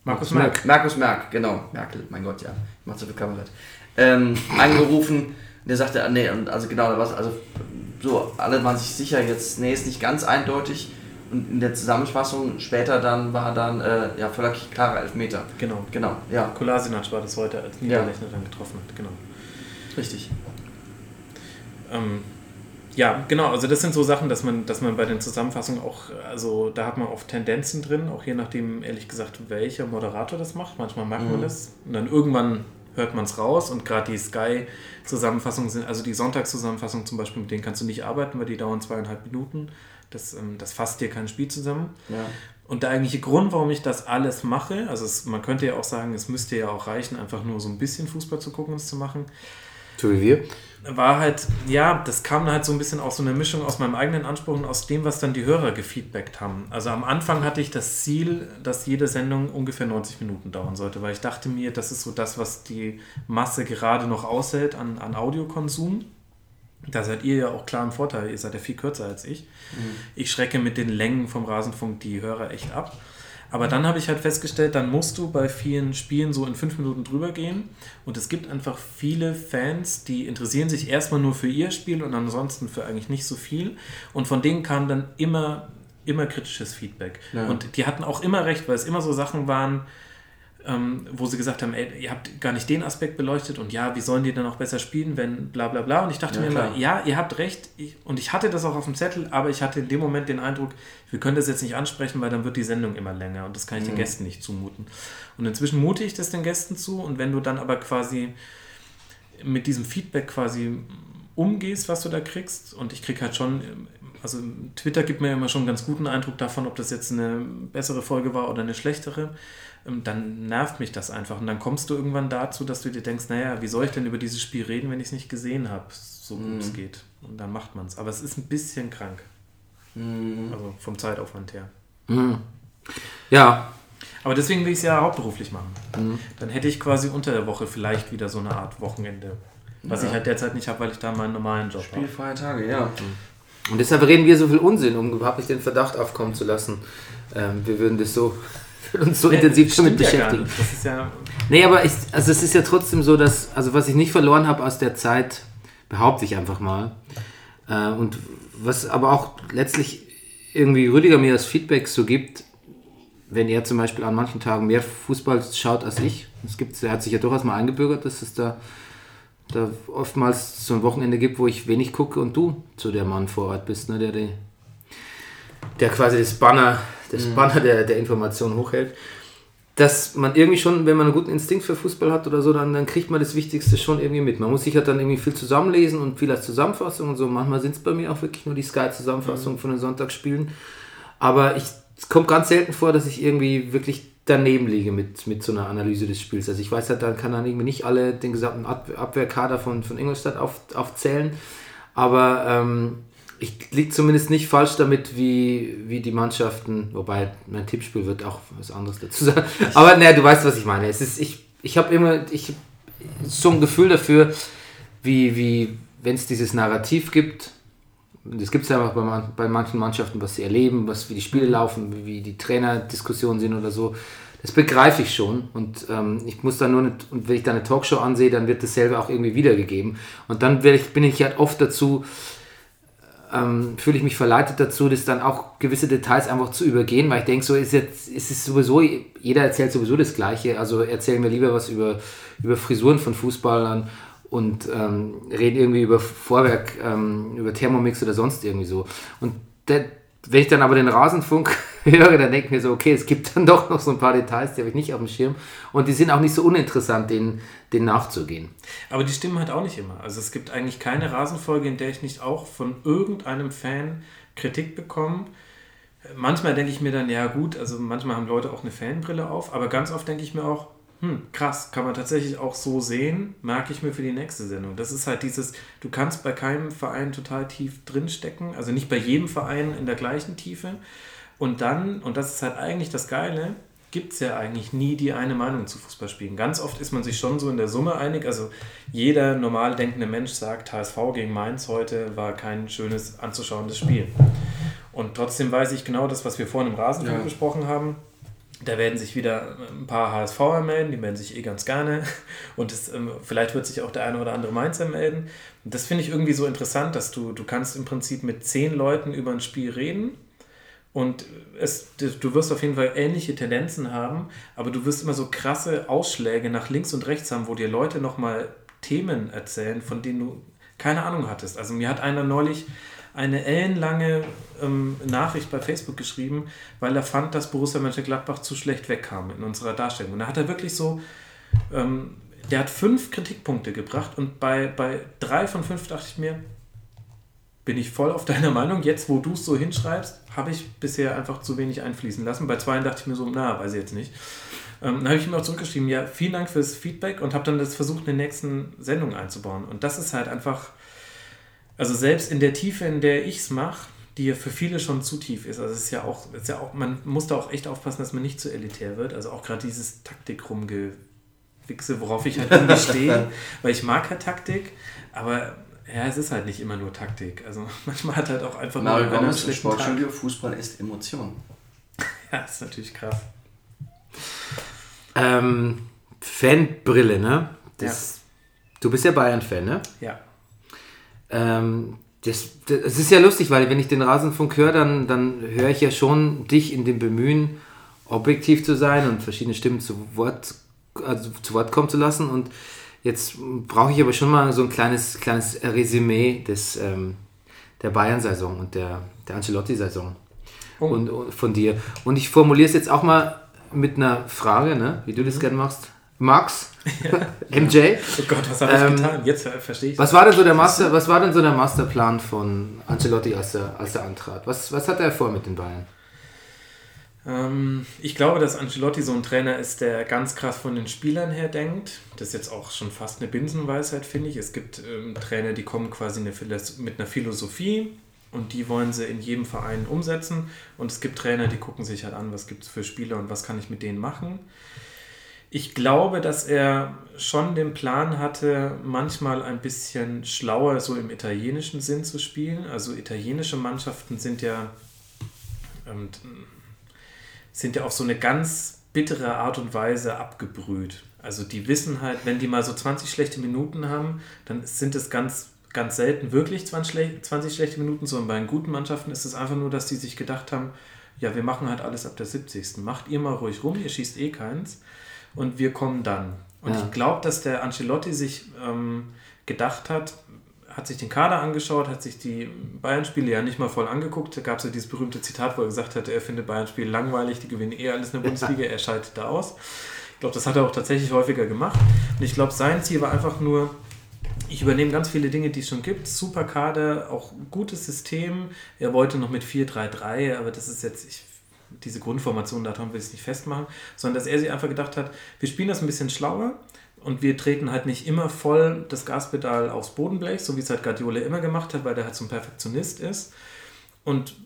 Markus Merck. Markus Merck, genau. Merkel, mein Gott, ja. Ich mach so viel Kabarett. ähm, angerufen. Der sagte, nee, und also genau, was, also so, alle waren sich sicher, jetzt, nee, ist nicht ganz eindeutig. Und in der Zusammenfassung später dann war dann äh, ja völlig klarer Elfmeter. Genau. Genau, ja, Kolasinac war das heute, als Niederlechner dann getroffen hat, genau. richtig. Ähm, ja, genau, also das sind so Sachen, dass man, dass man bei den Zusammenfassungen auch, also da hat man oft Tendenzen drin, auch je nachdem, ehrlich gesagt, welcher Moderator das macht. Manchmal merkt man das und dann irgendwann hört man es raus und gerade die Sky-Zusammenfassungen sind, also die Sonntagszusammenfassungen zum Beispiel, mit denen kannst du nicht arbeiten, weil die dauern zweieinhalb Minuten. Das, ähm, das fasst dir kein Spiel zusammen. Ja. Und der eigentliche Grund, warum ich das alles mache, also es, man könnte ja auch sagen, es müsste ja auch reichen, einfach nur so ein bisschen Fußball zu gucken und es zu machen, So wie wir. War halt, ja, das kam halt so ein bisschen aus so einer Mischung aus meinem eigenen Anspruch und aus dem, was dann die Hörer gefeedbackt haben. Also am Anfang hatte ich das Ziel, dass jede Sendung ungefähr 90 Minuten dauern sollte, weil ich dachte mir, das ist so das, was die Masse gerade noch aushält an, an Audiokonsum. Da seid ihr ja auch klar im Vorteil, ihr seid ja viel kürzer als ich. Ich schrecke mit den Längen vom Rasenfunk die Hörer echt ab. Aber dann habe ich halt festgestellt, dann musst du bei vielen Spielen so in fünf Minuten drüber gehen. Und es gibt einfach viele Fans, die interessieren sich erstmal nur für ihr Spiel und ansonsten für eigentlich nicht so viel. Und von denen kam dann immer, immer kritisches Feedback. Und die hatten auch immer recht, weil es immer so Sachen waren, ähm, wo sie gesagt haben, ey, ihr habt gar nicht den Aspekt beleuchtet und ja, wie sollen die dann auch besser spielen, wenn bla bla bla. Und ich dachte Ja, mir klar. immer, ja, ihr habt recht. Ich, und ich hatte das auch auf dem Zettel, aber ich hatte in dem Moment den Eindruck, wir können das jetzt nicht ansprechen, weil dann wird die Sendung immer länger und das kann ich den Gästen nicht zumuten. Und inzwischen mute ich das den Gästen zu und wenn du dann aber quasi mit diesem Feedback quasi umgehst, was du da kriegst, und ich krieg halt schon, also Twitter gibt mir immer schon einen ganz guten Eindruck davon, ob das jetzt eine bessere Folge war oder eine schlechtere, dann nervt mich das einfach. Und dann kommst du irgendwann dazu, dass du dir denkst, naja, wie soll ich denn über dieses Spiel reden, wenn ich es nicht gesehen habe, so gut es geht. Und dann macht man es. Aber es ist ein bisschen krank. Also vom Zeitaufwand her. Ja, Aber deswegen will ich es ja hauptberuflich machen. Dann hätte ich quasi unter der Woche vielleicht wieder so eine Art Wochenende. Was ich halt derzeit nicht habe, weil ich da meinen normalen Job habe. Spielfreie Tage, ja. und deshalb reden wir so viel Unsinn, um überhaupt nicht den Verdacht aufkommen zu lassen. Ähm, wir würden das so, uns so intensiv damit ja beschäftigen. nicht. Das ist ja Nee, aber ich, also es ist ja trotzdem so, dass, also was ich nicht verloren habe aus der Zeit, behaupte ich einfach mal. Äh, und was aber auch letztlich irgendwie Rüdiger mir das Feedback so gibt, wenn er zum Beispiel an manchen Tagen mehr Fußball schaut als ich. Es gibt, er hat sich ja durchaus mal eingebürgert, dass es da, da oftmals so ein Wochenende gibt, wo ich wenig gucke und du so der Mann vor Ort bist, ne, der, die, der quasi das Banner, das Banner der, der Information hochhält dass man irgendwie schon, wenn man einen guten Instinkt für Fußball hat oder so, dann, dann kriegt man das Wichtigste schon irgendwie mit. Man muss sich halt dann irgendwie viel zusammenlesen und viel als Zusammenfassung und so. Manchmal sind es bei mir auch wirklich nur die Sky-Zusammenfassungen von den Sonntagsspielen. Aber ich, es kommt ganz selten vor, dass ich irgendwie wirklich daneben liege mit, mit so einer Analyse des Spiels. Also ich weiß halt, dann kann dann irgendwie nicht alle den gesamten Ab Abwehrkader von, von Ingolstadt auf, aufzählen. Aber ähm, ich liege zumindest nicht falsch damit, wie, wie die Mannschaften, wobei mein Tippspiel wird auch was anderes dazu sagen. Aber naja, du weißt, was ich meine. Es ist, ich ich habe immer ich, so ein Gefühl dafür, wie, wie wenn es dieses Narrativ gibt, das gibt es ja auch bei, man, bei manchen Mannschaften, was sie erleben, was, wie die Spiele laufen, wie, wie die Trainerdiskussionen sind oder so. Das begreife ich schon und ähm, ich muss dann nur nicht, und wenn ich da eine Talkshow ansehe, dann wird dasselbe auch irgendwie wiedergegeben. Und dann ich, bin ich halt oft dazu, ähm, fühle ich mich verleitet dazu, das dann auch gewisse Details einfach zu übergehen, weil ich denke, so ist jetzt, ist es sowieso, jeder erzählt sowieso das Gleiche, also erzählen wir lieber was über, über Frisuren von Fußballern und ähm, reden irgendwie über Vorwerk, ähm, über Thermomix oder sonst irgendwie so. Und der, wenn ich dann aber den Rasenfunk höre, dann denke ich mir so, okay, es gibt dann doch noch so ein paar Details, die habe ich nicht auf dem Schirm. Und die sind auch nicht so uninteressant, denen, denen nachzugehen. Aber die stimmen halt auch nicht immer. Also es gibt eigentlich keine Rasenfolge, in der ich nicht auch von irgendeinem Fan Kritik bekomme. Manchmal denke ich mir dann, ja gut, also manchmal haben Leute auch eine Fanbrille auf, aber ganz oft denke ich mir auch, hm, krass, kann man tatsächlich auch so sehen, merke ich mir für die nächste Sendung. Das ist halt dieses, du kannst bei keinem Verein total tief drinstecken, also nicht bei jedem Verein in der gleichen Tiefe. Und dann, und das ist halt eigentlich das Geile, gibt es ja eigentlich nie die eine Meinung zu Fußballspielen. Ganz oft ist man sich schon so in der Summe einig. Also jeder normal denkende Mensch sagt, HSV gegen Mainz heute war kein schönes anzuschauendes Spiel. Und trotzdem weiß ich genau das, was wir vorhin im Rasenfunk Ja. besprochen haben. Da werden sich wieder ein paar HSVer melden, die melden sich eh ganz gerne. Und es, ähm, vielleicht wird sich auch der eine oder andere Mainzer melden. Das finde ich irgendwie so interessant, dass du, du kannst im Prinzip mit zehn Leuten über ein Spiel reden. Und es, du wirst auf jeden Fall ähnliche Tendenzen haben, aber du wirst immer so krasse Ausschläge nach links und rechts haben, wo dir Leute nochmal Themen erzählen, von denen du keine Ahnung hattest. Also mir hat einer neulich eine ellenlange ähm, Nachricht bei Facebook geschrieben, weil er fand, dass Borussia Mönchengladbach zu schlecht wegkam in unserer Darstellung. Und da hat er wirklich so, ähm, der hat fünf Kritikpunkte gebracht und bei, bei drei von fünf dachte ich mir, bin ich voll auf deiner Meinung. Jetzt, wo du es so hinschreibst, habe ich bisher einfach zu wenig einfließen lassen. Bei zwei dachte ich mir so, na, weiß ich jetzt nicht. Ähm, dann habe ich ihm auch zurückgeschrieben, ja, vielen Dank fürs Feedback und habe dann das versucht, in der nächsten Sendung einzubauen. Und das ist halt einfach, also selbst in der Tiefe, in der ich es mache, die ja für viele schon zu tief ist. Also es ist ja auch, ist ja auch, man muss da auch echt aufpassen, dass man nicht zu elitär wird. Also auch gerade dieses Taktik-Rumgewichse, worauf ich halt irgendwie stehe, weil ich mag halt Taktik, aber ja, es ist halt nicht immer nur Taktik. Also manchmal hat halt auch einfach Mario nur Gomez im Sportstudio, Tag. Fußball ist Emotion. Ja, ist natürlich krass. Ähm, Fanbrille, ne? Das, Du bist ja Bayern-Fan, ne? Ja. Ähm, das, das, es ist ja lustig, weil wenn ich den Rasenfunk höre, dann, dann höre ich ja schon dich in dem Bemühen, objektiv zu sein und verschiedene Stimmen zu Wort, also zu Wort kommen zu lassen. Und jetzt brauche ich aber schon mal so ein kleines, kleines Resümee des, ähm, der Bayern-Saison und der, der Ancelotti-Saison und, und von dir. Und ich formuliere es jetzt auch mal mit einer Frage, ne? wie du das gerne machst. Max, MJ, Oh Gott, was habe ich Ähm, getan? Jetzt ver- verstehe ich was war denn so der Master, was war denn so der Masterplan von Ancelotti, als er, als er antrat? Was, was hat er vor mit den Bayern? Ähm, ich glaube, dass Ancelotti so ein Trainer ist, der ganz krass von den Spielern her denkt. Das ist jetzt auch schon fast eine Binsenweisheit, finde ich. Es gibt ähm, Trainer, die kommen quasi eine, mit einer Philosophie und die wollen sie in jedem Verein umsetzen. Und es gibt Trainer, die gucken sich halt an, was gibt es für Spieler und was kann ich mit denen machen. Ich glaube, dass er schon den Plan hatte, manchmal ein bisschen schlauer so im italienischen Sinn zu spielen. Also italienische Mannschaften sind ja ähm, sind ja auf so eine ganz bittere Art und Weise abgebrüht. Also die wissen halt, wenn die mal so 20 schlechte Minuten haben, dann sind es ganz, ganz selten wirklich 20, schle 20 schlechte Minuten, sondern bei den guten Mannschaften ist es einfach nur, dass die sich gedacht haben, ja, wir machen halt alles ab der 70. Macht ihr mal ruhig rum, ihr schießt eh keins und wir kommen dann. Und Ja. ich glaube, dass der Ancelotti sich ähm, gedacht hat, hat sich den Kader angeschaut, hat sich die Bayern-Spiele ja nicht mal voll angeguckt. Da gab es ja dieses berühmte Zitat, wo er gesagt hatte, er findet Bayern-Spiele langweilig, die gewinnen eh alles in der Bundesliga, er scheidet da aus. Ich glaube, das hat er auch tatsächlich häufiger gemacht. Und ich glaube, sein Ziel war einfach nur, ich übernehme ganz viele Dinge, die es schon gibt. Super Kader, auch gutes System. Er wollte noch mit 4-3-3, aber das ist jetzt, ich, diese Grundformation, daran will ich es nicht festmachen, sondern dass er sich einfach gedacht hat, wir spielen das ein bisschen schlauer und wir treten halt nicht immer voll das Gaspedal aufs Bodenblech, so wie es halt Guardiola immer gemacht hat, weil der halt so ein Perfektionist ist. Und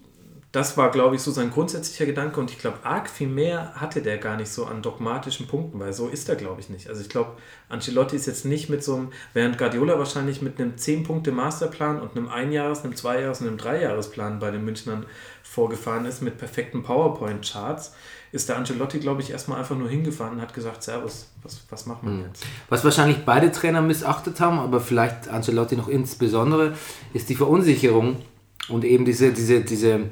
das war, glaube ich, so sein grundsätzlicher Gedanke. Und ich glaube, arg viel mehr hatte der gar nicht so an dogmatischen Punkten, weil so ist er, glaube ich, nicht. Also ich glaube, Ancelotti ist jetzt nicht mit so einem, während Guardiola wahrscheinlich mit einem 10-Punkte-Masterplan und einem Einjahres-, einem Zweijahres- und einem Dreijahresplan bei den Münchnern vorgefahren ist, mit perfekten PowerPoint-Charts, ist der Ancelotti, glaube ich, erstmal einfach nur hingefahren und hat gesagt, Servus, was, was machen wir jetzt? Was wahrscheinlich beide Trainer missachtet haben, aber vielleicht Ancelotti noch insbesondere, ist die Verunsicherung und eben diese, diese, diese,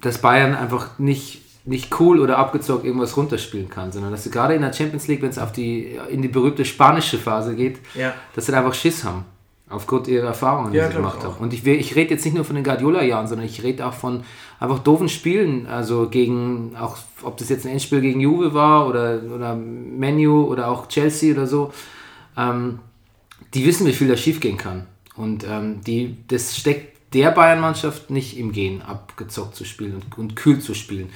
dass Bayern einfach nicht, nicht cool oder abgezockt irgendwas runterspielen kann, sondern dass sie gerade in der Champions League, wenn es auf die, in die berühmte spanische Phase geht, Ja. dass sie da einfach Schiss haben. Aufgrund ihrer Erfahrungen, die Ja, sie gemacht haben. Und ich, ich rede jetzt nicht nur von den Guardiola-Jahren, sondern ich rede auch von einfach doofen Spielen. Also gegen, auch ob das jetzt ein Endspiel gegen Juve war oder, oder Menu oder auch Chelsea oder so. Ähm, die wissen, wie viel da schiefgehen kann. Und ähm, die, das steckt der Bayern-Mannschaft nicht im Gehen, abgezockt zu spielen und, und kühl zu spielen.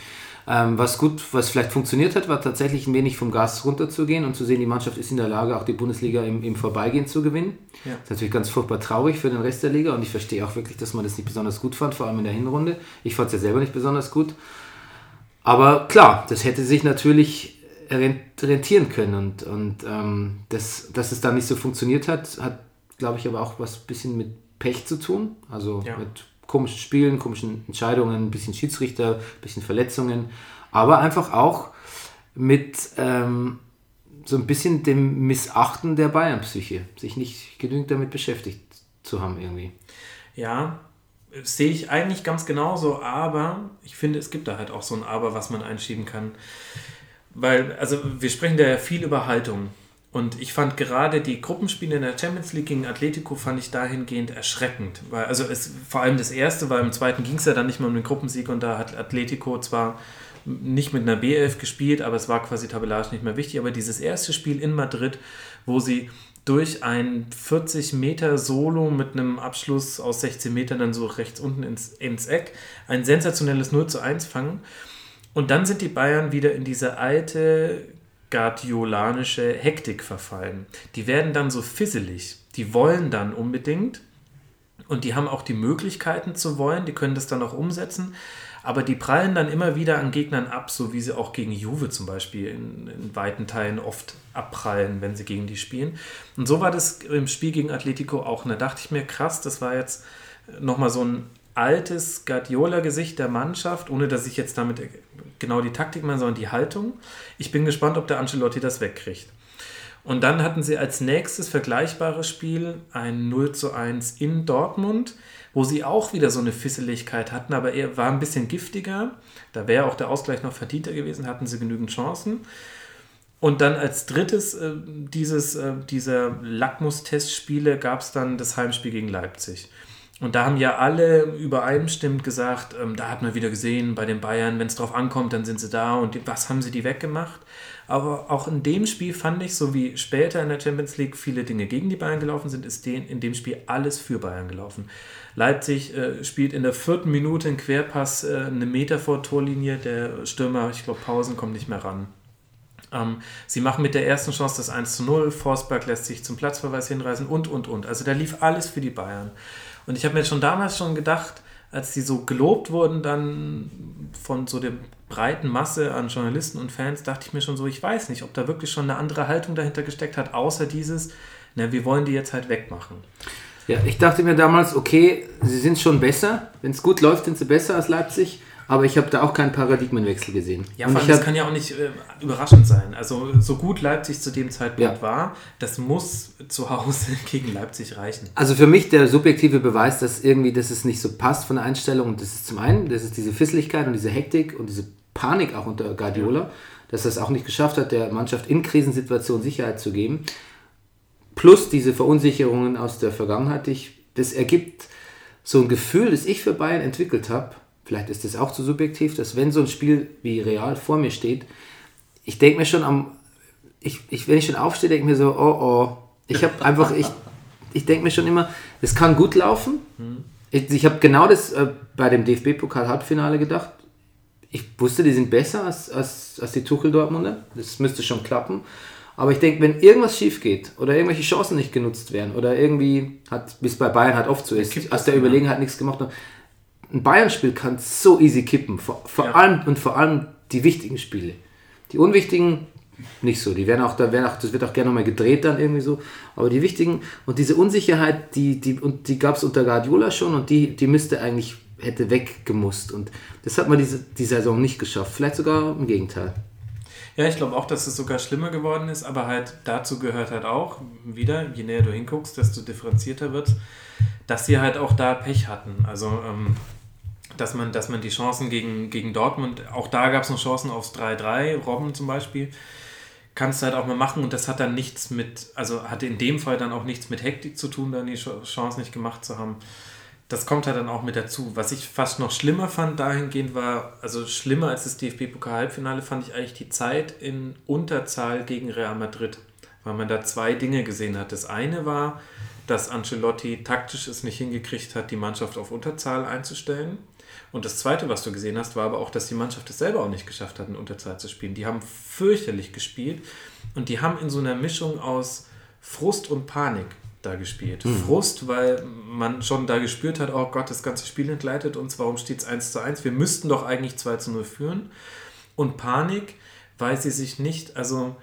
Ähm, was gut, was vielleicht funktioniert hat, war tatsächlich ein wenig vom Gas runterzugehen und zu sehen, die Mannschaft ist in der Lage, auch die Bundesliga im, im Vorbeigehen zu gewinnen. Ja. Das ist natürlich ganz furchtbar traurig für den Rest der Liga und ich verstehe auch wirklich, dass man das nicht besonders gut fand, vor allem in der Hinrunde. Ich fand es ja selber nicht besonders gut. Aber klar, das hätte sich natürlich rent- rentieren können und, und ähm, das, dass es da nicht so funktioniert hat, hat, glaube ich, aber auch was bisschen mit Pech zu tun. Also Ja. mit komischen Spielen, komischen Entscheidungen, ein bisschen Schiedsrichter, ein bisschen Verletzungen. aber einfach auch mit ähm, so ein bisschen dem Missachten der Bayern-Psyche, sich nicht genügend damit beschäftigt zu haben irgendwie. Ja, sehe ich eigentlich ganz genauso, aber ich finde, es gibt da halt auch so ein Aber, was man einschieben kann. Weil, also wir sprechen da ja viel über Haltung. Und ich fand gerade die Gruppenspiele in der Champions League gegen Atletico fand ich dahingehend erschreckend. Weil, also es, vor allem das erste, weil im zweiten ging es ja dann nicht mehr um den Gruppensieg und da hat Atletico zwar nicht mit einer B11 gespielt, aber es war quasi tabellarisch nicht mehr wichtig. Aber dieses erste Spiel in Madrid, wo sie durch ein 40 Meter Solo mit einem Abschluss aus 16 Metern dann so rechts unten ins, ins Eck ein sensationelles 0 zu 1 fangen. Und dann sind die Bayern wieder in diese alte guardiolanische Hektik verfallen. Die werden dann so fisselig. Die wollen dann unbedingt und die haben auch die Möglichkeiten zu wollen, die können das dann auch umsetzen. Aber die prallen dann immer wieder an Gegnern ab, so wie sie auch gegen Juve zum Beispiel in, in weiten Teilen oft abprallen, wenn sie gegen die spielen. Und so war das im Spiel gegen Atletico auch. Und da dachte ich mir, krass, das war jetzt nochmal so ein altes Guardiola-Gesicht der Mannschaft, ohne dass ich jetzt damit genau die Taktik meine, sondern die Haltung. Ich bin gespannt, ob der Ancelotti das wegkriegt. Und dann hatten sie als nächstes vergleichbares Spiel ein 0 zu 1 in Dortmund, wo sie auch wieder so eine Fisseligkeit hatten, aber er war ein bisschen giftiger. Da wäre auch der Ausgleich noch verdienter gewesen, hatten sie genügend Chancen. Und dann als drittes äh, dieses, äh, dieser Lackmustestspiele gab es dann das Heimspiel gegen Leipzig. Und da haben ja alle übereinstimmend gesagt, ähm, da hat man wieder gesehen, bei den Bayern, wenn es drauf ankommt, dann sind sie da und die, was haben sie die weggemacht? Aber auch in dem Spiel fand ich, so wie später in der Champions League viele Dinge gegen die Bayern gelaufen sind, ist den, in dem Spiel alles für Bayern gelaufen. Leipzig äh, spielt in der vierten Minute einen Querpass äh, eine Meter vor Torlinie, der Stürmer, ich glaube, Pausen kommt nicht mehr ran. Ähm, sie machen mit der ersten Chance das 1 zu 0, Forsberg lässt sich zum Platzverweis hinreißen und, und, und. Also da lief alles für die Bayern. Und ich habe mir schon damals schon gedacht, als die so gelobt wurden, dann von so der breiten Masse an Journalisten und Fans, dachte ich mir schon so, ich weiß nicht, ob da wirklich schon eine andere Haltung dahinter gesteckt hat, außer dieses, na, wir wollen die jetzt halt wegmachen. Ja, ich dachte mir damals, okay, sie sind schon besser. Wenn es gut läuft, sind sie besser als Leipzig. Aber ich habe da auch keinen Paradigmenwechsel gesehen. Ja, Und vor allem, das kann ja auch nicht äh, überraschend sein. Also so gut Leipzig zu dem Zeitpunkt Ja. war, das muss zu Hause gegen Leipzig reichen. Also für mich der subjektive Beweis, dass irgendwie das es nicht so passt von der Einstellung. Und das ist zum einen, das ist diese Fisseligkeit und diese Hektik und diese Panik auch unter Guardiola, dass er es auch nicht geschafft hat, der Mannschaft in Krisensituationen Sicherheit zu geben. Plus diese Verunsicherungen aus der Vergangenheit. Ich, das ergibt so ein Gefühl, das ich für Bayern entwickelt habe. Vielleicht ist das auch zu subjektiv, dass wenn so ein Spiel wie Real vor mir steht, ich denke mir schon am, ich, ich, wenn ich schon aufstehe, denke ich mir so, oh oh, ich habe einfach, ich, ich denke mir schon immer, es kann gut laufen. Ich, ich habe genau das äh, bei dem DFB-Pokal-Halbfinale gedacht. Ich wusste, die sind besser als, als, als die Tuchel-Dortmunder. Das müsste schon klappen. Aber ich denke, wenn irgendwas schief geht oder irgendwelche Chancen nicht genutzt werden oder irgendwie hat, es bei Bayern halt oft so ist, aus der. Überlegenheit nichts gemacht hat. Ein Bayern-Spiel kann so easy kippen. Vor, vor Ja. allem und vor allem die wichtigen Spiele. Die unwichtigen nicht so. Die werden auch, da werden auch, das wird auch gerne nochmal gedreht dann irgendwie so. Aber die wichtigen und diese Unsicherheit, die, die, und die gab es unter Guardiola schon und die, die müsste eigentlich, hätte weggemusst. Und das hat man diese, die Saison nicht geschafft. Vielleicht sogar im Gegenteil. Ja, ich glaube auch, dass es sogar schlimmer geworden ist, aber halt dazu gehört halt auch, wieder, je näher du hinguckst, desto differenzierter wird dass sie halt auch da Pech hatten. Also, ähm, dass, man, dass man die Chancen gegen, gegen Dortmund, auch da gab es noch Chancen aufs 3-3, Robben zum Beispiel, kannst du halt auch mal machen und das hat dann nichts mit, also hatte in dem Fall dann auch nichts mit Hektik zu tun, dann die Ch- Chance nicht gemacht zu haben. Das kommt halt dann auch mit dazu. Was ich fast noch schlimmer fand dahingehend war, also schlimmer als das DFB-Pokal-Halbfinale fand ich eigentlich die Zeit in Unterzahl gegen Real Madrid, weil man da zwei Dinge gesehen hat. Das eine war, dass Ancelotti taktisch es nicht hingekriegt hat, die Mannschaft auf Unterzahl einzustellen. Und das Zweite, was du gesehen hast, war aber auch, dass die Mannschaft es selber auch nicht geschafft hat, in Unterzahl zu spielen. Die haben fürchterlich gespielt und die haben in so einer Mischung aus Frust und Panik da gespielt. Frust, weil man schon da gespürt hat, oh Gott, das ganze Spiel entgleitet uns, warum steht es 1 zu 1? Wir müssten doch eigentlich 2 zu 0 führen. Und Panik, weil sie sich nicht, also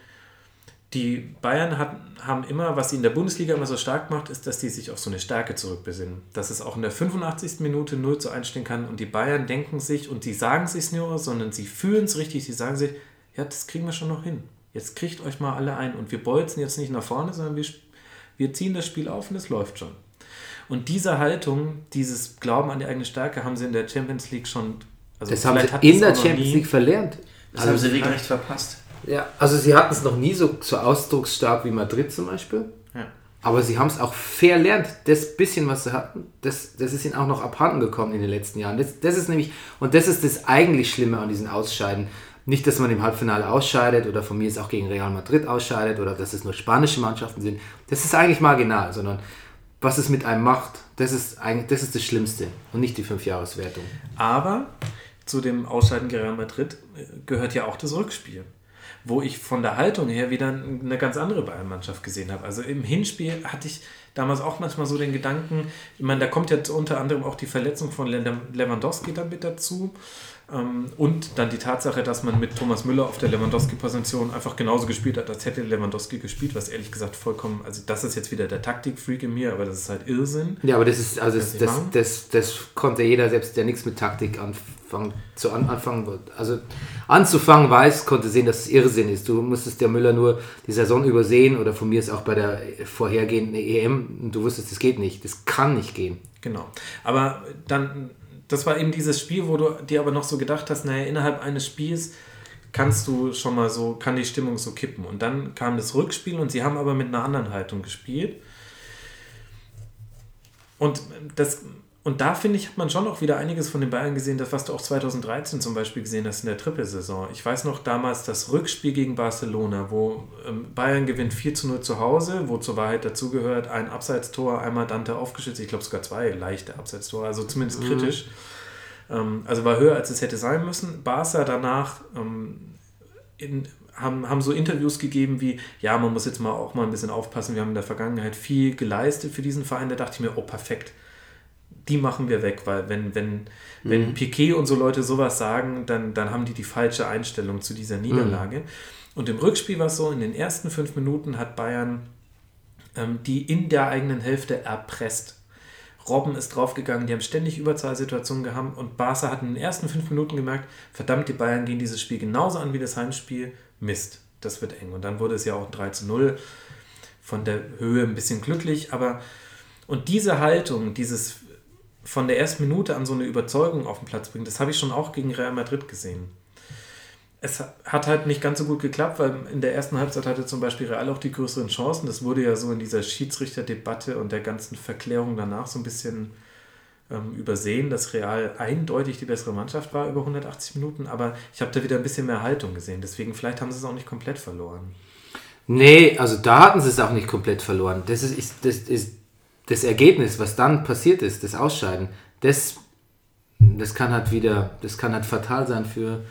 die Bayern hat, haben immer, was sie in der Bundesliga immer so stark macht, ist, dass die sich auf so eine Stärke zurückbesinnen. Dass es auch in der 85. Minute 0 zu 1 stehen kann und die Bayern denken sich, und sie sagen es sich nur, sondern sie fühlen es richtig, sie sagen sich, ja, das kriegen wir schon noch hin. Jetzt kriegt euch mal alle ein und wir bolzen jetzt nicht nach vorne, sondern wir, wir ziehen das Spiel auf und es läuft schon. Und diese Haltung, dieses Glauben an die eigene Stärke haben sie in der Champions League schon. Also Das haben sie sie in der Champions nie. League verlernt. Das haben sie regelrecht verpasst. Ja, also sie hatten es noch nie so, so ausdrucksstark wie Madrid zum Beispiel. Ja. Aber sie haben es auch verlernt. Das bisschen, was sie hatten, das, das ist ihnen auch noch abhanden gekommen in den letzten Jahren. Das, das ist nämlich, und das ist das eigentlich Schlimme an diesen Ausscheiden. Nicht, dass man im Halbfinale ausscheidet oder von mir ist auch gegen Real Madrid ausscheidet oder dass es nur spanische Mannschaften sind. Das ist eigentlich marginal, sondern was es mit einem macht, das ist eigentlich das, ist das Schlimmste und nicht die Fünfjahreswertung. Aber zu dem Ausscheiden gegen Real Madrid äh, gehört ja auch das Rückspiel, wo ich von der Haltung her wieder eine ganz andere Bayern-Mannschaft gesehen habe. Also im Hinspiel hatte ich damals auch manchmal so den Gedanken, ich meine, da kommt jetzt unter anderem auch die Verletzung von Lew- Lewandowski dann mit dazu. Ähm, Und dann die Tatsache, dass man mit Thomas Müller auf der Lewandowski-Position einfach genauso gespielt hat, als hätte Lewandowski gespielt, was ehrlich gesagt vollkommen, also das ist jetzt wieder der Taktikfreak in mir, aber das ist halt Irrsinn. Ja, aber das ist, also das, das, das, das konnte jeder, selbst der nichts mit Taktik anfangen, zu an, anfangen, also anzufangen weiß, konnte sehen, dass es Irrsinn ist. Du musstest der Müller nur die Saison übersehen oder von mir ist auch bei der vorhergehenden EM und du wusstest, das geht nicht, das kann nicht gehen. Genau. Aber dann, das war eben dieses Spiel, wo du dir aber noch so gedacht hast, naja, innerhalb eines Spiels kannst du schon mal so, kann die Stimmung so kippen. Und dann kam das Rückspiel und sie haben aber mit einer anderen Haltung gespielt. Und das. Und da finde ich, hat man schon auch wieder einiges von den Bayern gesehen, das, was du auch 2013 zum Beispiel gesehen hast in der Trippelsaison. Ich weiß noch damals das Rückspiel gegen Barcelona, wo ähm, Bayern gewinnt 4 zu 0 zu Hause, wo zur Wahrheit dazugehört ein Abseitstor, einmal Dante aufgeschützt, ich glaube sogar zwei leichte Abseitstore, also zumindest kritisch. Ähm, also war höher, als es hätte sein müssen. Barca danach ähm, in, haben, haben so Interviews gegeben wie, ja, man muss jetzt mal auch mal ein bisschen aufpassen, wir haben in der Vergangenheit viel geleistet für diesen Verein. Da dachte ich mir, oh, perfekt. Die machen wir weg, weil wenn, wenn, wenn Piquet und so Leute sowas sagen, dann, dann haben die die falsche Einstellung zu dieser Niederlage. Und im Rückspiel war es so, in den ersten fünf Minuten hat Bayern ähm, die in der eigenen Hälfte erpresst. Robben ist draufgegangen, die haben ständig Überzahlsituationen gehabt und Barca hat in den ersten fünf Minuten gemerkt, verdammt, die Bayern gehen dieses Spiel genauso an wie das Heimspiel. Mist, das wird eng. Und dann wurde es ja auch 3 zu 0. Von der Höhe ein bisschen glücklich, aber und diese Haltung, dieses von der ersten Minute an so eine Überzeugung auf den Platz bringen, das habe ich schon auch gegen Real Madrid gesehen. Es hat halt nicht ganz so gut geklappt, weil in der ersten Halbzeit hatte zum Beispiel Real auch die größeren Chancen. Das wurde ja so in dieser Schiedsrichterdebatte und der ganzen Verklärung danach so ein bisschen ähm, übersehen, dass Real eindeutig die bessere Mannschaft war über 180 Minuten. Aber ich habe da wieder ein bisschen mehr Haltung gesehen. Deswegen, vielleicht haben sie es auch nicht komplett verloren. Nee, also da hatten sie es auch nicht komplett verloren. Das ist, das ist das Ergebnis, was dann passiert ist, das Ausscheiden, das, das kann halt wieder, das kann halt fatal sein für,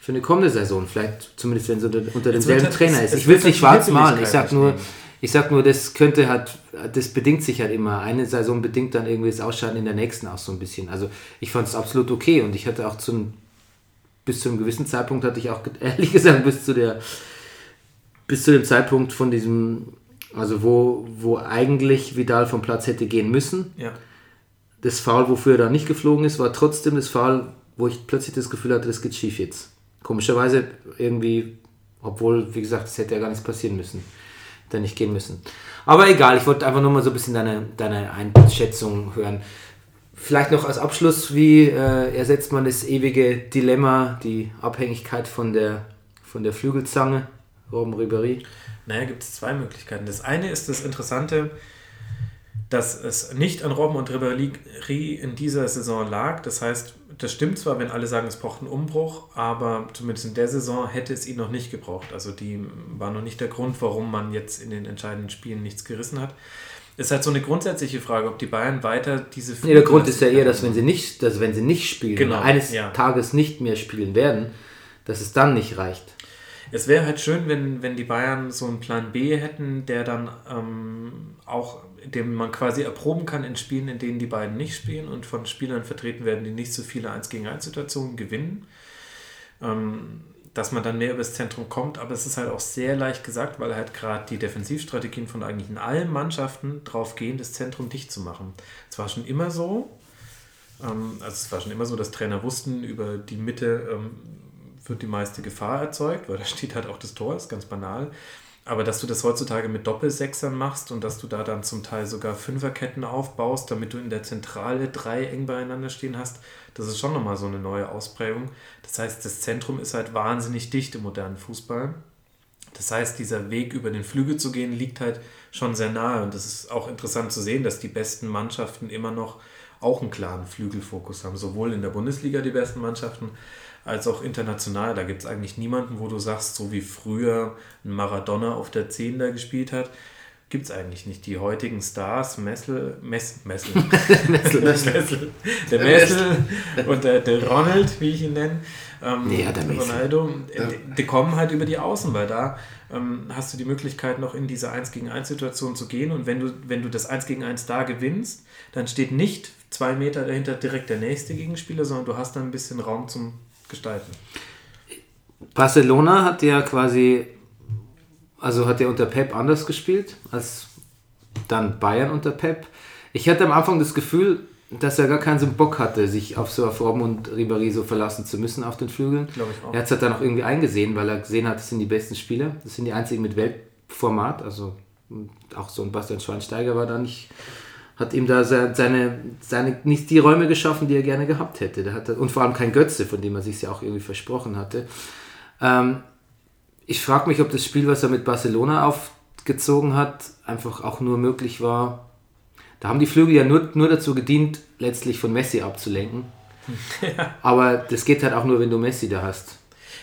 für eine kommende Saison. Vielleicht zumindest, wenn es unter, unter demselben halt- Trainer ist. Ich will es nicht halt schwarz malen. Ich sag nur, ich sag nur, das könnte halt, das bedingt sich halt immer. Eine Saison bedingt dann irgendwie das Ausscheiden in der nächsten auch so ein bisschen. Also ich fand es absolut okay und ich hatte auch zum, bis zu einem gewissen Zeitpunkt hatte ich auch, ehrlich gesagt, bis zu der, bis zu dem Zeitpunkt von diesem, also wo, wo eigentlich Vidal vom Platz hätte gehen müssen. Ja. Das Foul, wofür er da nicht geflogen ist, war trotzdem das Foul, wo ich plötzlich das Gefühl hatte, das geht schief jetzt. Komischerweise irgendwie, obwohl, wie gesagt, es hätte ja gar nichts passieren müssen, da nicht gehen müssen. Aber egal, ich wollte einfach nur mal so ein bisschen deine, deine Einschätzung hören. Vielleicht noch als Abschluss, wie äh, ersetzt man das ewige Dilemma, die Abhängigkeit von der, von der Flügelzange, Robben Ribéry? Naja, gibt es zwei Möglichkeiten. Das eine ist das Interessante, dass es nicht an Robben und Ribéry in dieser Saison lag. Das heißt, das stimmt zwar, wenn alle sagen, es braucht einen Umbruch, aber zumindest in der Saison hätte es ihn noch nicht gebraucht. Also die war noch nicht der Grund, warum man jetzt in den entscheidenden Spielen nichts gerissen hat. Es ist halt so eine grundsätzliche Frage, ob die Bayern weiter diese Nee, der Grund ist ja eher, dass wenn sie nicht, dass wenn sie nicht spielen, Genau, eines ja. Tages nicht mehr spielen werden, dass es dann nicht reicht. Es wäre halt schön, wenn, wenn die Bayern so einen Plan B hätten, der dann ähm, auch, den man quasi erproben kann in Spielen, in denen die beiden nicht spielen und von Spielern vertreten werden, die nicht so viele 1 gegen 1 Situationen gewinnen. Ähm, dass man dann mehr übers Zentrum kommt, aber es ist halt auch sehr leicht gesagt, weil halt gerade die Defensivstrategien von eigentlich in allen Mannschaften drauf gehen, das Zentrum dicht zu machen. Es war schon immer so, ähm, also es war schon immer so, dass Trainer wussten, über die Mitte ähm, wird die meiste Gefahr erzeugt, weil da steht halt auch das Tor, ist ganz banal. Aber dass du das heutzutage mit Doppelsechsern machst und dass du da dann zum Teil sogar Fünferketten aufbaust, damit du in der Zentrale drei eng beieinander stehen hast, das ist schon nochmal so eine neue Ausprägung. Das heißt, das Zentrum ist halt wahnsinnig dicht im modernen Fußball. Das heißt, dieser Weg über den Flügel zu gehen, liegt halt schon sehr nahe. Und das ist auch interessant zu sehen, dass die besten Mannschaften immer noch auch einen klaren Flügelfokus haben. Sowohl in der Bundesliga die besten Mannschaften, als auch international. Da gibt es eigentlich niemanden, wo du sagst, so wie früher ein Maradona auf der 10 da gespielt hat, gibt es eigentlich nicht. Die heutigen Stars, Messel, Mess, Messel, Messel, Messel, der Messel und der, der Ronald, wie ich ihn nenne, ähm, Ja, der. Ronaldo, die, die kommen halt über die Außen, weil da ähm, hast du die Möglichkeit, noch in diese 1 gegen 1 Situation zu gehen. Und wenn du, wenn du das 1 gegen 1 da gewinnst, dann steht nicht zwei Meter dahinter direkt der nächste Gegenspieler, sondern du hast dann ein bisschen Raum zum Gestalten. Barcelona hat ja quasi, also hat ja unter Pep anders gespielt als dann Bayern unter Pep. Ich hatte am Anfang das Gefühl, dass er gar keinen so Bock hatte, sich auf so auf Robben und Ribéry so verlassen zu müssen auf den Flügeln. Glaube ich auch. Er hat es halt dann auch irgendwie eingesehen, weil er gesehen hat, das sind die besten Spieler. Das sind die einzigen mit Weltformat. Also auch so ein Bastian Schweinsteiger war da nicht, hat ihm da se- seine, seine, nicht die Räume geschaffen, die er gerne gehabt hätte. Der hatte, und vor allem kein Götze, von dem er sich ja auch irgendwie versprochen hatte. Ähm, ich frage mich, ob das Spiel, was er mit Barcelona aufgezogen hat, einfach auch nur möglich war. Da haben die Flügel ja nur, nur dazu gedient, letztlich von Messi abzulenken. Aber das geht halt auch nur, wenn du Messi da hast.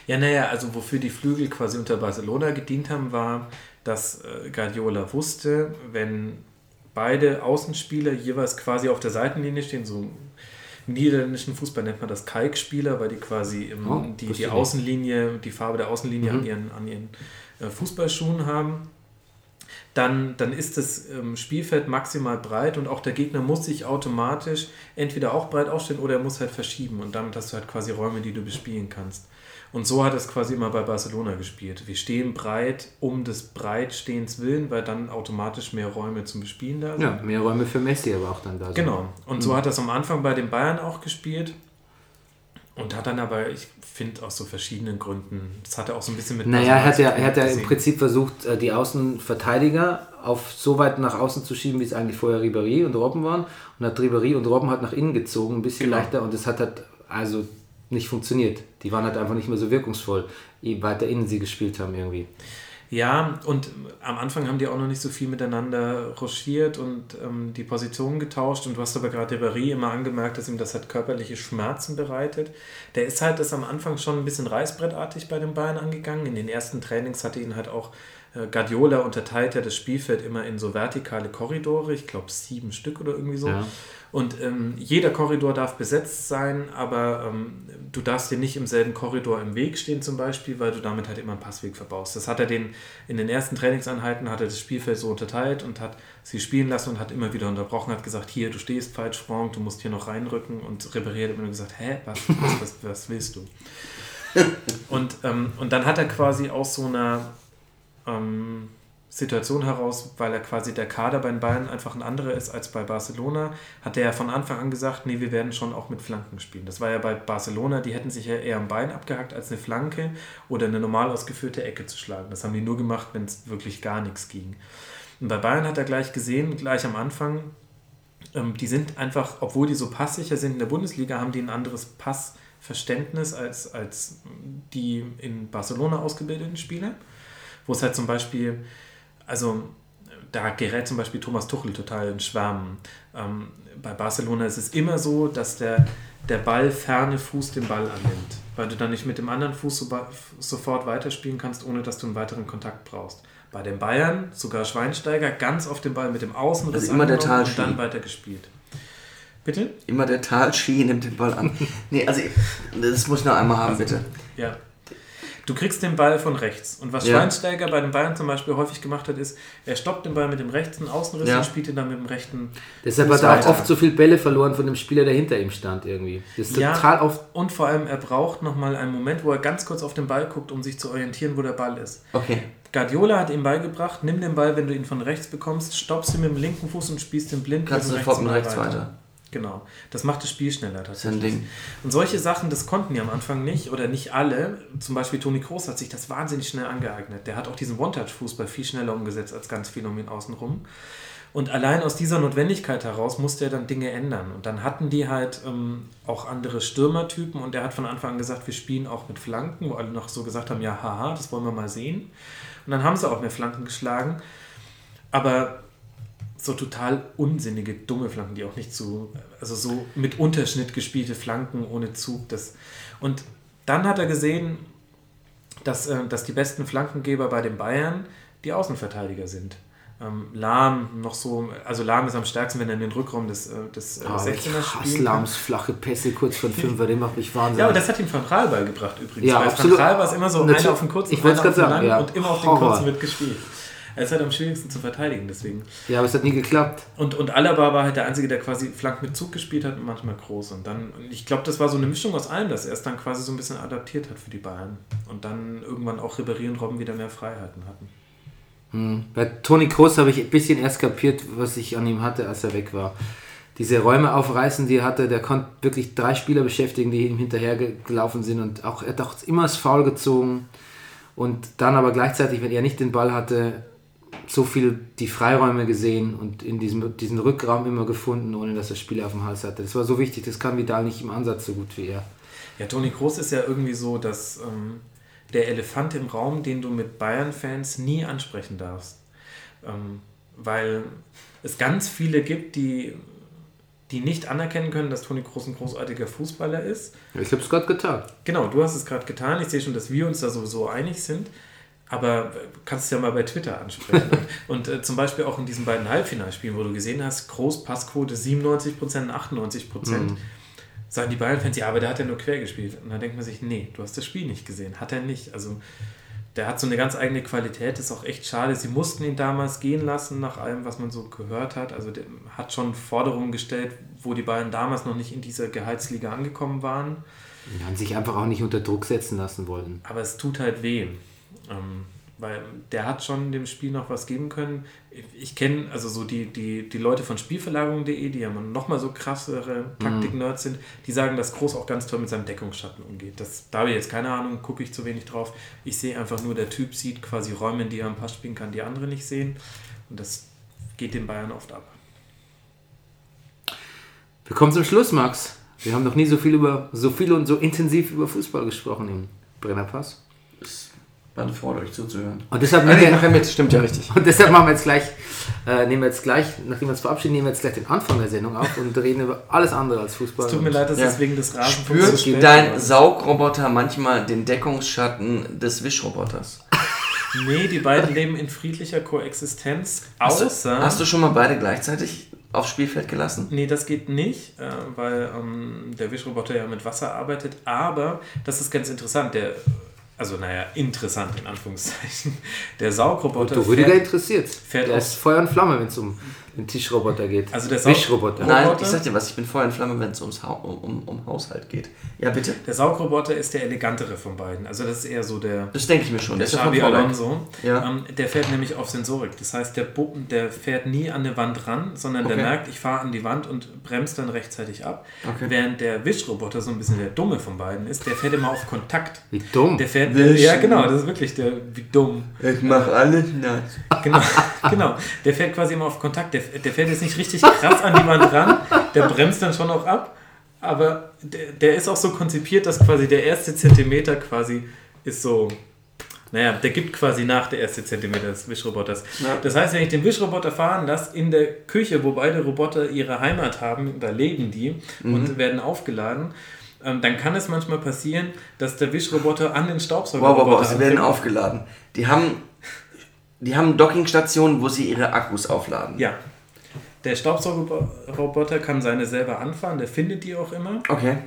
Ja, naja, also wofür die Flügel quasi unter Barcelona gedient haben, war, dass äh, Guardiola wusste, wenn beide Außenspieler jeweils quasi auf der Seitenlinie stehen, so im niederländischen Fußball nennt man das Kalkspieler, weil die quasi im, Oh, die, die. Außenlinie, die Farbe der Außenlinie an ihren, an ihren äh, Fußballschuhen haben. Dann, dann ist das ähm, Spielfeld maximal breit und auch der Gegner muss sich automatisch entweder auch breit aufstellen oder er muss halt verschieben und damit hast du halt quasi Räume, die du bespielen kannst. Und so hat es quasi immer bei Barcelona gespielt. Wir stehen breit um des Breitstehens willen, weil dann automatisch mehr Räume zum Bespielen da sind. Ja, mehr Räume für Messi aber auch dann da. sind. Genau. Und so hat es am Anfang bei den Bayern auch gespielt. Und hat dann aber, ich finde, aus so verschiedenen Gründen, das hat er auch so ein bisschen mit. Naja, er hat ja, er hat ja im. Prinzip versucht, äh, die Außenverteidiger auf so weit nach außen zu schieben, wie es eigentlich vorher Ribéry und Robben waren. Und hat Ribéry und Robben hat nach innen gezogen, ein bisschen Genau. leichter. Und das hat halt also nicht funktioniert. Die waren halt einfach nicht mehr so wirkungsvoll, je weiter innen sie gespielt haben irgendwie. Ja, und am Anfang haben die auch noch nicht so viel miteinander rochiert und ähm, die Positionen getauscht. Und du hast aber gerade Ribéry immer angemerkt, dass ihm das halt körperliche Schmerzen bereitet. Der ist halt das am Anfang schon ein bisschen reißbrettartig bei den Bayern angegangen. In den ersten Trainings hatte ihn halt auch Guardiola unterteilt ja das Spielfeld immer in so vertikale Korridore, ich glaube sieben Stück oder irgendwie so. Ja. Und ähm, jeder Korridor darf besetzt sein, aber ähm, du darfst dir nicht im selben Korridor im Weg stehen zum Beispiel, weil du damit halt immer einen Passweg verbaust. Das hat er den in den ersten Trainingseinheiten hat er das Spielfeld so unterteilt und hat sie spielen lassen und hat immer wieder unterbrochen, hat gesagt, hier, du stehst falsch, Franck, du musst hier noch reinrücken und hat immer gesagt, hä, was, was, was, was willst du? Und, ähm, und dann hat er quasi aus so einer ähm, Situation heraus, weil er quasi der Kader bei den Bayern einfach ein anderer ist als bei Barcelona, hat er ja von Anfang an gesagt, nee, wir werden schon auch mit Flanken spielen. Das war ja bei Barcelona, die hätten sich ja eher am Bein abgehackt, als eine Flanke oder eine normal ausgeführte Ecke zu schlagen. Das haben die nur gemacht, wenn es wirklich gar nichts ging. Und bei Bayern hat er gleich gesehen, gleich am Anfang, ähm, die sind einfach, obwohl die so passsicher sind in der Bundesliga, haben die ein anderes Passverständnis als, als die in Barcelona ausgebildeten Spieler. Wo es halt zum Beispiel, also da gerät zum Beispiel Thomas Tuchel total in Schwärmen. Ähm, bei Barcelona ist es immer so, dass der, der Ball ferne Fuß den Ball annimmt, weil du dann nicht mit dem anderen Fuß so, sofort weiterspielen kannst, ohne dass du einen weiteren Kontakt brauchst. Bei den Bayern, sogar Schweinsteiger, ganz auf den Ball mit dem Außenriss Also immer der und dann weitergespielt. Bitte? Immer der Talski nimmt den Ball an. Nee, also das muss ich noch einmal haben, bitte. Ja. Du kriegst den Ball von rechts. Und was Ja. Schweinsteiger bei den Bayern zum Beispiel häufig gemacht hat, ist, er stoppt den Ball mit dem rechten Außenriss Ja. und spielt ihn dann mit dem rechten. Deshalb hat er auch weiter. oft so viele Bälle verloren von dem Spieler, der hinter ihm stand irgendwie. Das ist Ja. total oft. Und vor allem, er braucht nochmal einen Moment, wo er ganz kurz auf den Ball guckt, um sich zu orientieren, wo der Ball ist. Okay. Guardiola hat ihm beigebracht, nimm den Ball, wenn du ihn von rechts bekommst, stoppst ihn mit dem linken Fuß und spielst ihn blind Kannst du sofort mit rechts weiter. Genau. Das macht das Spiel schneller Das ist ein tatsächlich. Ding. Und solche Sachen, das konnten die am Anfang nicht oder nicht alle. Zum Beispiel Toni Kroos hat sich das wahnsinnig schnell angeeignet. Der hat auch diesen One-Touch-Fußball viel schneller umgesetzt als ganz viele um ihn außenrum. Und allein aus dieser Notwendigkeit heraus musste er dann Dinge ändern. Und dann hatten die halt ähm, auch andere Stürmertypen und er hat von Anfang an gesagt, wir spielen auch mit Flanken, wo alle noch so gesagt haben, ja, haha, das wollen wir mal sehen. Und dann haben sie auch mehr Flanken geschlagen. Aber so total unsinnige, dumme Flanken, die auch nicht zu, also so mit Unterschnitt gespielte Flanken ohne Zug. Das, und dann hat er gesehen, dass, äh, dass die besten Flankengeber bei den Bayern die Außenverteidiger sind. Ähm, Lahm noch so, also Lahm ist am stärksten, wenn er in den Rückraum des, äh, des ich 16er hasse spielt. Lams flache Pässe kurz von Fünfer, den macht mich wahnsinnig. Ja, aber das hat ihm Van Gaal beigebracht übrigens. Ja, Weil absolut. Van Gaal war es immer so, Natürlich. einer auf den kurzen, Ich einer auf den sagen, langen ja. und immer auf den Horror. kurzen wird gespielt. Er ist halt am schwierigsten zu verteidigen, deswegen. ja, aber es hat nie geklappt. Und, und Alaba war halt der Einzige, der quasi Flank mit Zug gespielt hat und manchmal groß. Und dann, ich glaube, das war so eine Mischung aus allem, dass er es dann quasi so ein bisschen adaptiert hat für die Bayern. Und dann irgendwann auch Ribéry und Robben wieder mehr Freiheiten hatten. Bei Toni Kroos habe ich ein bisschen erst kapiert, was ich an ihm hatte, als er weg war. Diese Räume aufreißen, die er hatte, der konnte wirklich drei Spieler beschäftigen, die ihm hinterher ge- gelaufen sind und auch, er hat auch immer das Foul gezogen und dann aber gleichzeitig, wenn er nicht den Ball hatte, so viel die Freiräume gesehen und in diesem diesen Rückraum immer gefunden, ohne dass er Spieler auf dem Hals hatte. Das war so wichtig, das kann Vidal nicht im Ansatz so gut wie er. Ja, Toni Kroos ist ja irgendwie so, dass ähm, der Elefant im Raum, den du mit Bayern-Fans nie ansprechen darfst. Ähm, weil es ganz viele gibt, die, die nicht anerkennen können, dass Toni Kroos ein großartiger Fußballer ist. Ich habe es gerade getan. Genau, du hast es gerade getan. Ich sehe schon, dass wir uns da sowieso einig sind. Aber äh, kannst es ja mal bei Twitter ansprechen. und äh, zum Beispiel auch in diesen beiden Halbfinalspielen, wo du gesehen hast, Groß Passquote 97%, 98%, sagen die Bayern-Fans, ja, aber der hat ja nur quer gespielt. Und dann denkt man sich, nee, du hast das Spiel nicht gesehen. Hat er nicht. Also der hat so eine ganz eigene Qualität, ist auch echt schade. Sie mussten ihn damals gehen lassen, nach allem, was man so gehört hat. Also der hat schon Forderungen gestellt, wo die Bayern damals noch nicht in dieser Gehaltsliga angekommen waren. Die haben sich einfach auch nicht unter Druck setzen lassen wollen. Aber es tut halt weh. Ähm, weil der hat schon dem Spiel noch was geben können. Ich kenne also so die, die, die Leute von Spielverlagerung.de, die ja nochmal so krassere Taktik-Nerds sind, die sagen, dass Groß auch ganz toll mit seinem Deckungsschatten umgeht. Das, da habe ich jetzt keine Ahnung, gucke ich zu wenig drauf. Ich sehe einfach nur, der Typ sieht quasi Räume, in die er am Pass spielen kann, die andere nicht sehen. Und das geht den Bayern oft ab. Wir kommen zum Schluss, Max. Wir haben noch nie so viel über so viel und so intensiv über Fußball gesprochen im Brennerpass. War eine Freude, euch zuzuhören. Und deshalb, Ah, nehmen nee, wir, nachher mit, stimmt ja richtig. und deshalb machen wir jetzt gleich, äh, nehmen wir jetzt gleich, nachdem wir uns verabschieden, nehmen wir jetzt gleich den Anfang der Sendung auf und reden über alles andere als Fußball. Es tut mir leid, dass Ja. es wegen des Rasenfunks Spürt spät dein ist. Saugroboter manchmal den Deckungsschatten des Wischroboters? Nee, die beiden leben in friedlicher Koexistenz, Hast außer... du, hast du schon mal beide gleichzeitig aufs Spielfeld gelassen? Nee, das geht nicht, äh, weil ähm, der Wischroboter ja mit Wasser arbeitet. Aber das ist ganz interessant. Der, also, naja, interessant in Anführungszeichen. Der Saugroboter. Du, Rüdiger fährt, interessiert. fährt Der ist Feuer und Flamme, wenn es um den Tischroboter geht. Also der Sau- Wischroboter. Nein. Roboter? ich sag dir was, ich bin Feuer und Flamme, wenn es ums ha um, um, um Haushalt geht. Ja, bitte? der Saugroboter ist der elegantere von beiden. Also, das ist eher so der. Das denke ich mir schon. Der Xabi. Alonso, Ja. ähm, der fährt nämlich auf Sensorik. Das heißt, der, Bu- der fährt nie an eine Wand ran, sondern der Okay. merkt, ich fahre an die Wand und bremst dann rechtzeitig ab. Okay. Während der Wischroboter so ein bisschen der Dumme von beiden ist, der fährt immer auf Kontakt. Wie dumm. Der fährt, Wischen. ja genau, das ist wirklich der, wie dumm. Ich mach alles nass. Genau, genau. Der fährt quasi immer auf Kontakt. Der, der fährt jetzt nicht richtig krass an die Wand ran, der bremst dann schon auch ab, aber der, der ist auch so konzipiert, dass quasi der erste Zentimeter quasi ist so, naja, der gibt quasi nach der erste Zentimeter des Wischroboters. Ja. Das heißt, wenn ich den Wischroboter fahren lasse in der Küche, wo beide Roboter ihre Heimat haben, da leben die Mhm. und werden aufgeladen, ähm, dann kann es manchmal passieren, dass der Wischroboter an den Wow, Staubsaugerroboter wow, wow, sie werden aufgeladen. Die haben, die haben Dockingstationen, wo sie ihre Akkus aufladen. Ja. Der Staubsaugerroboter kann seine selber anfahren, der findet die auch immer. Okay.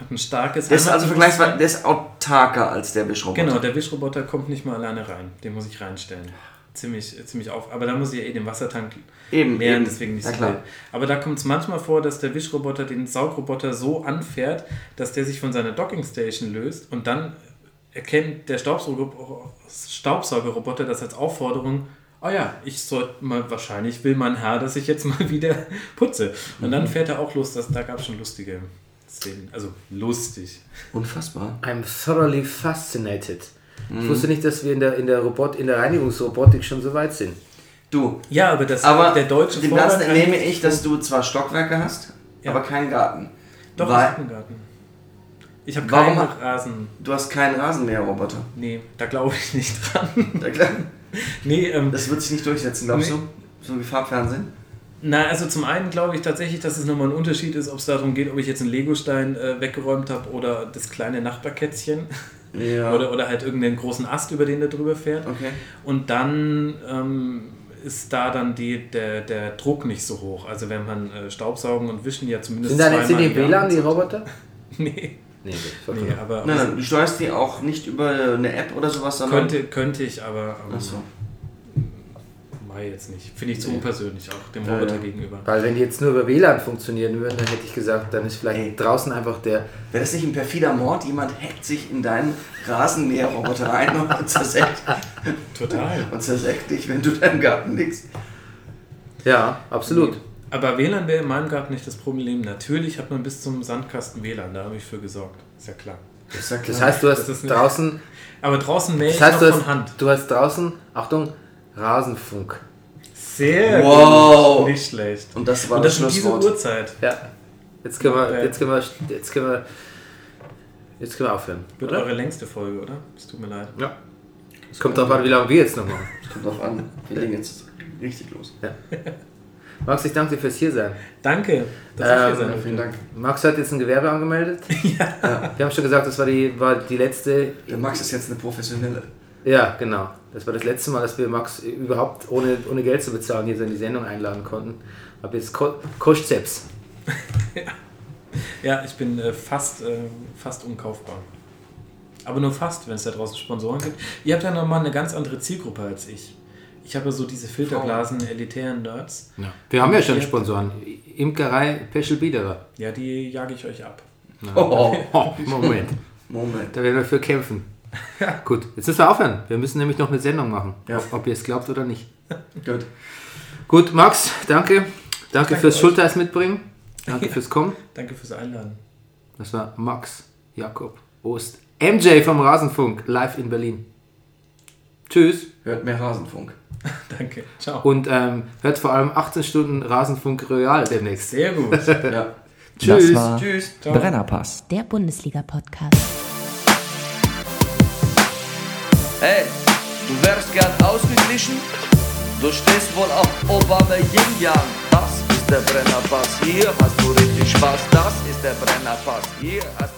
Hat ein starkes Der ist also vergleichsweise, der ist autarker als der Wischroboter. Genau, der Wischroboter kommt nicht mal alleine rein. Den muss ich reinstellen. Ziemlich, ziemlich auf. Aber da muss ich ja eh den Wassertank Eben, leeren, eben. deswegen nicht Ja, so klar. wild. Aber da kommt es manchmal vor, dass der Wischroboter den Saugroboter so anfährt, dass der sich von seiner Dockingstation löst und dann erkennt der Staubsauger, Staubsaugerroboter das als Aufforderung, oh ja, ich sollte mal, wahrscheinlich will mein Herr, dass ich jetzt mal wieder putze. Und Mhm. dann fährt er auch los, das, da gab es schon lustige Szenen. Also lustig. Unfassbar. I'm thoroughly fascinated. Mhm. Ich wusste nicht, dass wir in der, in der, Robot, in der Reinigungsrobotik schon so weit sind. Du, Ja, aber das aber der deutsche dem Ganzen entnehme ich, dass du zwar Stockwerke hast, Ja. aber keinen Garten. Doch, ich Weil habe einen Garten. Ich habe keinen Rasen. du hast keinen Rasenmäherroboter. Nee, da glaube ich nicht dran. Da klar, nee, ähm, Das wird sich nicht durchsetzen, glaubst Nee. du? So wie Farbfernsehen? na, also zum einen glaube ich tatsächlich, dass es nochmal ein Unterschied ist, ob es darum geht, ob ich jetzt einen Legostein äh, weggeräumt habe oder das kleine Nachbarkätzchen. Ja. Oder, oder halt irgendeinen großen Ast, über den der drüber fährt. Okay. Und dann ähm, ist da dann die, der, der Druck nicht so hoch. Also wenn man äh, Staubsaugen und Wischen ja zumindest Sind da jetzt die WLAN, die. Roboter? Nee, Nee, nee aber, Nein, aber nein, du steuerst die auch nicht über eine App oder sowas, sondern. könnte, könnte ich, aber ähm, Achso. Mai jetzt nicht. Finde ich zu Nee. unpersönlich auch dem Roboter ja. gegenüber. Weil wenn die jetzt nur über WLAN funktionieren würden, dann hätte ich gesagt, dann ist vielleicht Ey. draußen einfach der... Wäre das nicht ein perfider Mord? Jemand hackt sich in deinen Rasenmäherroboter rein und zersägt, Total. und zersägt dich, wenn du da im Garten liegst. Ja, absolut. Aber WLAN wäre in meinem Garten nicht das Problem. Natürlich hat man bis zum Sandkasten WLAN, da habe ich für gesorgt. Ist ja klar. Das, ja Das klar. heißt, du hast Das draußen... Aber draußen mähe ich Das heißt, noch du von hast, Hand. du hast draußen, Achtung, Rasenfunk. Sehr Wow. gut. Nicht schlecht. und das war Und das das um diese. Uhrzeit. Ja. Jetzt können wir, jetzt können wir, jetzt können wir, jetzt können wir aufhören. Wird oder? eure längste Folge, oder? Es tut mir leid. Ja. Es kommt darauf an, wie lange wir jetzt noch machen. Kommt drauf an. Wir legen jetzt richtig los. Max, ich danke dir fürs Hiersein. Danke, dass Ähm, ich hier sein Ja, durfte. vielen Dank. Max hat jetzt ein Gewerbe angemeldet. ja. Wir haben schon gesagt, das war die, war die letzte. Der Max ist jetzt eine professionelle. Ja, genau. Das war das letzte Mal, dass wir Max überhaupt ohne, ohne Geld zu bezahlen hier so in die Sendung einladen konnten. Aber jetzt ko kostet selbst. Ja, ich bin äh, fast, äh, fast unkaufbar. Aber nur fast, wenn es da draußen Sponsoren gibt. Ihr habt ja nochmal eine ganz andere Zielgruppe als ich. Ich habe ja so diese Filterblasen, elitären Nerds. Wir haben ja schon Ja. Sponsoren. Imkerei Peschel Biederer. Ja, die jage ich euch ab. Oh, Oh, Moment. Moment. Da werden wir für kämpfen. Gut, jetzt müssen wir aufhören. Wir müssen nämlich noch eine Sendung machen. Ja. Ob, ob ihr es glaubt oder nicht. Gut. Gut, Max, danke. Danke, fürs euch. Schulteis mitbringen. Danke fürs Kommen. Danke fürs Einladen. Das war Max Jakob Ost. MJ vom Rasenfunk, live in Berlin. Tschüss. Hört mehr Rasenfunk. Danke. Ciao. Und ähm, hört vor allem 18 Stunden Rasenfunk Royal demnächst. Sehr gut. Ja. Tschüss. Das war Tschüss. Brennerpass. Der Bundesliga-Podcast. Hey, du wärst gern ausgeglichen? Du stehst wohl auf Obama Yin Yang. Das ist der Brennerpass. Hier hast du richtig Spaß. Das ist der Brennerpass. Hier hast du richtig